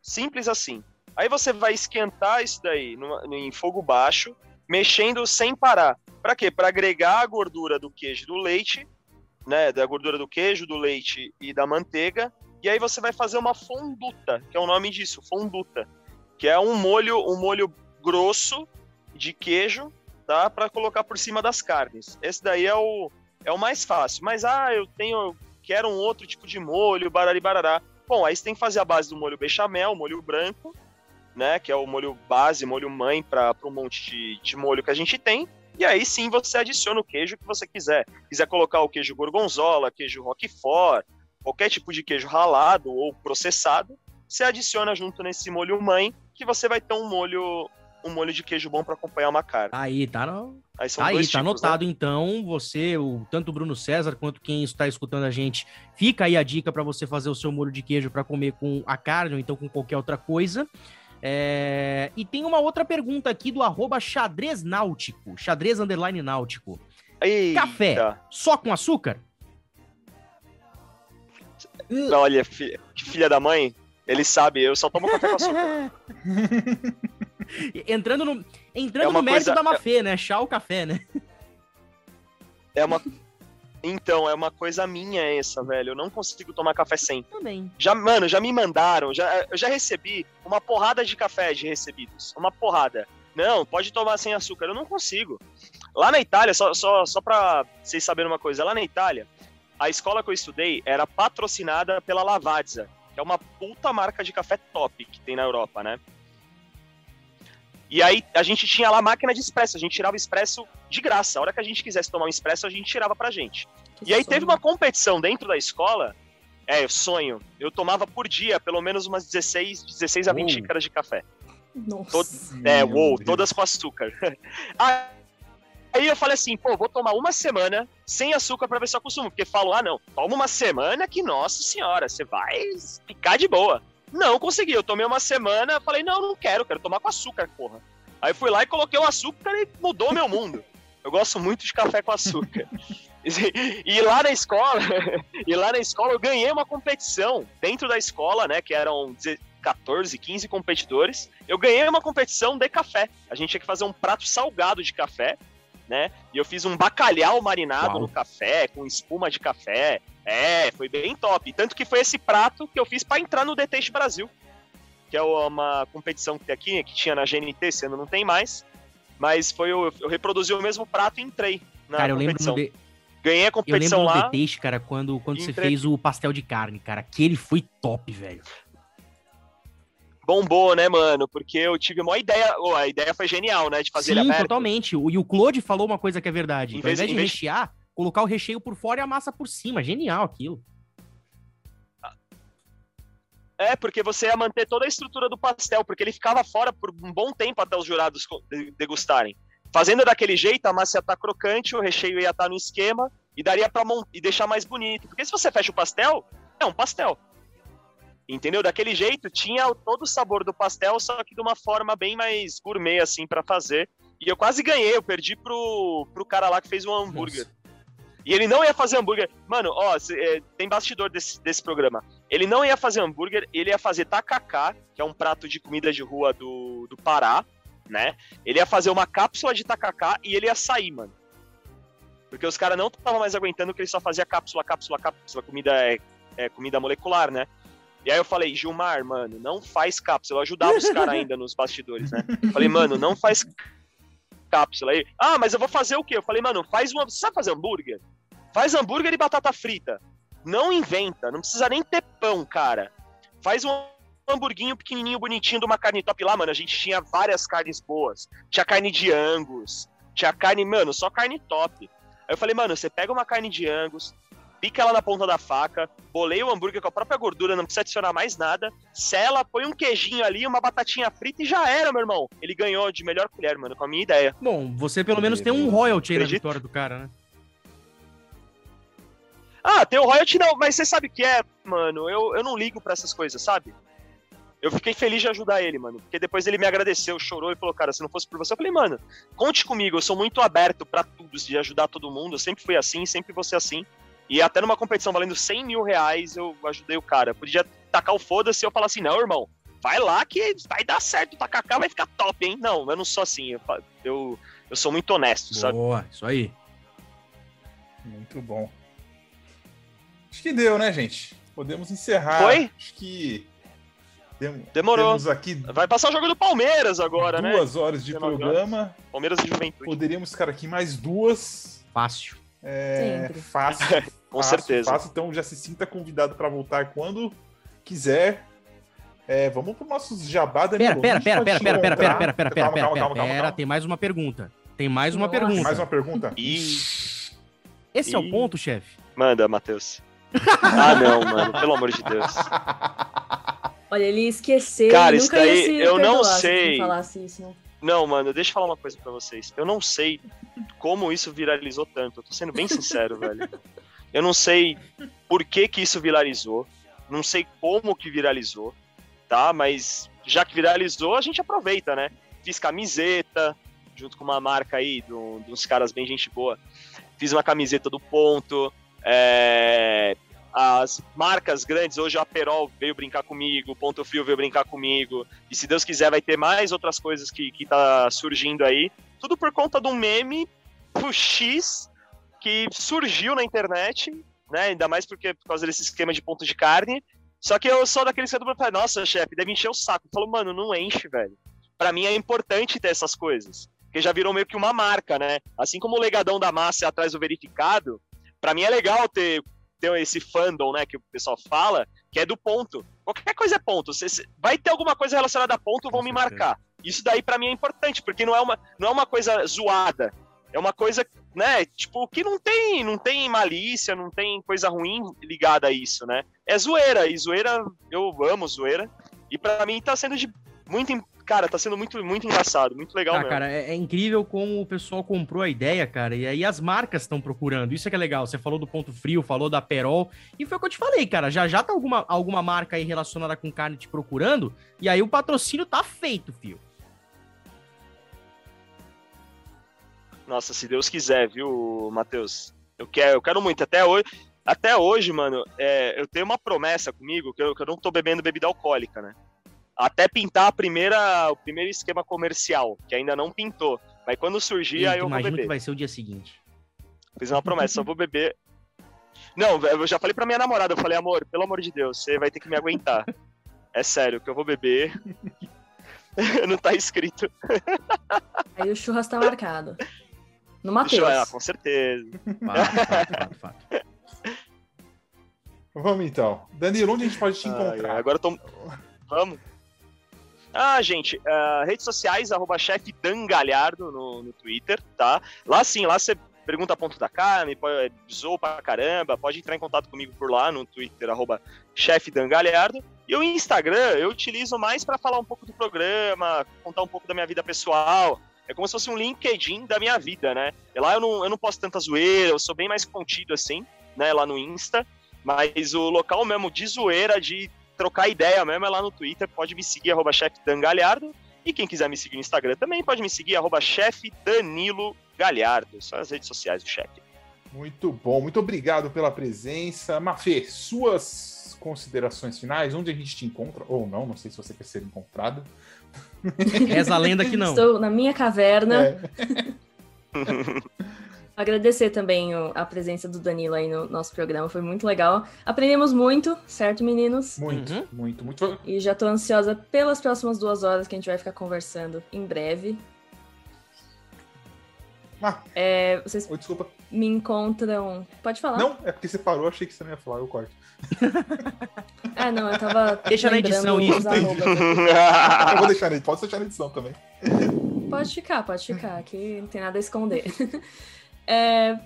Simples assim. Aí você vai esquentar isso daí em fogo baixo, mexendo sem parar. Para quê? Para agregar a gordura do queijo do leite né, da gordura do queijo, do leite e da manteiga. E aí você vai fazer uma fonduta, que é o nome disso, fonduta, que é um molho, um molho grosso de queijo, tá, para colocar por cima das carnes. Esse daí é o é o mais fácil. Mas ah, eu tenho quero um outro tipo de molho, barari barará. Bom, aí você tem que fazer a base do molho bechamel, molho branco, né, que é o molho base, molho mãe para o monte de, de molho que a gente tem E aí sim você adiciona o queijo que você quiser. Quiser colocar o queijo gorgonzola, queijo roquefort, qualquer tipo de queijo ralado ou processado, você adiciona junto nesse molho mãe, que você vai ter um molho um molho de queijo bom para acompanhar uma carne. Aí, tá no... Aí, aí tá tipos, anotado né? então, você, o, tanto o Bruno César quanto quem está escutando a gente, fica aí a dica para você fazer o seu molho de queijo para comer com a carne ou então com qualquer outra coisa. É... E tem uma outra pergunta aqui do arroba xadrez náutico, xadrez underline náutico. Eita. Café, só com açúcar? Olha, filha, filha da mãe, ele sabe, eu só tomo café com açúcar. entrando no, entrando é no mérito coisa... da má fé, né? Chá ou café, né? É uma. Então, é uma coisa minha essa, velho. Eu não consigo tomar café sem. Também. Já, mano, já me mandaram, já, eu já recebi uma porrada de café de recebidos. Uma porrada. Não, pode tomar sem açúcar. Eu não consigo. Lá na Itália, só, só, só pra vocês saberem uma coisa, lá na Itália, a escola que eu estudei era patrocinada pela Lavazza, que é uma puta marca de café top que tem na Europa, né? E aí a gente tinha lá máquina de expresso, a gente tirava expresso de graça. A hora que a gente quisesse tomar um expresso, a gente tirava pra gente. Que e aí sonho. teve uma competição dentro da escola. É, sonho. Eu tomava por dia pelo menos umas 16, 16 a 20 uh. xícaras de café. Nossa. Todo, é, uou, todas com açúcar. Aí eu falei assim, pô, vou tomar uma semana sem açúcar para ver se eu acostumo. Porque falo, ah, não, toma uma semana que, nossa senhora, você vai ficar de boa. Não consegui. Eu tomei uma semana, falei, não, não quero, quero tomar com açúcar, porra. Aí fui lá e coloquei o açúcar e mudou meu mundo. Eu gosto muito de café com açúcar. e lá na escola, e lá na escola eu ganhei uma competição dentro da escola, né, que eram 14, 15 competidores. Eu ganhei uma competição de café. A gente tinha que fazer um prato salgado de café, né? E eu fiz um bacalhau marinado Uau. no café, com espuma de café. É, foi bem top. Tanto que foi esse prato que eu fiz para entrar no DTX Brasil, que é uma competição que tem aqui, que tinha na GNT, ano não tem mais. Mas foi eu, eu reproduzi o mesmo prato e entrei na cara, competição. Eu lembro de... Ganhei a competição eu lembro lá. DTX, cara, quando, quando você fez o pastel de carne, cara. Aquele foi top, velho. Bombou, né, mano? Porque eu tive uma ideia. Oh, a ideia foi genial, né? De fazer Sim, ele aberto. totalmente. E o Claude falou uma coisa que é verdade. Em vez, Ao invés de vez... rechear, colocar o recheio por fora e a massa por cima. Genial aquilo. É, porque você ia manter toda a estrutura do pastel, porque ele ficava fora por um bom tempo até os jurados degustarem. Fazendo daquele jeito, a massa ia estar tá crocante, o recheio ia estar tá no esquema e daria para e deixar mais bonito. Porque se você fecha o pastel, é um pastel. Entendeu? Daquele jeito, tinha todo o sabor do pastel, só que de uma forma bem mais gourmet, assim, para fazer. E eu quase ganhei, eu perdi pro, pro cara lá que fez um hambúrguer. Nossa. E ele não ia fazer hambúrguer. Mano, ó, é, tem bastidor desse, desse programa. Ele não ia fazer hambúrguer, ele ia fazer tacacá, que é um prato de comida de rua do, do Pará, né? Ele ia fazer uma cápsula de tacacá e ele ia sair, mano. Porque os caras não estavam mais aguentando que ele só fazia cápsula, cápsula, cápsula, comida é, é comida molecular, né? E aí eu falei, Gilmar, mano, não faz cápsula. Eu ajudava os caras ainda nos bastidores, né? Falei, mano, não faz cápsula aí. Ah, mas eu vou fazer o quê? Eu falei, mano, faz uma. Você sabe fazer hambúrguer? Faz hambúrguer e batata frita. Não inventa, não precisa nem ter pão, cara. Faz um hamburguinho pequenininho, bonitinho de uma carne top lá, mano. A gente tinha várias carnes boas. Tinha carne de Angus, tinha carne, mano, só carne top. Aí eu falei, mano, você pega uma carne de Angus, pica ela na ponta da faca, bolei o hambúrguer com a própria gordura, não precisa adicionar mais nada, sela, põe um queijinho ali, uma batatinha frita e já era, meu irmão. Ele ganhou de melhor colher, mano, com a minha ideia. Bom, você pelo menos tem um royalty aí na vitória do cara, né? Ah, tem o royalty não, mas você sabe o que é, mano? Eu, eu não ligo para essas coisas, sabe? Eu fiquei feliz de ajudar ele, mano. Porque depois ele me agradeceu, chorou e falou, cara, se não fosse por você, eu falei, mano, conte comigo, eu sou muito aberto para tudo, de ajudar todo mundo. Eu sempre fui assim, sempre vou ser assim. E até numa competição valendo 100 mil reais, eu ajudei o cara. Eu podia tacar o foda-se e eu falar assim, não, irmão, vai lá que vai dar certo, o tacacá vai ficar top, hein? Não, eu não sou assim, eu, eu, eu sou muito honesto, Boa, sabe? Boa, isso aí. Muito bom. Acho que deu, né, gente? Podemos encerrar. Foi? Acho que. Tem, Demorou. Temos aqui. Vai passar o jogo do Palmeiras agora, duas né? Duas horas de programa. Palmeiras e Juventude. Poderíamos ficar aqui mais duas. Fácil. É, Sempre. fácil. Com fácil, certeza. Fácil, então já se sinta convidado para voltar quando quiser. É, vamos para nossos jabá, Danilo. Pera, pera, pera, pera, pera, pera, pera, pera, pera, pera, pera, pera, tem mais uma pergunta. tem mais uma Nossa. pergunta. Mais uma pergunta? Esse e... é o ponto, chefe? Manda, Matheus. ah, não, mano, pelo amor de Deus. Olha, ele esqueceu. Cara, isso daí eu não sei. Isso, né? Não, mano, deixa eu falar uma coisa para vocês. Eu não sei como isso viralizou tanto. Eu tô sendo bem sincero, velho. Eu não sei por que que isso viralizou. Não sei como que viralizou, tá? Mas já que viralizou, a gente aproveita, né? Fiz camiseta, junto com uma marca aí, de uns caras bem gente boa. Fiz uma camiseta do ponto. É, as marcas grandes, hoje a Perol veio brincar comigo, Ponto Frio veio brincar comigo, e se Deus quiser vai ter mais outras coisas que, que tá surgindo aí, tudo por conta de um meme X que surgiu na internet, né, ainda mais porque por causa desse esquema de ponto de carne, só que eu sou daquele cedo para nossa, chefe, deve encher o saco. Eu falo, mano, não enche, velho. Para mim é importante ter essas coisas, porque já virou meio que uma marca, né? Assim como o legadão da massa é atrás do verificado, para mim é legal ter ter esse fandom, né, que o pessoal fala, que é do ponto. Qualquer coisa é ponto. Você, vai ter alguma coisa relacionada a ponto, vão me marcar. Isso daí para mim é importante, porque não é uma, não é uma coisa zoada. É uma coisa, né, tipo, que não tem, não tem malícia, não tem coisa ruim ligada a isso, né? É zoeira, e zoeira, eu amo zoeira. E para mim tá sendo de muito cara, tá sendo muito, muito engraçado, muito legal ah, mesmo. Cara, é, é, incrível como o pessoal comprou a ideia, cara, e aí as marcas estão procurando. Isso é que é legal. Você falou do Ponto Frio, falou da Perol, e foi o que eu te falei, cara. Já já tá alguma, alguma marca aí relacionada com carne te procurando, e aí o patrocínio tá feito, fio. Nossa, se Deus quiser, viu, Matheus? Eu quero, eu quero muito. Até hoje, até hoje mano, é, eu tenho uma promessa comigo que eu, que eu não tô bebendo bebida alcoólica, né? Até pintar a primeira, o primeiro esquema comercial, que ainda não pintou. Mas quando surgir, aí eu vou beber. que vai ser o dia seguinte. Fiz uma promessa, só vou beber. Não, eu já falei pra minha namorada, eu falei, amor, pelo amor de Deus, você vai ter que me aguentar. É sério, que eu vou beber. não tá escrito. Aí o churras tá marcado. No Matheus. Ah, com certeza. Fato, fato, fato, fato. Vamos então. Danilo, onde a gente pode te encontrar? agora eu tô. Vamos. Ah, gente, uh, redes sociais, arroba chefe no, no Twitter, tá? Lá sim, lá você pergunta ponto da carne, zoou pra caramba, pode entrar em contato comigo por lá no Twitter, arroba chefe. E o Instagram eu utilizo mais para falar um pouco do programa, contar um pouco da minha vida pessoal. É como se fosse um LinkedIn da minha vida, né? E lá eu não, eu não posto tanta zoeira, eu sou bem mais contido assim, né, lá no Insta. Mas o local mesmo de zoeira, de trocar ideia mesmo é lá no Twitter. Pode me seguir, arroba Galhardo. E quem quiser me seguir no Instagram também pode me seguir, arroba Danilo Galhardo. São as redes sociais do chefe. Muito bom, muito obrigado pela presença. Mafê, suas considerações finais, onde a gente te encontra, ou não, não sei se você quer ser encontrado. Reza a lenda que não. Estou na minha caverna. É. Agradecer também a presença do Danilo aí no nosso programa, foi muito legal. Aprendemos muito, certo, meninos? Muito, uhum. muito, muito. E já tô ansiosa pelas próximas duas horas que a gente vai ficar conversando em breve. Ah, é, vocês Oi, desculpa. me encontram. Pode falar. Não, é porque você parou, achei que você não ia falar, eu corto. ah, não, eu tava. Deixa na edição isso. eu vou deixar, pode deixar na edição também. Pode ficar, pode ficar, aqui não tem nada a esconder. É,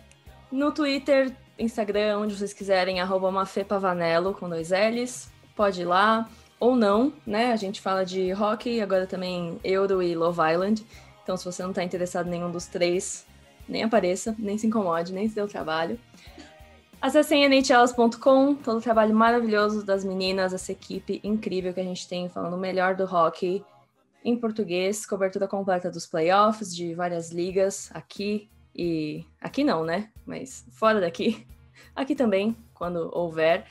no Twitter, Instagram, onde vocês quiserem, arroba Mafepavanello com dois L's. Pode ir lá. Ou não, né? A gente fala de hockey, agora também Euro e Love Island. Então, se você não está interessado em nenhum dos três, nem apareça, nem se incomode, nem se dê o trabalho. Acessem nhls.com, todo o trabalho maravilhoso das meninas, essa equipe incrível que a gente tem falando o melhor do hockey em português, cobertura completa dos playoffs, de várias ligas aqui e aqui não, né? Mas fora daqui, aqui também, quando houver.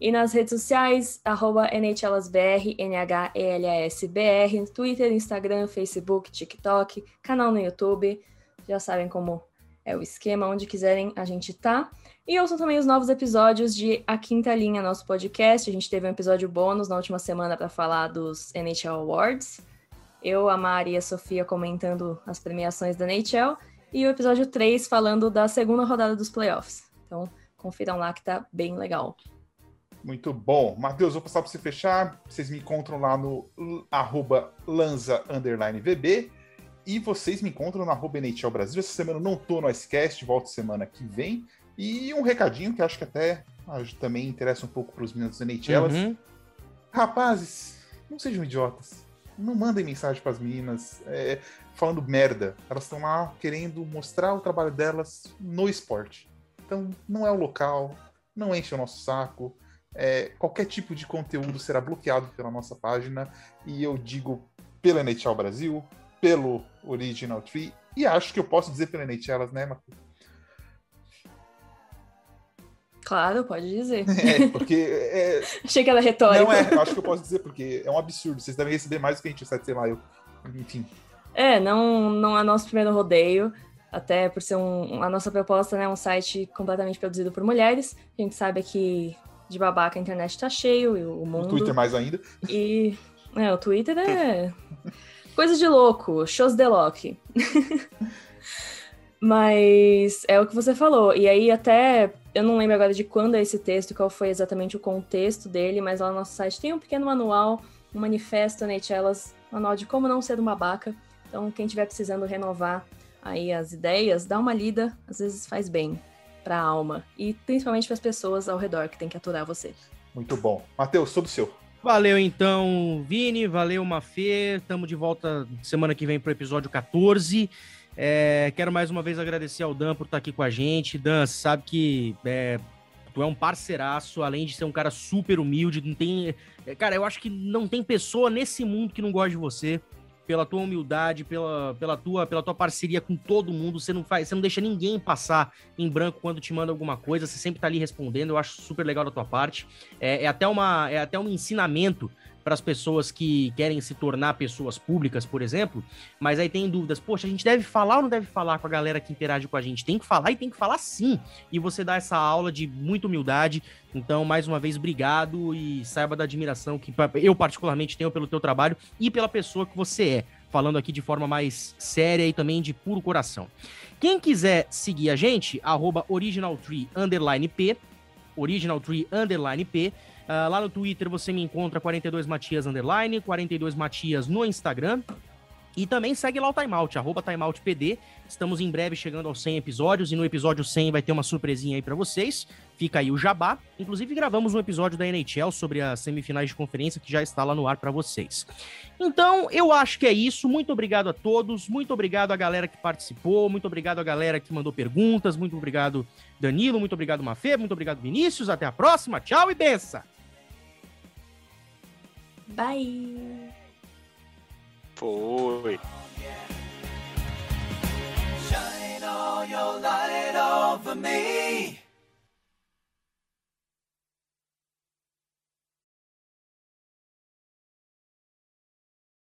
E nas redes sociais, arroba NHLasBR, N-H-E-L-A-S-B-R, Twitter, Instagram, Facebook, TikTok, canal no YouTube. Já sabem como é o esquema, onde quiserem a gente tá. E ouçam também os novos episódios de A Quinta Linha, nosso podcast. A gente teve um episódio bônus na última semana para falar dos NHL Awards. Eu, a Mari e a Sofia comentando as premiações da NHL e o episódio 3 falando da segunda rodada dos playoffs. Então, confiram lá que tá bem legal. Muito bom. Matheus, vou passar para você fechar. Vocês me encontram lá no arroba lanza__vb E vocês me encontram na arroba NHL Brasil. Essa semana eu não tô no Icecast, volto semana que vem. E um recadinho que acho que até ah, também interessa um pouco para os meninos do NHL. Uhum. Rapazes, não sejam idiotas. Não mandem mensagem para as meninas é, falando merda. Elas estão lá querendo mostrar o trabalho delas no esporte. Então, não é o local, não enche o nosso saco. É, qualquer tipo de conteúdo será bloqueado pela nossa página. E eu digo pela NHL Brasil, pelo Original Tree, e acho que eu posso dizer pela NHL, né, Marcos? Claro, pode dizer. É, porque. É... Achei que era retórica. Não é, acho que eu posso dizer, porque é um absurdo. Vocês devem receber mais do que a gente recebe, sei lá, eu. Enfim. É, não, não é nosso primeiro rodeio, até por ser um, a nossa proposta, né, um site completamente produzido por mulheres. A gente sabe que de babaca a internet tá cheio e o mundo. O Twitter mais ainda. E é, o Twitter é coisa de louco, shows de Loki. Mas é o que você falou. E aí até eu não lembro agora de quando é esse texto, qual foi exatamente o contexto dele, mas lá no nosso site tem um pequeno manual, um manifesto, né, elas, manual de como não ser um babaca. Então, quem estiver precisando renovar aí as ideias, dá uma lida, às vezes faz bem para a alma e principalmente para as pessoas ao redor que tem que aturar você. Muito bom. Matheus, todo seu. Valeu então, Vini, valeu Mafê. Estamos de volta semana que vem para o episódio 14. É, quero mais uma vez agradecer ao Dan por estar aqui com a gente. Dan, sabe que é, tu é um parceiraço, além de ser um cara super humilde, não tem. É, cara, eu acho que não tem pessoa nesse mundo que não gosta de você pela tua humildade, pela, pela, tua, pela tua parceria com todo mundo. Você não faz, você não deixa ninguém passar em branco quando te manda alguma coisa. Você sempre tá ali respondendo. Eu acho super legal da tua parte. É, é até uma, é até um ensinamento para as pessoas que querem se tornar pessoas públicas, por exemplo, mas aí tem dúvidas, poxa, a gente deve falar ou não deve falar com a galera que interage com a gente? Tem que falar e tem que falar sim. E você dá essa aula de muita humildade. Então, mais uma vez, obrigado e saiba da admiração que eu particularmente tenho pelo teu trabalho e pela pessoa que você é. Falando aqui de forma mais séria e também de puro coração. Quem quiser seguir a gente, arroba originaltree, underline Uh, lá no Twitter você me encontra 42 Matias underline, 42 Matias no Instagram. E também segue lá o Timeout, arroba TimeoutPD. Estamos em breve chegando aos 100 episódios e no episódio 100 vai ter uma surpresinha aí para vocês. Fica aí o jabá. Inclusive gravamos um episódio da NHL sobre as semifinais de conferência que já está lá no ar para vocês. Então, eu acho que é isso. Muito obrigado a todos. Muito obrigado à galera que participou. Muito obrigado à galera que mandou perguntas. Muito obrigado Danilo, muito obrigado Mafê, muito obrigado Vinícius. Até a próxima. Tchau e benção. Bye. Foi. Shine all your light over me.